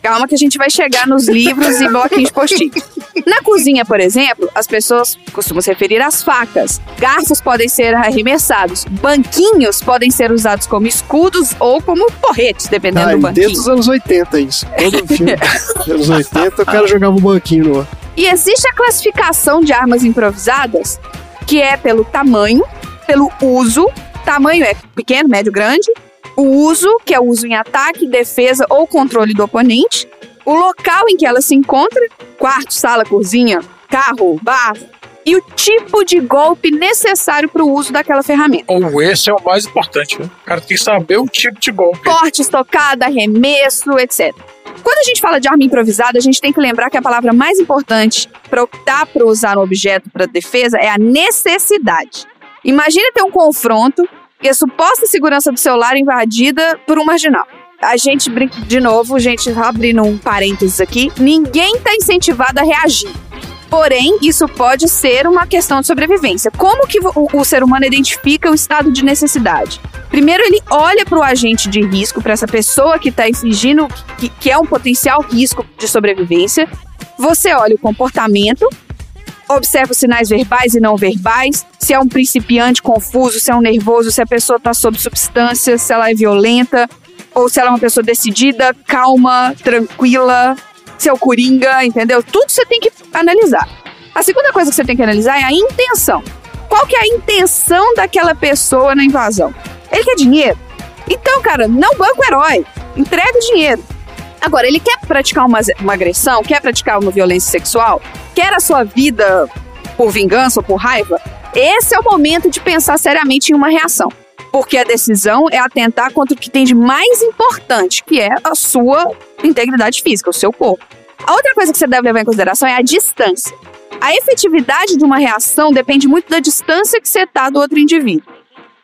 Calma que a gente vai chegar nos livros e bloquinhos de post-it. Na cozinha, por exemplo, as pessoas costumam se referir às facas. Garfos podem ser arremessados. Banquinhos podem ser usados como escudos ou como porretes, dependendo Ah, do banquinho. desde os anos 80 isso. Todo filme. Nos [LAUGHS] anos 80 o cara jogava um banquinho no ar. E existe a classificação de armas improvisadas, que é pelo tamanho, pelo uso. Tamanho é pequeno, médio, grande. O uso, que é o uso em ataque, defesa ou controle do oponente. O local em que ela se encontra, quarto, sala, cozinha, carro, bar. E o tipo de golpe necessário para o uso daquela ferramenta. Ou esse é o mais importante, né? O cara tem que saber o tipo de golpe. Corte, estocada, arremesso, etc. Quando a gente fala de arma improvisada, a gente tem que lembrar que a palavra mais importante para optar por usar um objeto para defesa é a necessidade. Imagine ter um confronto e a suposta segurança do seu lar invadida por um marginal. A gente brinca de novo, gente, abrindo um parênteses aqui, ninguém está incentivado a reagir. Porém, isso pode ser uma questão de sobrevivência. Como que o, o ser humano identifica o estado de necessidade? Primeiro, ele olha para o agente de risco, para essa pessoa que está infligindo, que, que é um potencial risco de sobrevivência. Você olha o comportamento, observa os sinais verbais e não verbais, se é um principiante confuso, se é um nervoso, se a pessoa está sob substância, se ela é violenta, ou se ela é uma pessoa decidida, calma, tranquila, se é o coringa, entendeu? Tudo você tem que analisar. A segunda coisa que você tem que analisar é a intenção. Qual que é a intenção daquela pessoa na invasão? Ele quer dinheiro? Então, cara, não banca o herói. Entrega o dinheiro. Agora, ele quer praticar uma, uma agressão, quer praticar uma violência sexual, quer a sua vida por vingança ou por raiva, esse é o momento de pensar seriamente em uma reação. Porque a decisão é atentar contra o que tem de mais importante, que é a sua integridade física, o seu corpo. A outra coisa que você deve levar em consideração é a distância. A efetividade de uma reação depende muito da distância que você está do outro indivíduo.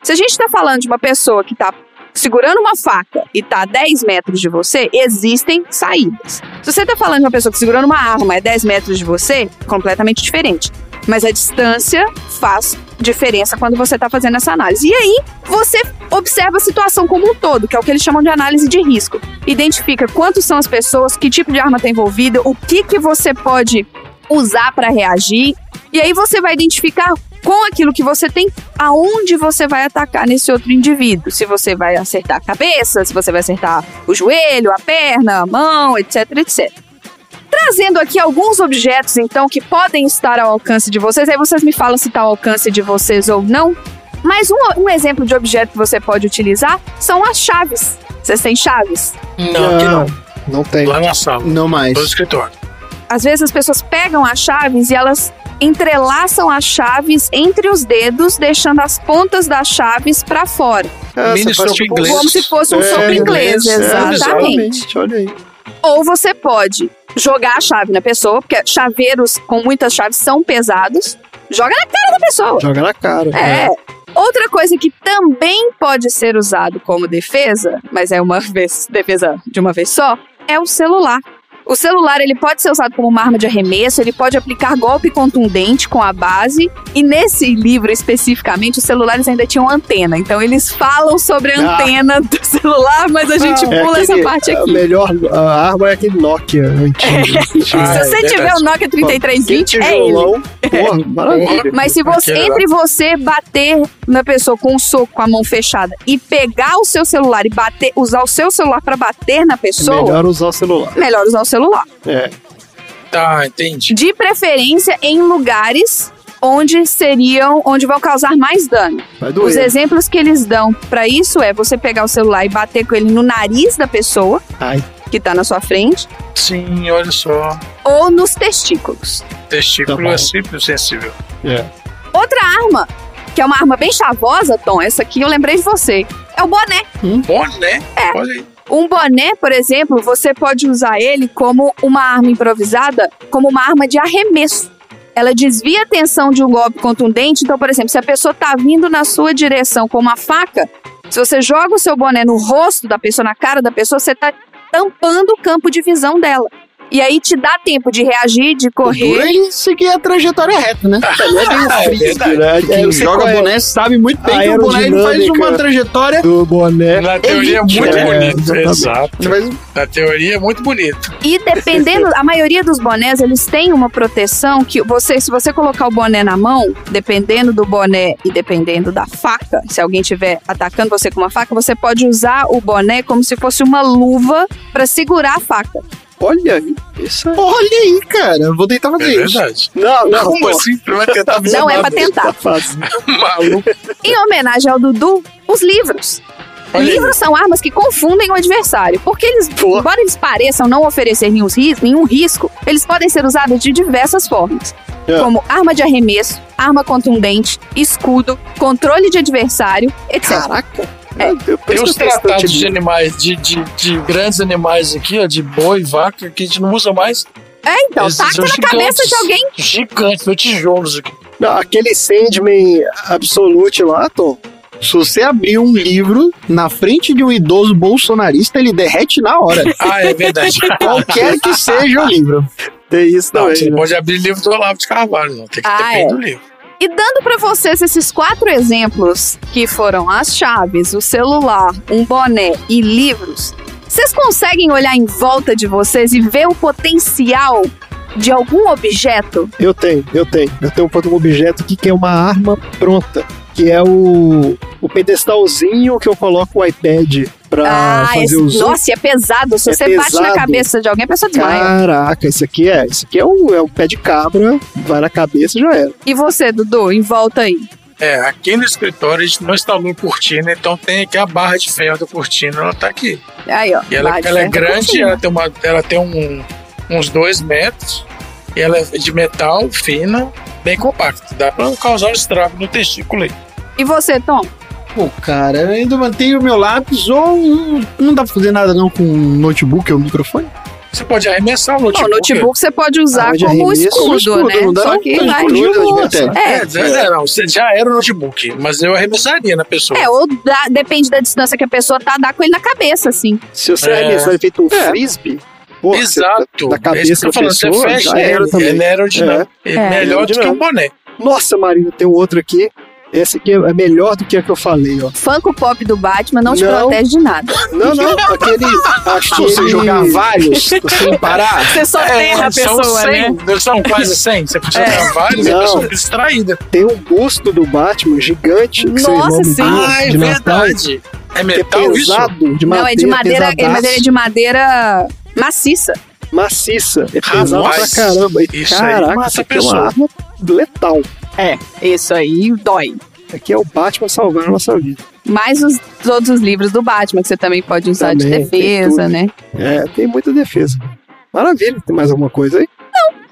Se a gente está falando de uma pessoa que está segurando uma faca e está a 10 metros de você, existem saídas. Se você está falando de uma pessoa que segurando uma arma é 10 metros de você, completamente diferente. Mas a distância faz diferença quando você está fazendo essa análise. E aí, você observa a situação como um todo, que é o que eles chamam de análise de risco. Identifica quantos são as pessoas, que tipo de arma está envolvida, o que, que você pode usar para reagir. E aí você vai identificar com aquilo que você tem, aonde você vai atacar nesse outro indivíduo. Se você vai acertar a cabeça, se você vai acertar o joelho, a perna, a mão, etc, etc. Trazendo aqui alguns objetos, então, que podem estar ao alcance de vocês, aí vocês me falam se está ao alcance de vocês ou não. Mas um, um exemplo de objeto que você pode utilizar são as chaves. Vocês têm chaves? Não, aqui não. Não tem. Lá na sala. Não mais. No escritório. Às vezes as pessoas pegam as chaves e elas entrelaçam as chaves entre os dedos, deixando as pontas das chaves para fora. Ah, Mini soco tipo- inglês. Como se fosse um É, soco inglês, é, exatamente. Olha aí. Ou você pode jogar a chave na pessoa, porque chaveiros com muitas chaves são pesados. Joga na cara da pessoa. Joga na cara. É. Outra coisa que também pode ser usado como defesa, mas é uma [LAUGHS] vez defesa de uma vez só, é o celular. O celular ele pode ser usado como uma arma de arremesso, ele pode aplicar golpe contundente com a base. E nesse livro especificamente, os celulares ainda tinham antena. Então eles falam sobre a Ah. antena do [LAUGHS] celular, mas a gente É pula essa aquele- parte A aqui. melhor a arma é aquele Nokia antigo. [LAUGHS] Se você tiver o Nokia 3320, Aquele é ele. Porra, [LAUGHS] maravilha. Mas se você, entre você bater na pessoa com um soco com a mão fechada e pegar o seu celular e bater, usar o seu celular pra bater na pessoa, Melhor usar o celular. melhor usar o celular. É. Tá, entendi. De preferência em lugares onde seriam, onde vão causar mais dano. Vai doer. Os exemplos que eles dão pra isso é você pegar o celular e bater com ele no nariz da pessoa Ai. que tá na sua frente Sim, olha só. ou nos testículos. Testículo Tá é simples sensível. É. Outra arma, que é uma arma bem chavosa, Tom, essa aqui eu lembrei de você, é o boné. Boné? É. Olha aí. Um boné, por exemplo, você pode usar ele como uma arma improvisada, como uma arma de arremesso. Ela desvia a atenção de um golpe contundente. Então, por exemplo, se a pessoa tá vindo na sua direção com uma faca, se você joga o seu boné no rosto da pessoa, na cara da pessoa, você tá tampando o campo de visão dela. E aí te dá tempo de reagir, de correr. e seguir a trajetória reta, né? Também é bem É frisbee, verdade. né? Quem joga é boné sabe muito bem a que o boné faz uma trajetória. do boné. Na teoria é muito é, bonito. exatamente. Exato. Mas Na teoria é muito bonito. E dependendo, a maioria dos bonés, eles têm uma proteção que você, se você colocar o boné na mão, dependendo do boné e dependendo da faca, se alguém estiver atacando você com uma faca, você pode usar o boné como se fosse uma luva pra segurar a faca. Olha aí. Isso é... olha aí, cara. Vou tentar É fazer isso. verdade. Não, não. Como assim? Vai tentar [LAUGHS] fazer Não é pra tentar. Tá fácil. [LAUGHS] Maluco. Em homenagem ao Dudu, os livros. Olha aí. livros são armas que confundem o adversário, porque eles, Pô. embora eles pareçam não oferecer nenhum risco, nenhum risco, eles podem ser usados de diversas formas. É. Como arma de arremesso, arma contundente, escudo, controle de adversário, etc. Caraca. É. Por Tem tenho tratados de animais, de, de, de grandes animais aqui, ó, de boi, vaca, que a gente não usa mais. É, então, Eles taca na cabeça de alguém. Gigantes, são tijolos aqui. Não, aquele Sandman Absolute lá, Tom. Se você abrir um livro na frente de um idoso bolsonarista, ele derrete na hora. [LAUGHS] Ah, é verdade. Qualquer que seja o livro. Tem isso Não, também. você né? pode abrir livro do Olavo de Carvalho, não. Tem que Ah, depender é. do livro. E dando pra vocês esses quatro exemplos, que foram as chaves, o celular, um boné e livros, vocês conseguem olhar em volta de vocês e ver o potencial de algum objeto? Eu tenho, eu tenho. Eu tenho um objeto aqui que é uma arma pronta. Que é o, o pedestalzinho que eu coloco o iPad pra Ah, fazer esse, o zoom. nossa, e é pesado. Se É você bate na pesado. cabeça de alguém, a pessoa desmaia. Caraca, isso aqui é. Isso aqui é um, é um pé de cabra, vai na cabeça e já era. E você, Dudu, em volta aí? É, aqui no escritório a gente não instalou cortina, então tem aqui a barra de ferro da cortina, ela tá aqui. Aí, ó. E ela, ela é grande, ela tem, uma, ela tem um, uns dois metros, e ela é de metal, fina, bem compacta. Dá pra causar um estrago no testículo aí. E você, Tom? Pô, cara, eu ainda mantenho o meu lápis ou não, não dá pra fazer nada não com um notebook ou um microfone? Você pode arremessar o Não, notebook. o notebook você pode usar Ah, como escudo, escudo, né? não dá Só não? que Tá boa. até. É, É, é, não, você já era o notebook, mas eu arremessaria na pessoa. É, ou dá- depende da distância que a pessoa tá, dá com ele na cabeça, assim. Se você É. arremessar feito um frisbee, pô, você- Exato. da É isso cabeça da tô falando, pessoa, você fecha já era também. ele é aerodinâmico. É. É melhor do que um boné. Nossa, Marina, tem um outro aqui. Esse aqui é melhor do que a que eu falei, ó. Funko Pop do Batman não te Não. protege de nada. Não, não, aquele. Se você jogar vários sem parar, [LAUGHS] Você só terra a são pessoa, 100, né? São quase 100. Você podia É. dar vários e a Não. pessoa fica distraída. Tem um busto do Batman gigante. Que Nossa, sim. Ah, é verdade. É Que é metal isso? pesado, de madeira. não, é de madeira, é, é de madeira maciça. maciça. É pesado Rapaz, pra caramba. E, isso aí caraca, mata isso a aqui é uma pessoa. arma letal. É, isso aí dói. Aqui é o Batman salvando a nossa vida. Mais os todos os livros do Batman que você também pode usar de Também, tem defesa, né? É, tem muita defesa. Maravilha. Tem mais alguma coisa aí?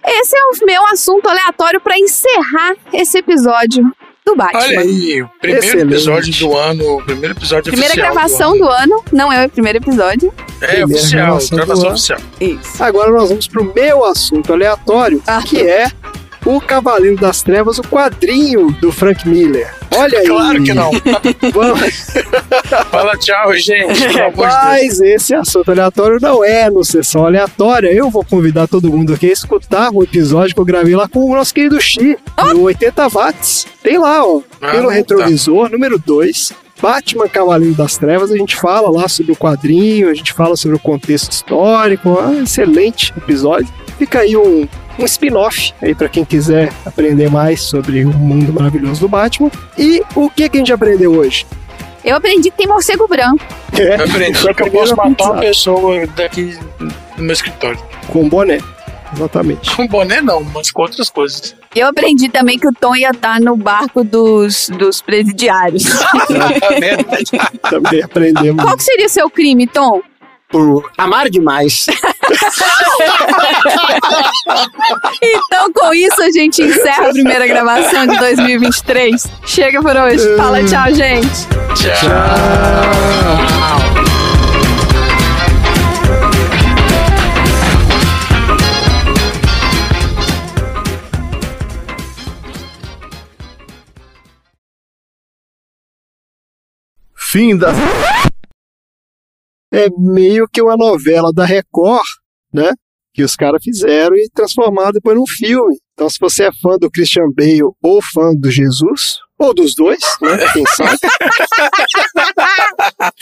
Esse é o meu assunto aleatório pra encerrar esse episódio do Batman. Olha aí, o primeiro Excelente. episódio do ano, o primeiro episódio Primeira oficial gravação do do ano, não é o primeiro episódio. ano. É Primeira oficial, gravação gravação ano. oficial. Isso. Agora nós vamos pro meu assunto aleatório, Ah. que é o Cavaleiro das Trevas, o quadrinho do Frank Miller. Olha aí. Claro que não. [LAUGHS] Vamos, Fala tchau, gente. Mas esse assunto aleatório não é no Sessão Aleatória. Eu vou convidar todo mundo aqui a escutar o episódio que eu gravei lá com o nosso querido Xi, no 80 watts. Tem lá, ó, Ah, pelo tá. retrovisor, número 2. Batman Cavaleiro das Trevas, a gente fala lá sobre o quadrinho, a gente fala sobre o contexto histórico, ah, excelente episódio. Fica aí um, um spin-off aí pra quem quiser aprender mais sobre o mundo maravilhoso do Batman. E o que, que a gente aprendeu hoje? Eu aprendi que tem morcego branco. É, Eu aprendi que eu posso matar uma pessoa daqui no meu escritório. Com boné. Exatamente. Com boné não, mas com outras coisas. Eu aprendi também que o Tom ia estar no barco dos, dos presidiários. [LAUGHS] Também aprendemos. Qual que seria seu crime, Tom? por amar demais. [LAUGHS] Então, com isso, a gente encerra a primeira gravação de 2023. Chega por hoje. Fala tchau, gente. Fim da. É meio que uma novela da Record, né? Que os caras fizeram e transformaram depois num filme. Então, se você é fã do Christian Bale ou fã do Jesus, ou dos dois, né? Quem sabe? [LAUGHS]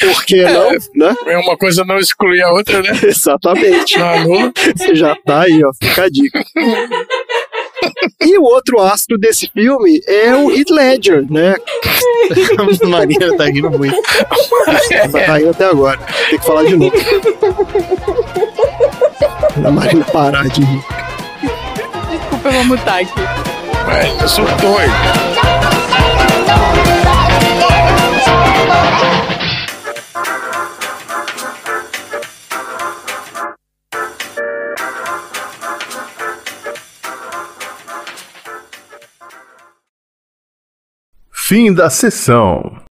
Por que não, né? É uma coisa não exclui a outra, né? [LAUGHS] Exatamente. Não anula. Já tá aí, ó. Fica a dica. E o outro astro desse filme é o Heath Ledger, né? [LAUGHS] A Marina tá rindo muito. Tá indo até agora. Tem que falar de novo. A Marina parar de rir. Desculpa, eu vou mutar aqui. Mas eu sou doido. Fim da sessão.